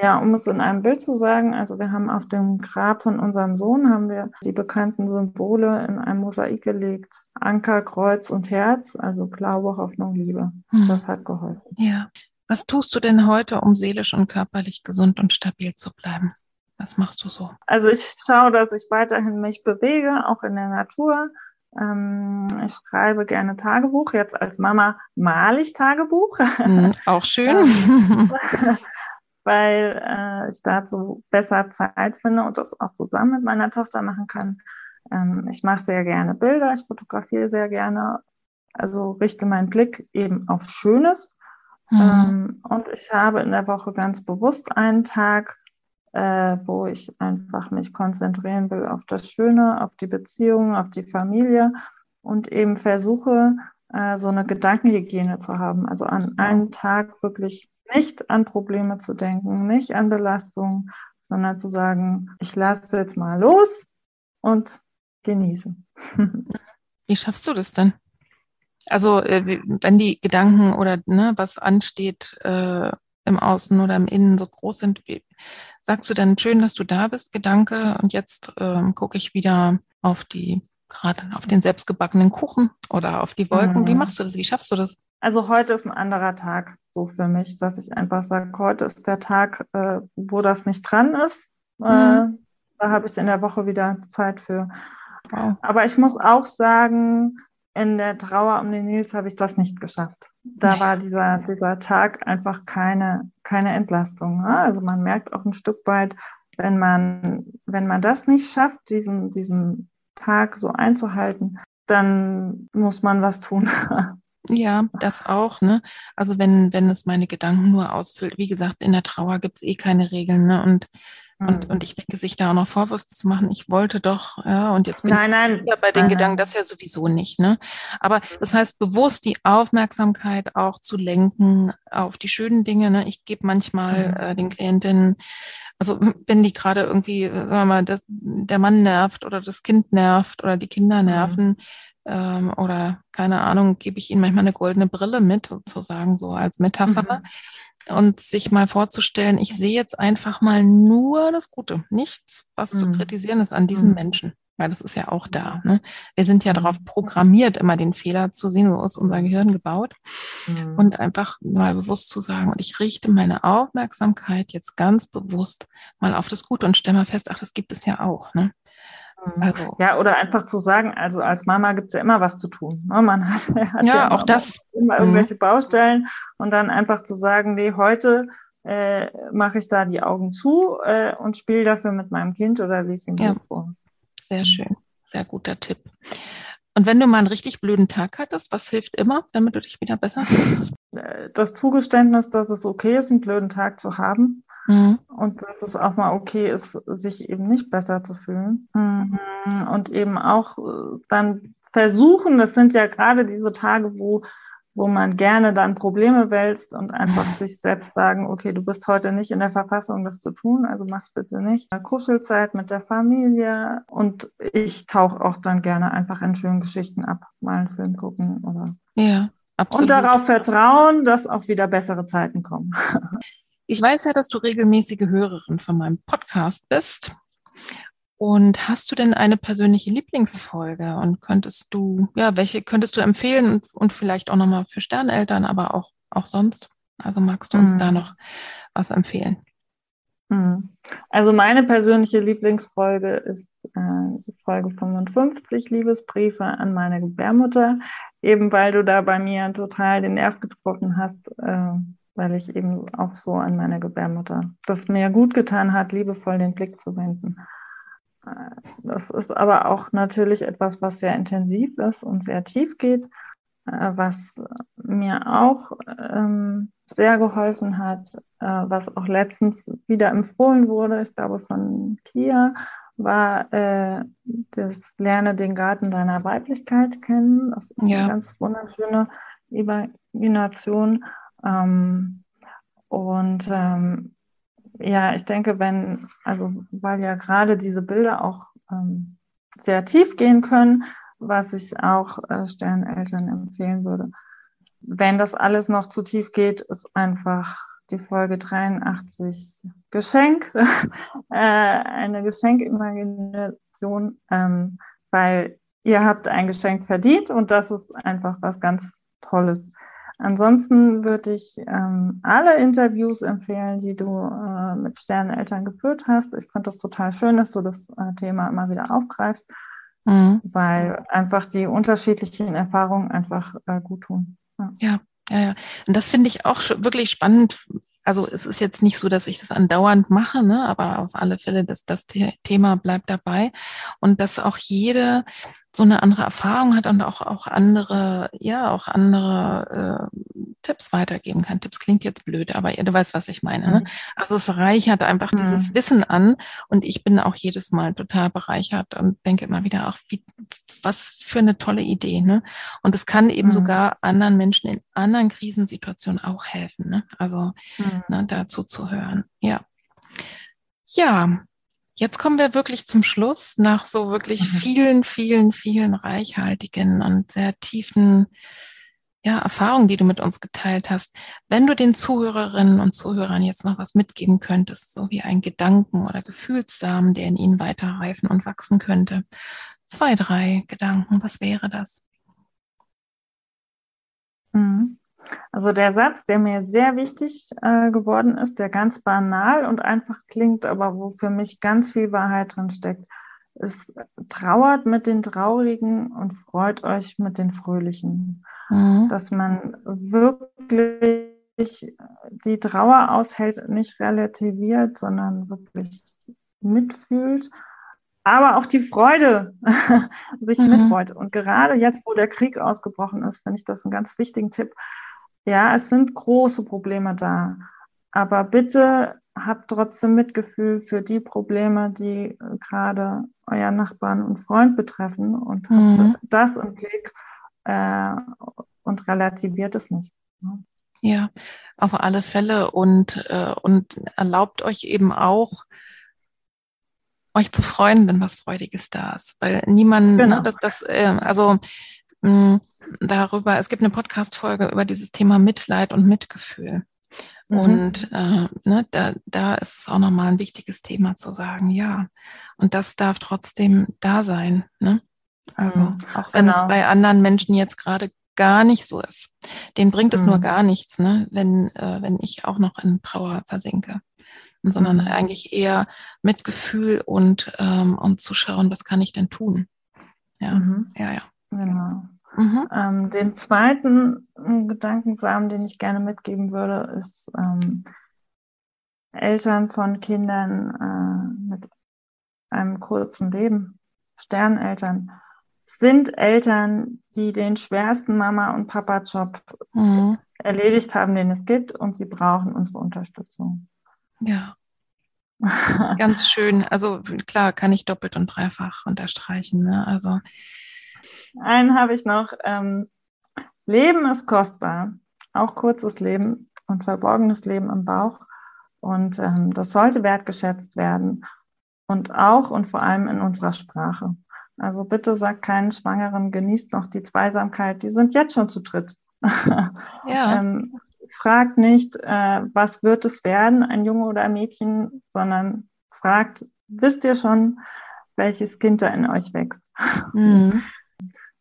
ja, um es in einem Bild zu sagen, also wir haben auf dem Grab von unserem Sohn haben wir die bekannten Symbole in ein Mosaik gelegt. Anker, Kreuz und Herz, also Glaube, Hoffnung, Liebe. Hm. Das hat geholfen. Ja. Was tust du denn heute, um seelisch und körperlich gesund und stabil zu bleiben? Was machst du so? Also ich schaue, dass ich weiterhin mich bewege, auch in der Natur. Ähm, ich schreibe gerne Tagebuch. Jetzt als Mama male ich Tagebuch. Mhm, auch schön. weil äh, ich dazu besser Zeit finde und das auch zusammen mit meiner Tochter machen kann. Ähm, ich mache sehr gerne Bilder, ich fotografiere sehr gerne, also richte meinen Blick eben auf Schönes. Mhm. Ähm, und ich habe in der Woche ganz bewusst einen Tag, äh, wo ich einfach mich konzentrieren will auf das Schöne, auf die Beziehungen, auf die Familie und eben versuche, äh, so eine Gedankenhygiene zu haben. Also an einen Tag wirklich nicht an Probleme zu denken, nicht an Belastungen, sondern zu sagen, ich lasse jetzt mal los und genieße. Wie schaffst du das denn? Also äh, wenn die Gedanken oder ne, was ansteht äh, im Außen oder im Innen so groß sind, wie, sagst du dann schön, dass du da bist, Gedanke, und jetzt ähm, gucke ich wieder auf die gerade auf den selbstgebackenen Kuchen oder auf die Wolken. Mhm. Wie machst du das? Wie schaffst du das? Also heute ist ein anderer Tag so für mich, dass ich einfach sage, heute ist der Tag, äh, wo das nicht dran ist. Äh, mhm. da habe ich in der Woche wieder Zeit für. Wow. Aber ich muss auch sagen, in der Trauer um den Nils habe ich das nicht geschafft. Da war dieser, dieser Tag einfach keine, keine Entlastung. Ne? Also man merkt auch ein Stück weit, wenn man, wenn man das nicht schafft, diesen, diesen Tag so einzuhalten, dann muss man was tun. Ja, das auch, ne? Also wenn, wenn es meine Gedanken nur ausfüllt, wie gesagt, in der Trauer gibt es eh keine Regeln, ne? Und, mhm. und, und ich denke, sich da auch noch Vorwürfe zu machen, ich wollte doch, ja, und jetzt bin nein, nein, ich bei den nein, Gedanken, das ja sowieso nicht, ne? Aber das heißt, bewusst die Aufmerksamkeit auch zu lenken auf die schönen Dinge, ne? Ich gebe manchmal mhm. äh, den Klientinnen also wenn die gerade irgendwie, sagen wir mal, das, der Mann nervt oder das Kind nervt oder die Kinder mhm. nerven mhm. ähm, oder keine Ahnung, gebe ich ihnen manchmal eine goldene Brille mit, sozusagen so als Metapher. Mhm. Und sich mal vorzustellen, ich sehe jetzt einfach mal nur das Gute, nichts, was mhm. zu kritisieren ist an diesen mhm. Menschen weil das ist ja auch da. Ne? Wir sind ja darauf programmiert, immer den Fehler zu sehen, so ist unser Gehirn gebaut. Mhm. Und einfach mal bewusst zu sagen, und ich richte meine Aufmerksamkeit jetzt ganz bewusst mal auf das Gute und stelle mal fest, ach, das gibt es ja auch. Ne? Mhm. Also, ja, oder einfach zu sagen, also als Mama gibt es ja immer was zu tun. Ne? Man hat, hat ja, ja, auch das. Immer mhm. irgendwelche Baustellen und dann einfach zu sagen, nee, heute äh, mache ich da die Augen zu äh, und spiele dafür mit meinem Kind oder lese ihm ja. vor. Sehr schön. Sehr guter Tipp. Und wenn du mal einen richtig blöden Tag hattest, was hilft immer, damit du dich wieder besser fühlst? Äh, das Zugeständnis, dass es okay ist, einen blöden Tag zu haben. Mhm. Und dass es auch mal okay ist, sich eben nicht besser zu fühlen. Mhm. Und eben auch äh, dann versuchen, das sind ja gerade diese Tage, wo wo man gerne dann Probleme wälzt und einfach sich selbst sagen, okay, du bist heute nicht in der Verfassung, das zu tun, also mach's bitte nicht. Kuschelzeit mit der Familie und ich tauche auch dann gerne einfach in schönen Geschichten ab, mal einen Film gucken oder. Ja. Absolut. Und darauf vertrauen, dass auch wieder bessere Zeiten kommen. Ich weiß ja, dass du regelmäßige Hörerin von meinem Podcast bist. Und hast du denn eine persönliche Lieblingsfolge? Und könntest du, ja, welche könntest du empfehlen und, und vielleicht auch nochmal für Sterneltern, aber auch, auch sonst? Also magst du uns mhm. da noch was empfehlen? Mhm. Also meine persönliche Lieblingsfolge ist äh, die Folge 55, Liebesbriefe an meine Gebärmutter, eben weil du da bei mir total den Nerv getroffen hast, äh, weil ich eben auch so an meine Gebärmutter, das mir gut getan hat, liebevoll den Blick zu wenden. Das ist aber auch natürlich etwas, was sehr intensiv ist und sehr tief geht, äh, was mir auch ähm, sehr geholfen hat, äh, was auch letztens wieder empfohlen wurde, ich glaube von Kia, war äh, das Lerne den Garten deiner Weiblichkeit kennen. Das ist ja. eine ganz wunderschöne Imagination. Ähm, und ähm, ja, ich denke, wenn, also weil ja gerade diese Bilder auch ähm, sehr tief gehen können, was ich auch äh, Sterneltern empfehlen würde. Wenn das alles noch zu tief geht, ist einfach die Folge 83 Geschenk, äh, eine Geschenkimagination, ähm, weil ihr habt ein Geschenk verdient und das ist einfach was ganz Tolles. Ansonsten würde ich ähm, alle Interviews empfehlen, die du äh, mit Sterneneltern geführt hast. Ich fand das total schön, dass du das äh, Thema immer wieder aufgreifst, mhm. weil einfach die unterschiedlichen Erfahrungen einfach äh, gut tun. Ja. ja. Ja, ja. Und das finde ich auch wirklich spannend, also es ist jetzt nicht so, dass ich das andauernd mache, ne, aber auf alle Fälle, dass das Thema bleibt dabei und dass auch jede so eine andere Erfahrung hat und auch, auch andere, ja, auch andere äh, Tipps weitergeben kann. Tipps klingt jetzt blöd, aber du weißt, was ich meine. Ne? Mhm. Also es reichert einfach mhm. dieses Wissen an und ich bin auch jedes Mal total bereichert und denke immer wieder auch, wie, was für eine tolle Idee. Ne? Und es kann eben mhm. sogar anderen Menschen in anderen Krisensituationen auch helfen. Ne? Also mhm. ne, dazu zu hören. Ja. Ja, Jetzt kommen wir wirklich zum Schluss nach so wirklich mhm. vielen, vielen, vielen reichhaltigen und sehr tiefen ja, Erfahrungen, die du mit uns geteilt hast. Wenn du den Zuhörerinnen und Zuhörern jetzt noch was mitgeben könntest, so wie ein Gedanken oder Gefühlssamen, der in ihnen weiterreifen und wachsen könnte. Zwei, drei Gedanken, was wäre das? Mhm. Also der Satz, der mir sehr wichtig äh, geworden ist, der ganz banal und einfach klingt, aber wo für mich ganz viel Wahrheit drin steckt, ist trauert mit den Traurigen und freut euch mit den Fröhlichen. Mhm. Dass man wirklich die Trauer aushält, nicht relativiert, sondern wirklich mitfühlt, aber auch die Freude sich mhm. mitfreut. Und gerade jetzt, wo der Krieg ausgebrochen ist, finde ich das einen ganz wichtigen Tipp. Ja, es sind große Probleme da, aber bitte habt trotzdem Mitgefühl für die Probleme, die gerade euer Nachbarn und Freund betreffen und mhm. habt das im Blick äh, und relativiert es nicht. Ne? Ja, auf alle Fälle und, äh, und erlaubt euch eben auch, euch zu freuen, wenn was Freudiges da ist. Weil niemand, ne, genau. ne, dass das, äh, also mh, darüber, es gibt eine Podcast-Folge über dieses Thema Mitleid und Mitgefühl. Mhm. Und äh, ne, da, da ist es auch nochmal ein wichtiges Thema zu sagen, ja. Und das darf trotzdem da sein. Ne? Also mhm. auch wenn genau. es bei anderen Menschen jetzt gerade gar nicht so ist. Den bringt es mhm. nur gar nichts, ne? wenn, äh, wenn ich auch noch in Trauer versinke. Sondern mhm. eigentlich eher mit Gefühl und, ähm, und zu schauen, was kann ich denn tun. Ja, mhm. ja, ja. Genau. Mhm. Ähm, den zweiten Gedankensamen, den ich gerne mitgeben würde, ist ähm, Eltern von Kindern äh, mit einem kurzen Leben, Sterneltern, sind Eltern, die den schwersten Mama- und Papa-Job mhm. erledigt haben, den es gibt, und sie brauchen unsere Unterstützung. Ja. Ganz schön. Also klar, kann ich doppelt und dreifach unterstreichen. Ne? Also einen habe ich noch. Ähm, Leben ist kostbar, auch kurzes Leben und verborgenes Leben im Bauch. Und ähm, das sollte wertgeschätzt werden. Und auch und vor allem in unserer Sprache. Also bitte sagt keinen Schwangeren, genießt noch die Zweisamkeit, die sind jetzt schon zu dritt. Ja. ähm, fragt nicht, äh, was wird es werden, ein Junge oder ein Mädchen, sondern fragt, wisst ihr schon, welches Kind da in euch wächst? Mhm.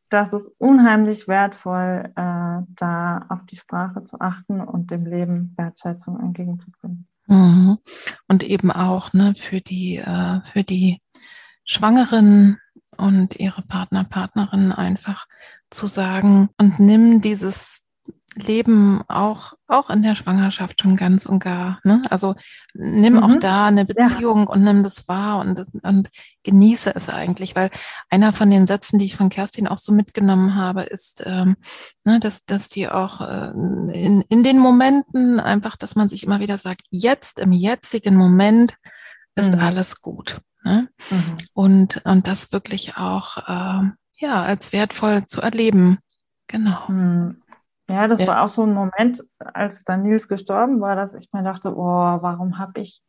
Das ist unheimlich wertvoll, äh, da auf die Sprache zu achten und dem Leben Wertschätzung entgegenzubringen. Mhm. Und eben auch ne, für die, äh, für die Schwangeren und ihre Partner, Partnerinnen einfach zu sagen und nimm dieses Leben auch, auch in der Schwangerschaft schon ganz und gar. Ne? Also nimm mhm. auch da eine Beziehung ja. und nimm das wahr und, das, und genieße es eigentlich, weil einer von den Sätzen, die ich von Kerstin auch so mitgenommen habe, ist, ähm, ne, dass, dass die auch äh, in, in den Momenten einfach, dass man sich immer wieder sagt, jetzt im jetzigen Moment ist mhm. alles gut. Ne? Mhm. Und, und das wirklich auch äh, ja, als wertvoll zu erleben. Genau. Ja, das ja. war auch so ein Moment, als dann Nils gestorben war, dass ich mir dachte, oh, warum habe ich,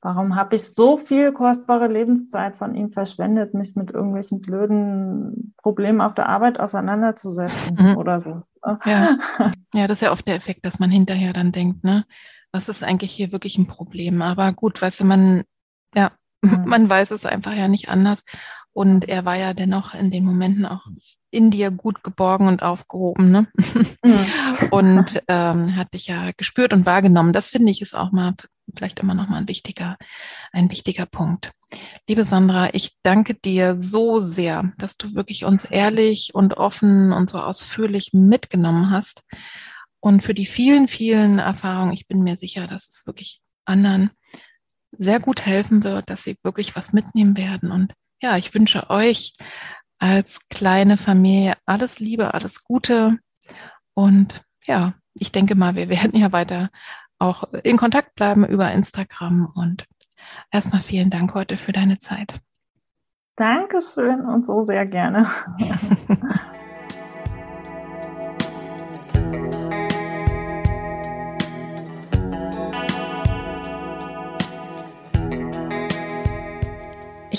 warum habe ich so viel kostbare Lebenszeit von ihm verschwendet, mich mit irgendwelchen blöden Problemen auf der Arbeit auseinanderzusetzen mhm. oder so. Ne? Ja. ja, das ist ja oft der Effekt, dass man hinterher dann denkt, ne, was ist eigentlich hier wirklich ein Problem? Aber gut, weißt du, man, ja, mhm. man weiß es einfach ja nicht anders. Und er war ja dennoch in den Momenten auch in dir gut geborgen und aufgehoben, ne? Mhm. und ähm, hat dich ja gespürt und wahrgenommen. Das finde ich ist auch mal vielleicht immer noch mal ein wichtiger, ein wichtiger Punkt. Liebe Sandra, ich danke dir so sehr, dass du wirklich uns ehrlich und offen und so ausführlich mitgenommen hast. Und für die vielen, vielen Erfahrungen, ich bin mir sicher, dass es wirklich anderen sehr gut helfen wird, dass sie wirklich was mitnehmen werden und ja, ich wünsche euch als kleine Familie alles Liebe, alles Gute. Und ja, ich denke mal, wir werden ja weiter auch in Kontakt bleiben über Instagram. Und erstmal vielen Dank heute für deine Zeit. Dankeschön und so sehr gerne.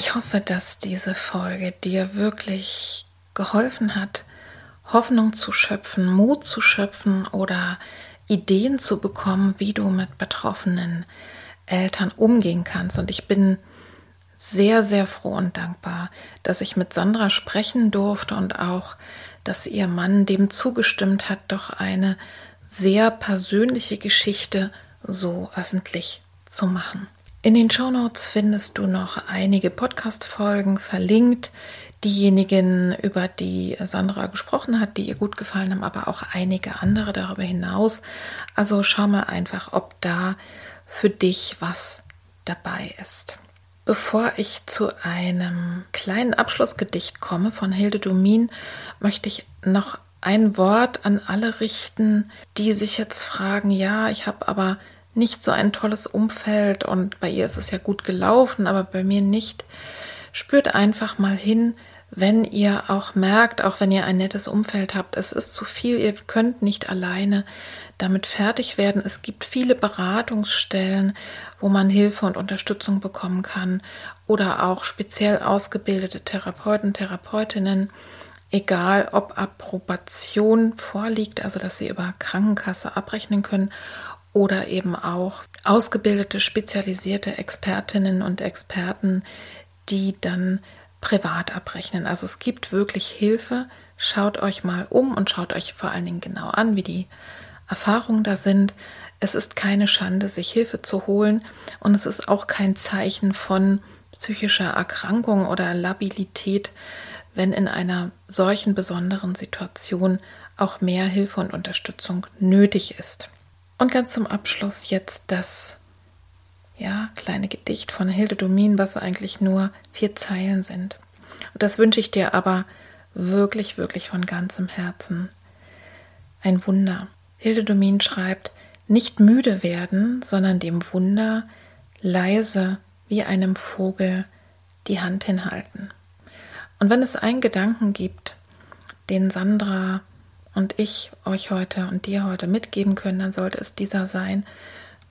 Ich hoffe, dass diese Folge dir wirklich geholfen hat, Hoffnung zu schöpfen, Mut zu schöpfen oder Ideen zu bekommen, wie du mit betroffenen Eltern umgehen kannst. Und ich bin sehr, sehr froh und dankbar, dass ich mit Sandra sprechen durfte und auch, dass ihr Mann dem zugestimmt hat, doch eine sehr persönliche Geschichte so öffentlich zu machen. In den Shownotes findest du noch einige Podcast-Folgen verlinkt. Diejenigen, über die Sandra gesprochen hat, die ihr gut gefallen haben, aber auch einige andere darüber hinaus. Also schau mal einfach, ob da für dich was dabei ist. Bevor ich zu einem kleinen Abschlussgedicht komme von Hilde Domin, möchte ich noch ein Wort an alle richten, die sich jetzt fragen, ja, ich habe aber nicht so ein tolles Umfeld und bei ihr ist es ja gut gelaufen, aber bei mir nicht. Spürt einfach mal hin, wenn ihr auch merkt, auch wenn ihr ein nettes Umfeld habt, es ist zu viel, ihr könnt nicht alleine damit fertig werden. Es gibt viele Beratungsstellen, wo man Hilfe und Unterstützung bekommen kann oder auch speziell ausgebildete Therapeuten, Therapeutinnen, egal ob Approbation vorliegt, also dass sie über Krankenkasse abrechnen können oder eben auch ausgebildete, spezialisierte Expertinnen und Experten, die dann privat abrechnen. Also es gibt wirklich Hilfe. Schaut euch mal um und schaut euch vor allen Dingen genau an, wie die Erfahrungen da sind. Es ist keine Schande, sich Hilfe zu holen und es ist auch kein Zeichen von psychischer Erkrankung oder Labilität, wenn in einer solchen besonderen Situation auch mehr Hilfe und Unterstützung nötig ist. Und ganz zum Abschluss jetzt das ja, kleine Gedicht von Hilde Domin, was eigentlich nur vier Zeilen sind. Und das wünsche ich dir aber wirklich, wirklich von ganzem Herzen. Ein Wunder. Hilde Domin schreibt, nicht müde werden, sondern dem Wunder leise wie einem Vogel die Hand hinhalten. Und wenn es einen Gedanken gibt, den Sandra und ich euch heute und dir heute mitgeben können, dann sollte es dieser sein.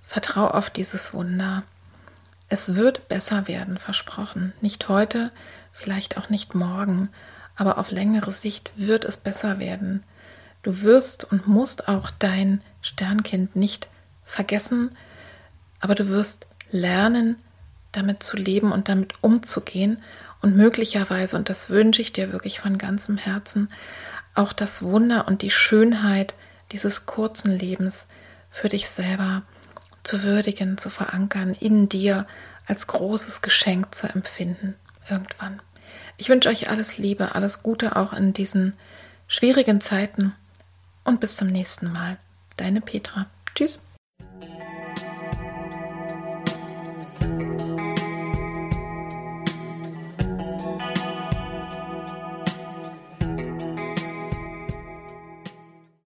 Vertrau auf dieses Wunder. Es wird besser werden, versprochen. Nicht heute, vielleicht auch nicht morgen, aber auf längere Sicht wird es besser werden. Du wirst und musst auch dein Sternkind nicht vergessen, aber du wirst lernen, damit zu leben und damit umzugehen und möglicherweise, und das wünsche ich dir wirklich von ganzem Herzen, auch das Wunder und die Schönheit dieses kurzen Lebens für dich selber zu würdigen, zu verankern, in dir als großes Geschenk zu empfinden, irgendwann. Ich wünsche euch alles Liebe, alles Gute auch in diesen schwierigen Zeiten und bis zum nächsten Mal. Deine Petra. Tschüss.